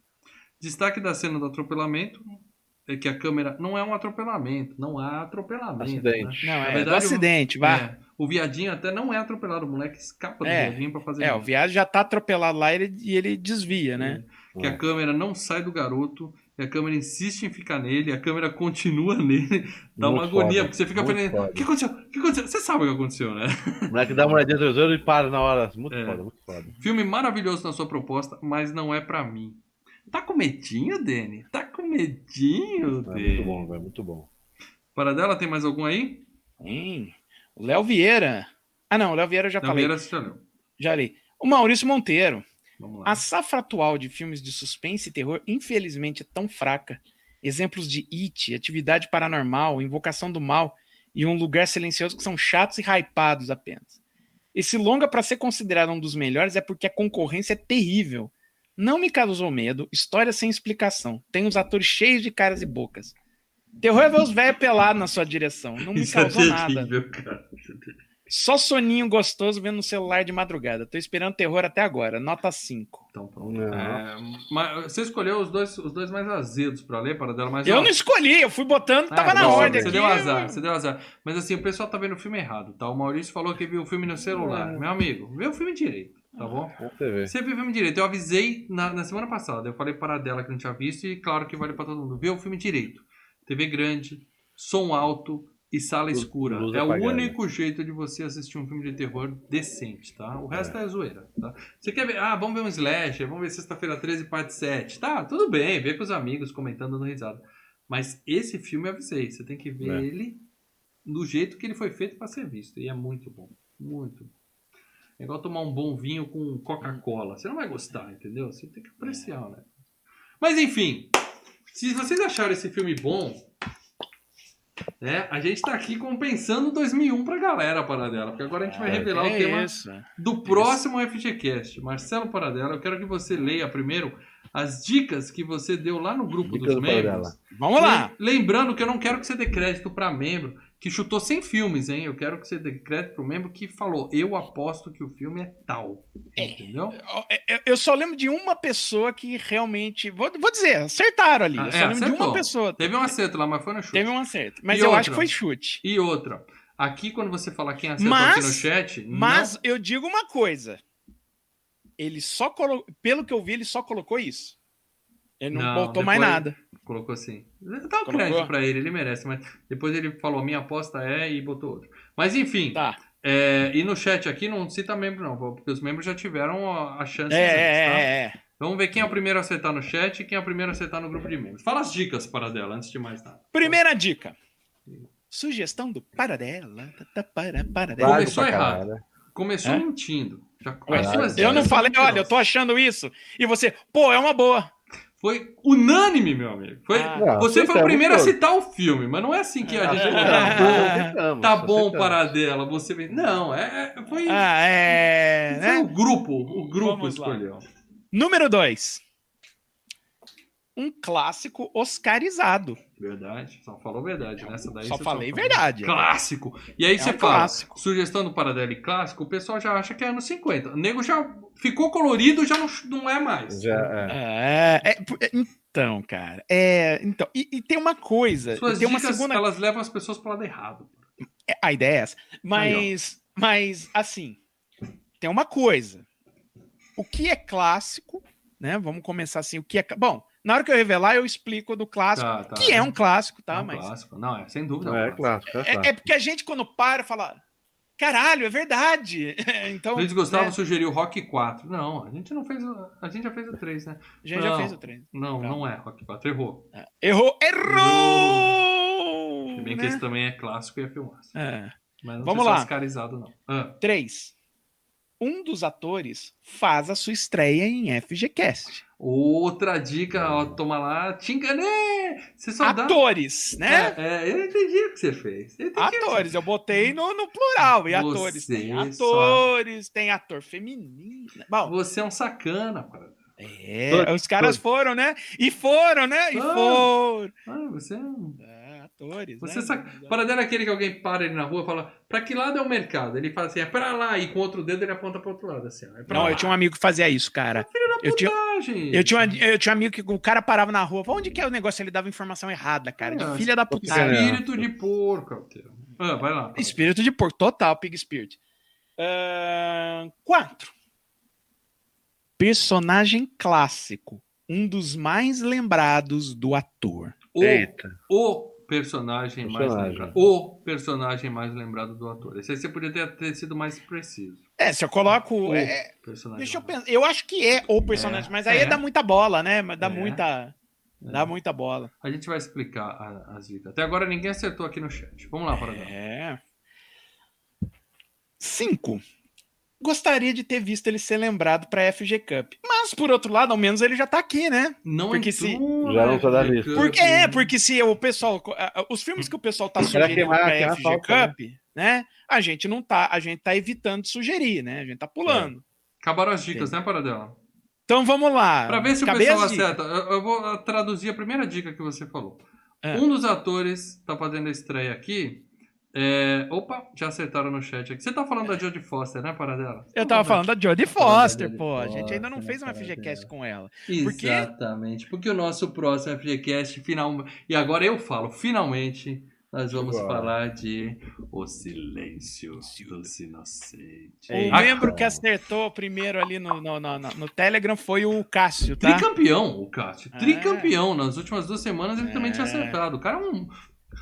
Destaque da cena do atropelamento é que a câmera não é um atropelamento, não há atropelamento. Acidente. né? Não, é verdade, o- acidente, vá. é, o viadinho até não é atropelado, o moleque escapa do É, viadinho pra fazer É, o merda. viado já tá atropelado lá e ele, e ele desvia, né? Que a câmera não sai do garoto, e a câmera insiste em ficar nele, a câmera continua nele, dá uma Muito agonia, foda, porque você fica foda. o que aconteceu? O que aconteceu? Você sabe o que aconteceu, né? O moleque dá uma olhadinha no televisor e para na hora. Muito É. foda, muito foda. Filme maravilhoso na sua proposta, mas não é pra mim. Tá com medinho, Dani? Tá com medinho, É Dani? muito bom, velho. Muito bom. Para dela, tem mais algum aí? O Léo Vieira. Ah, não, o Léo Vieira eu já Não, falei. Vieira, você já leu. Já li. O Maurício Monteiro. A safra atual de filmes de suspense e terror, infelizmente, é tão fraca. Exemplos de It, Atividade Paranormal, Invocação do Mal e Um Lugar Silencioso que são chatos e hypados apenas. Esse longa, para ser considerado um dos melhores, é porque a concorrência é terrível. Não me causou medo, história sem explicação. Tem os atores cheios de caras e bocas. Terror é ver os velhos pelados na sua direção. Não me Isso é causou nada. cara. É. Só soninho gostoso vendo no celular de madrugada. Tô esperando terror até agora. Nota 5. Então, pronto. Não. É, mas você escolheu os dois, os dois mais azedos pra ler, para dela, mas Eu ó, não escolhi, eu fui botando, Ah, tava na não, ordem Você aqui. deu azar, você deu azar. Mas assim, o pessoal tá vendo o filme errado, tá? O Maurício falou que viu o filme no celular. É. Meu amigo, vê o filme direito, tá bom? Você viu o filme direito. Eu avisei na, na semana passada. Eu falei para dela que não tinha visto e claro que vale para todo mundo. Vê o filme direito. TV grande, som alto e sala escura. luz é o apagada. único jeito de você assistir um filme de terror decente, tá? O resto é, zoeira, tá? Você quer ver, ah, vamos ver um slasher, vamos ver sexta-feira 13, parte 7. Tá, tudo bem, vê com os amigos comentando, dando risada. Mas esse filme eu avisei, você tem que ver É. ele do jeito que ele foi feito para ser visto. E é muito bom, muito bom. É igual tomar um bom vinho com Coca-Cola. Você não vai gostar, entendeu? Você tem que apreciar, né? Mas enfim, se vocês acharam esse filme bom, né? A gente tá aqui compensando 2001 pra galera, Paradela. Porque agora a gente vai Ah, revelar o é tema isso. do próximo FGCast. Marcelo Paradela, eu quero que você leia primeiro as dicas que você deu lá no grupo Dicas dos do membros. Paradela. Vamos lá. Lem- Lembrando que eu não quero que você dê crédito para membro que chutou 100 filmes, hein? Eu quero que você dê crédito pro membro que falou, eu aposto que o filme é tal. Entendeu? Eu- Eu só lembro de uma pessoa que realmente. Vou, vou dizer, acertaram ali. Ah, eu só é, lembro de acertou. uma pessoa. Teve um acerto lá, mas foi no chute. Teve um acerto. Mas E eu outra? acho que foi chute. E outra, aqui quando você falar quem acertou Mas- aqui no chat, Mas não- eu digo uma coisa. Ele só colocou. Pelo que eu vi, ele só colocou isso. Ele não, Não, botou mais depois- nada. Colocou assim. Dá um Colocou? crédito pra ele, ele merece, mas depois ele falou, minha aposta é e botou outro. Mas enfim, Tá. é, e no chat aqui não cita membro não, porque os membros já tiveram a, chance É, antes, é, tá? é, é. Vamos ver quem é o primeiro a acertar no chat e quem é o primeiro a acertar no grupo de membros. Fala as dicas para dela, antes de mais nada. Primeira dica. Sugestão do Paradela. para, Paradela. Válido Começou errado. Começou É? mentindo. Já começou as eu não falei, olha, eu tô achando isso. E você, pô, é uma boa. Foi unânime, meu amigo. Foi, Ah. Você foi o primeiro a todos. citar o filme, mas não é assim que a Ah, gente. tá Tá, bom, tá bom acertamos. para dela, você. Não, é, é- foi, Ah, é. foi o Né? grupo. O grupo Vamos lá. escolheu. Número 2. Um clássico oscarizado. Verdade, só falou verdade nessa daí. Só você falei falou. verdade. Clássico. E aí É você um fala, clássico. sugestão do Paradela e clássico, o pessoal já acha que é anos 50. O nego já ficou colorido, já não, não é mais. Já, é. É, é, é, então, cara. É, então, e, e tem uma coisa. Suas tem uma dicas, segunda. elas levam as pessoas para lado errado. é, A ideia é essa. Mas, Mas, assim, tem uma coisa. O que é clássico, né? Vamos começar assim. O que é. Bom, na hora que eu revelar, eu explico do clássico, Tá, tá. que é um clássico, tá? É um mas clássico. Não, é sem dúvida. É, um clássico. clássico. É, é, clássico. é porque a gente, quando para, fala. Caralho, é verdade. então. Luiz Gustavo né, sugeriu Rock 4. Não, a gente não fez. o- A gente já fez o 3, né? a gente já não. fez o treino. Não, Não. não é Rock 4. Errou. Errou! Errou! Se bem que né? esse também é clássico e é filmaço. É. Mas não Vamos lá. oscarizado, não. Ah, Três. Um dos atores faz a sua estreia em FGCast. outra dica, ó, toma lá. Te enganei! Você só dá. Atores, né? É, é, eu entendi o que você fez. Eu Atores, eu botei no, no plural. E Você atores. Tem só- atores, tem ator feminino. Bom, Você é um sacana, cara. é, os caras foram, né? E foram, né? E Ah. foram. Ah, você é um. É, atores. Você né? saca. Paradela é aquele que alguém para ele na rua e fala: pra que lado é o mercado? Ele fala assim: é pra lá. E com outro dedo ele aponta pro outro lado. Assim, ó, é pra Não, lá. eu tinha um amigo que fazia isso, cara. Eu tinha, Putagem. eu, tinha, um- eu tinha um amigo que o cara parava na rua. Onde que é o negócio? Ele dava informação errada, cara. De É, filha da porque- puta. Espírito de porco, Altero. Ah, vai lá. Espírito de porco, total, Pig Spirit. Ahn, quatro. Personagem clássico. Um dos mais lembrados do ator. O, Eita. o personagem, mais Personagem. lembrado. O personagem mais lembrado do ator. Esse aí você podia ter, ter sido mais preciso. É, se eu coloco. O é, personagem. deixa eu mais- pensar. Eu acho que é o personagem, mas aí é. dá muita bola, né? Mas Dá É. muita. Dá muita bola. A gente vai explicar as dicas. Até agora ninguém acertou aqui no chat. Vamos lá, Paradela. É. Cinco. Gostaria de ter visto ele ser lembrado pra FG Cup. Mas, por outro lado, ao menos ele já tá aqui, né? Não Porque entrou Já não tá da lista. Porque é, porque se o pessoal. Os filmes que o pessoal tá sugerindo pra queimar FG falta, Cup, né? A gente não tá. A gente tá evitando sugerir, né? A gente tá pulando. Acabaram as dicas, né, Paradela? Então vamos lá. Pra ver se o Acabei pessoal acerta. Eu, eu vou traduzir a primeira dica que você falou. É. Um dos atores tá fazendo a estreia aqui. É, Opa, já acertaram no chat aqui. Você tá falando da Jodie Foster, né, Paradela? Eu tava falando da Jodie Foster, Jodie pô. A gente ainda não Foster, fez uma FGCast com ela. Porque- Exatamente. Porque o nosso próximo FGCast, final... e agora eu falo, finalmente, nós vamos falar de O Silêncio dos Inocentes. O Ei, A- membro que acertou primeiro ali no, no, no, no Telegram foi o Cássio, tá? Tricampeão, o Cássio. É. Tricampeão. Nas últimas duas semanas ele também É. tinha acertado. O cara é um.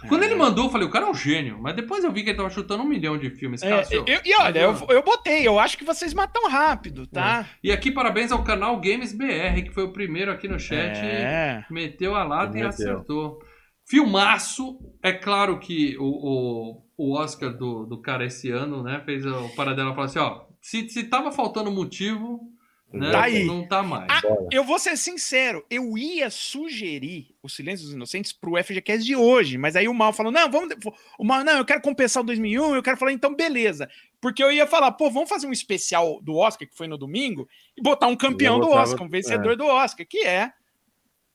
Quando ele mandou, eu falei, o cara é um gênio. Mas depois eu vi que ele tava chutando um milhão de filmes. É, eu- e olha, eu, eu botei, eu acho que vocês matam rápido, tá? E aqui, parabéns ao canal Games BR, que foi o primeiro aqui no chat. É. Meteu a lata e acertou. Filmaço. É claro que o, o, o Oscar do, do cara esse ano, né? Fez o Paradela falar assim: ó, se, se tava faltando motivo, né? Tá aí. Não tá mais. Ah, Eu vou ser sincero, eu ia sugerir o Silêncio dos Inocentes pro FGCast de hoje, mas aí o Mal falou: não, vamos. O Mal, não, eu quero compensar o 2001, eu quero falar, então beleza. Porque eu ia falar, pô, vamos fazer um especial do Oscar, que foi no domingo, e botar um campeão do Oscar, um vencedor do Oscar, que é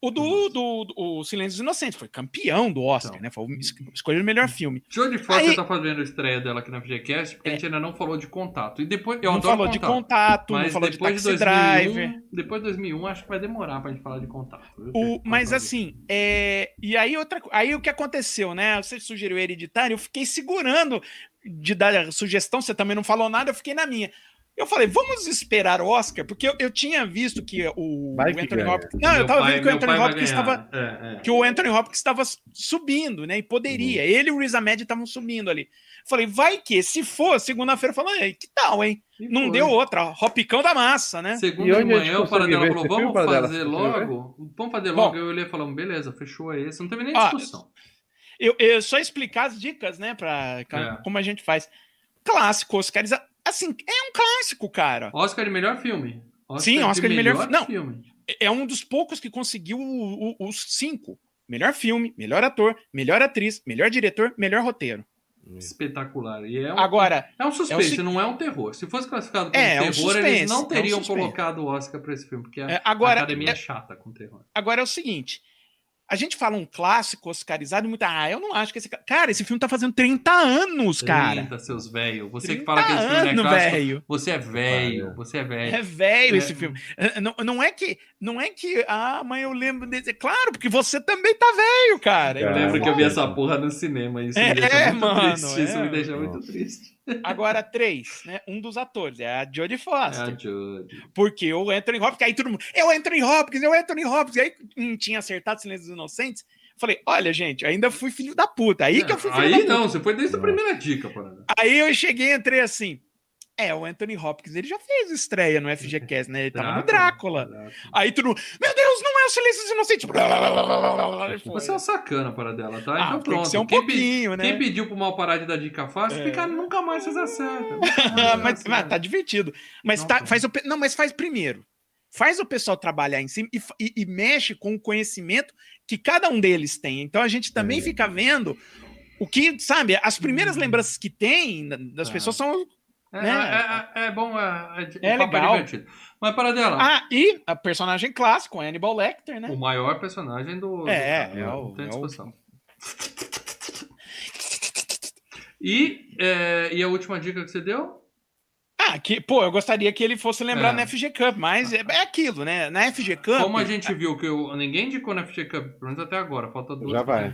o do, do, do- o Silêncio dos Inocentes. Foi campeão do Oscar, Então. né? Foi o es- escolhido o melhor filme. Jodie Foster Aí- tá fazendo a estreia dela aqui na FGCast, porque a gente ainda não falou de contato. E depois. Eu não falou de contato. contato, não falou de depois de, Taxi 2001, Driver. depois de 2001, acho que vai demorar pra gente falar de contato. O, mas Contato. assim, é, e aí outra, aí o que aconteceu, né? Você sugeriu hereditário, eu fiquei segurando de dar a sugestão, você também não falou nada, eu fiquei na minha. Eu falei, vamos esperar o Oscar, porque eu, eu tinha visto que o, Vai que Anthony ganha. Hopkins. Não, eu Meu tava pai- vendo que o Anthony Hopkins estava. É, é. Que o Anthony Hopkins estava subindo, né? E poderia. Ele e o Riz Ahmed estavam subindo ali. Falei, vai que, se for, segunda-feira, falando, "Ei, que tal, hein? E Não foi. deu outra, Hopicão da massa, né? Segunda de manhã, o Paradela ver falou: vamos fazer logo? Vamos fazer logo. Eu olhei e falei: beleza, fechou esse. Não teve nem Ah, discussão. Eu, eu só explicar as dicas, né? Pra, É. Como a gente faz. Clássico, Oscarizado. Assim, é um clássico, cara. Oscar de melhor filme. Sim, Oscar de melhor- não. filme. É um dos poucos que conseguiu os cinco. Melhor filme, melhor ator, melhor atriz, melhor diretor, melhor roteiro. Espetacular. E é um, Agora, é um suspense, é o se- não é um terror. Se fosse classificado como É, é um terror, eles suspense, não é um teriam suspense. colocado o Oscar pra esse filme, porque a, É, agora- a academia é, é- chata com terror. agora é o seguinte. A gente fala um clássico oscarizado e muita. Ah, eu não acho que esse. ca- Cara, esse filme tá fazendo 30 anos, cara. 30, seus velhos. Você que 30 fala que esse filme é anos, clássico, velho. você é velho, você é velho. É velho É. esse filme. É, Não, não é que. Não é que. Ah, mãe, eu lembro desse. Claro, porque você também tá velho, cara. Eu Cara, lembro que eu vi essa porra no cinema. Isso É, me deixa muito mano, triste. Isso é. me deixa muito triste. Agora, três, né? Um dos atores, é a Jodie É Foster. a Jodie. Porque o Anthony Hopkins, aí todo mundo, eu Anthony Hopkins, eu Anthony Hopkins, e aí não tinha acertado Silêncio dos Inocentes. Falei, olha, gente, ainda fui filho da puta. Aí que eu fui filho da Aí puta. não, você foi desde a primeira dica, parada. Aí eu cheguei e entrei assim. É, o Anthony Hopkins, ele já fez estreia no FGCast, né? Ele tava no Drácula. Aí todo mundo, meu Deus, não é o Silêncio. Foi. Você é um sacana para dela, tá? Ah, então tem que pronto. ser um quem, pe- pouquinho, né? quem pediu pro mal parar de dar dica fácil, É. fica, nunca mais vocês acertam. Mas, mas tá divertido. Mas Não, tá, tá. faz o, pe- não, mas faz primeiro. Faz o pessoal trabalhar em cima e, e- e mexe com o conhecimento que cada um deles tem. Então a gente também É. fica vendo o que, sabe, as primeiras lembranças que tem da- das Uhum. É. pessoas são. É, Né? é, é- é bom, é, É o papo legal. divertido. Mas para dela, Ah, e a personagem clássico, Hannibal Lecter, né? o maior personagem do. É, do- é não o- tem é o- discussão. E, é, e a última dica que você deu? Ah, que, pô, eu gostaria que ele fosse lembrar É. na FG Cup, mas é, é aquilo, né? Na FG Cup. Como a gente viu que eu, ninguém indicou na FG Cup, pelo menos até agora, falta duas. Já vai.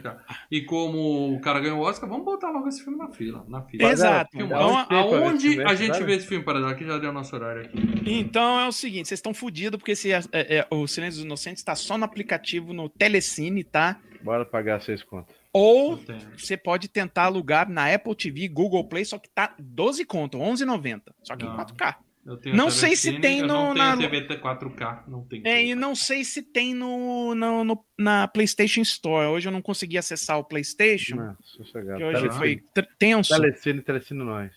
E como o cara ganhou o Oscar, vamos botar logo esse filme na fila. Na fila. Exato. Filme. Então, um aonde a gente sabe? vê esse filme, para aqui já deu nosso horário aqui. Então é o seguinte, vocês estão fodidos porque esse, é, é, o Silêncio dos Inocentes está só no aplicativo no Telecine, tá? Bora pagar seis contas. Ou você pode tentar alugar na Apple TV, Google Play, só que tá 12 conto, 11,90. Só que em Não. 4K. Eu tenho Não a sei se Telecine, tem eu no- Não na- tenho TV 4K, não tem. É, e não sei se tem no, no, no- na PlayStation Store. Hoje eu não consegui acessar o PlayStation. Não, hoje Telecine. foi tr- tenso. Telecine, telecine nós.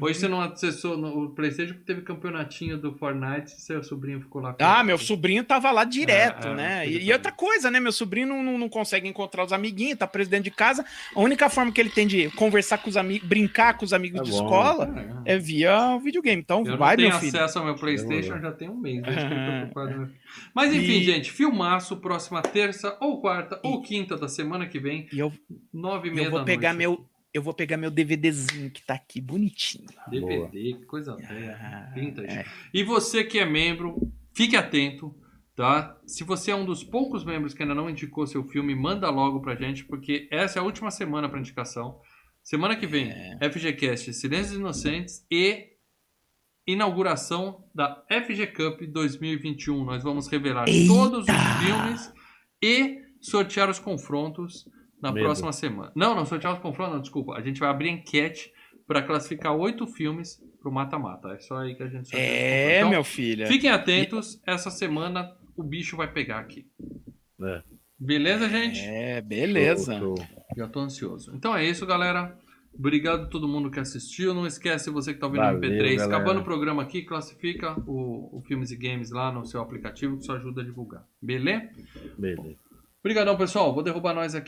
Hoje você não acessou no o PlayStation porque teve campeonatinho do Fortnite e seu sobrinho ficou lá. Ah, meu sobrinho tava lá direto, É, é, né? ele E, e outra coisa, né? Meu sobrinho não, não, consegue encontrar os amiguinhos, tá preso dentro de casa. A única forma que ele tem de conversar com os amigos, brincar com os amigos Tá de bom. escola É. é via videogame. Então Eu vai, não tenho meu filho. acesso ao meu Playstation já tem um mês. desde que eu tô ocupado. Mas enfim, E- gente, filmaço, próxima terça, ou quarta, ou quinta da semana que vem, E eu, nove e meia eu vou pegar noite. meu. Eu vou pegar meu DVDzinho que tá aqui bonitinho. DVD, que coisa velha. Ah, é. E você que é membro, fique atento, tá? Se você é um dos poucos membros que ainda não indicou seu filme, manda logo pra gente, porque essa é a última semana pra indicação. Semana que vem, É. FGCast Silêncios Inocentes e inauguração da FG Cup 2021. Nós vamos revelar Eita! todos os filmes e sortear os confrontos na Medo. próxima semana. Não, não, sortear os confrontos, não, desculpa. A gente vai abrir enquete para classificar oito filmes pro mata-mata. É só aí que a gente É. Então, meu filho. Fiquem atentos, essa semana o bicho vai pegar aqui. É. Beleza, gente? É, beleza. Show, show. Já tô ansioso. Então é isso, galera. Obrigado a todo mundo que assistiu. Não esquece você que tá ouvindo no Valeu, MP3. galera. Acabando o programa aqui, classifica o, o Filmes e Games lá no seu aplicativo, que isso ajuda a divulgar. Beleza? Beleza. Obrigadão, pessoal. Vou derrubar nós aqui.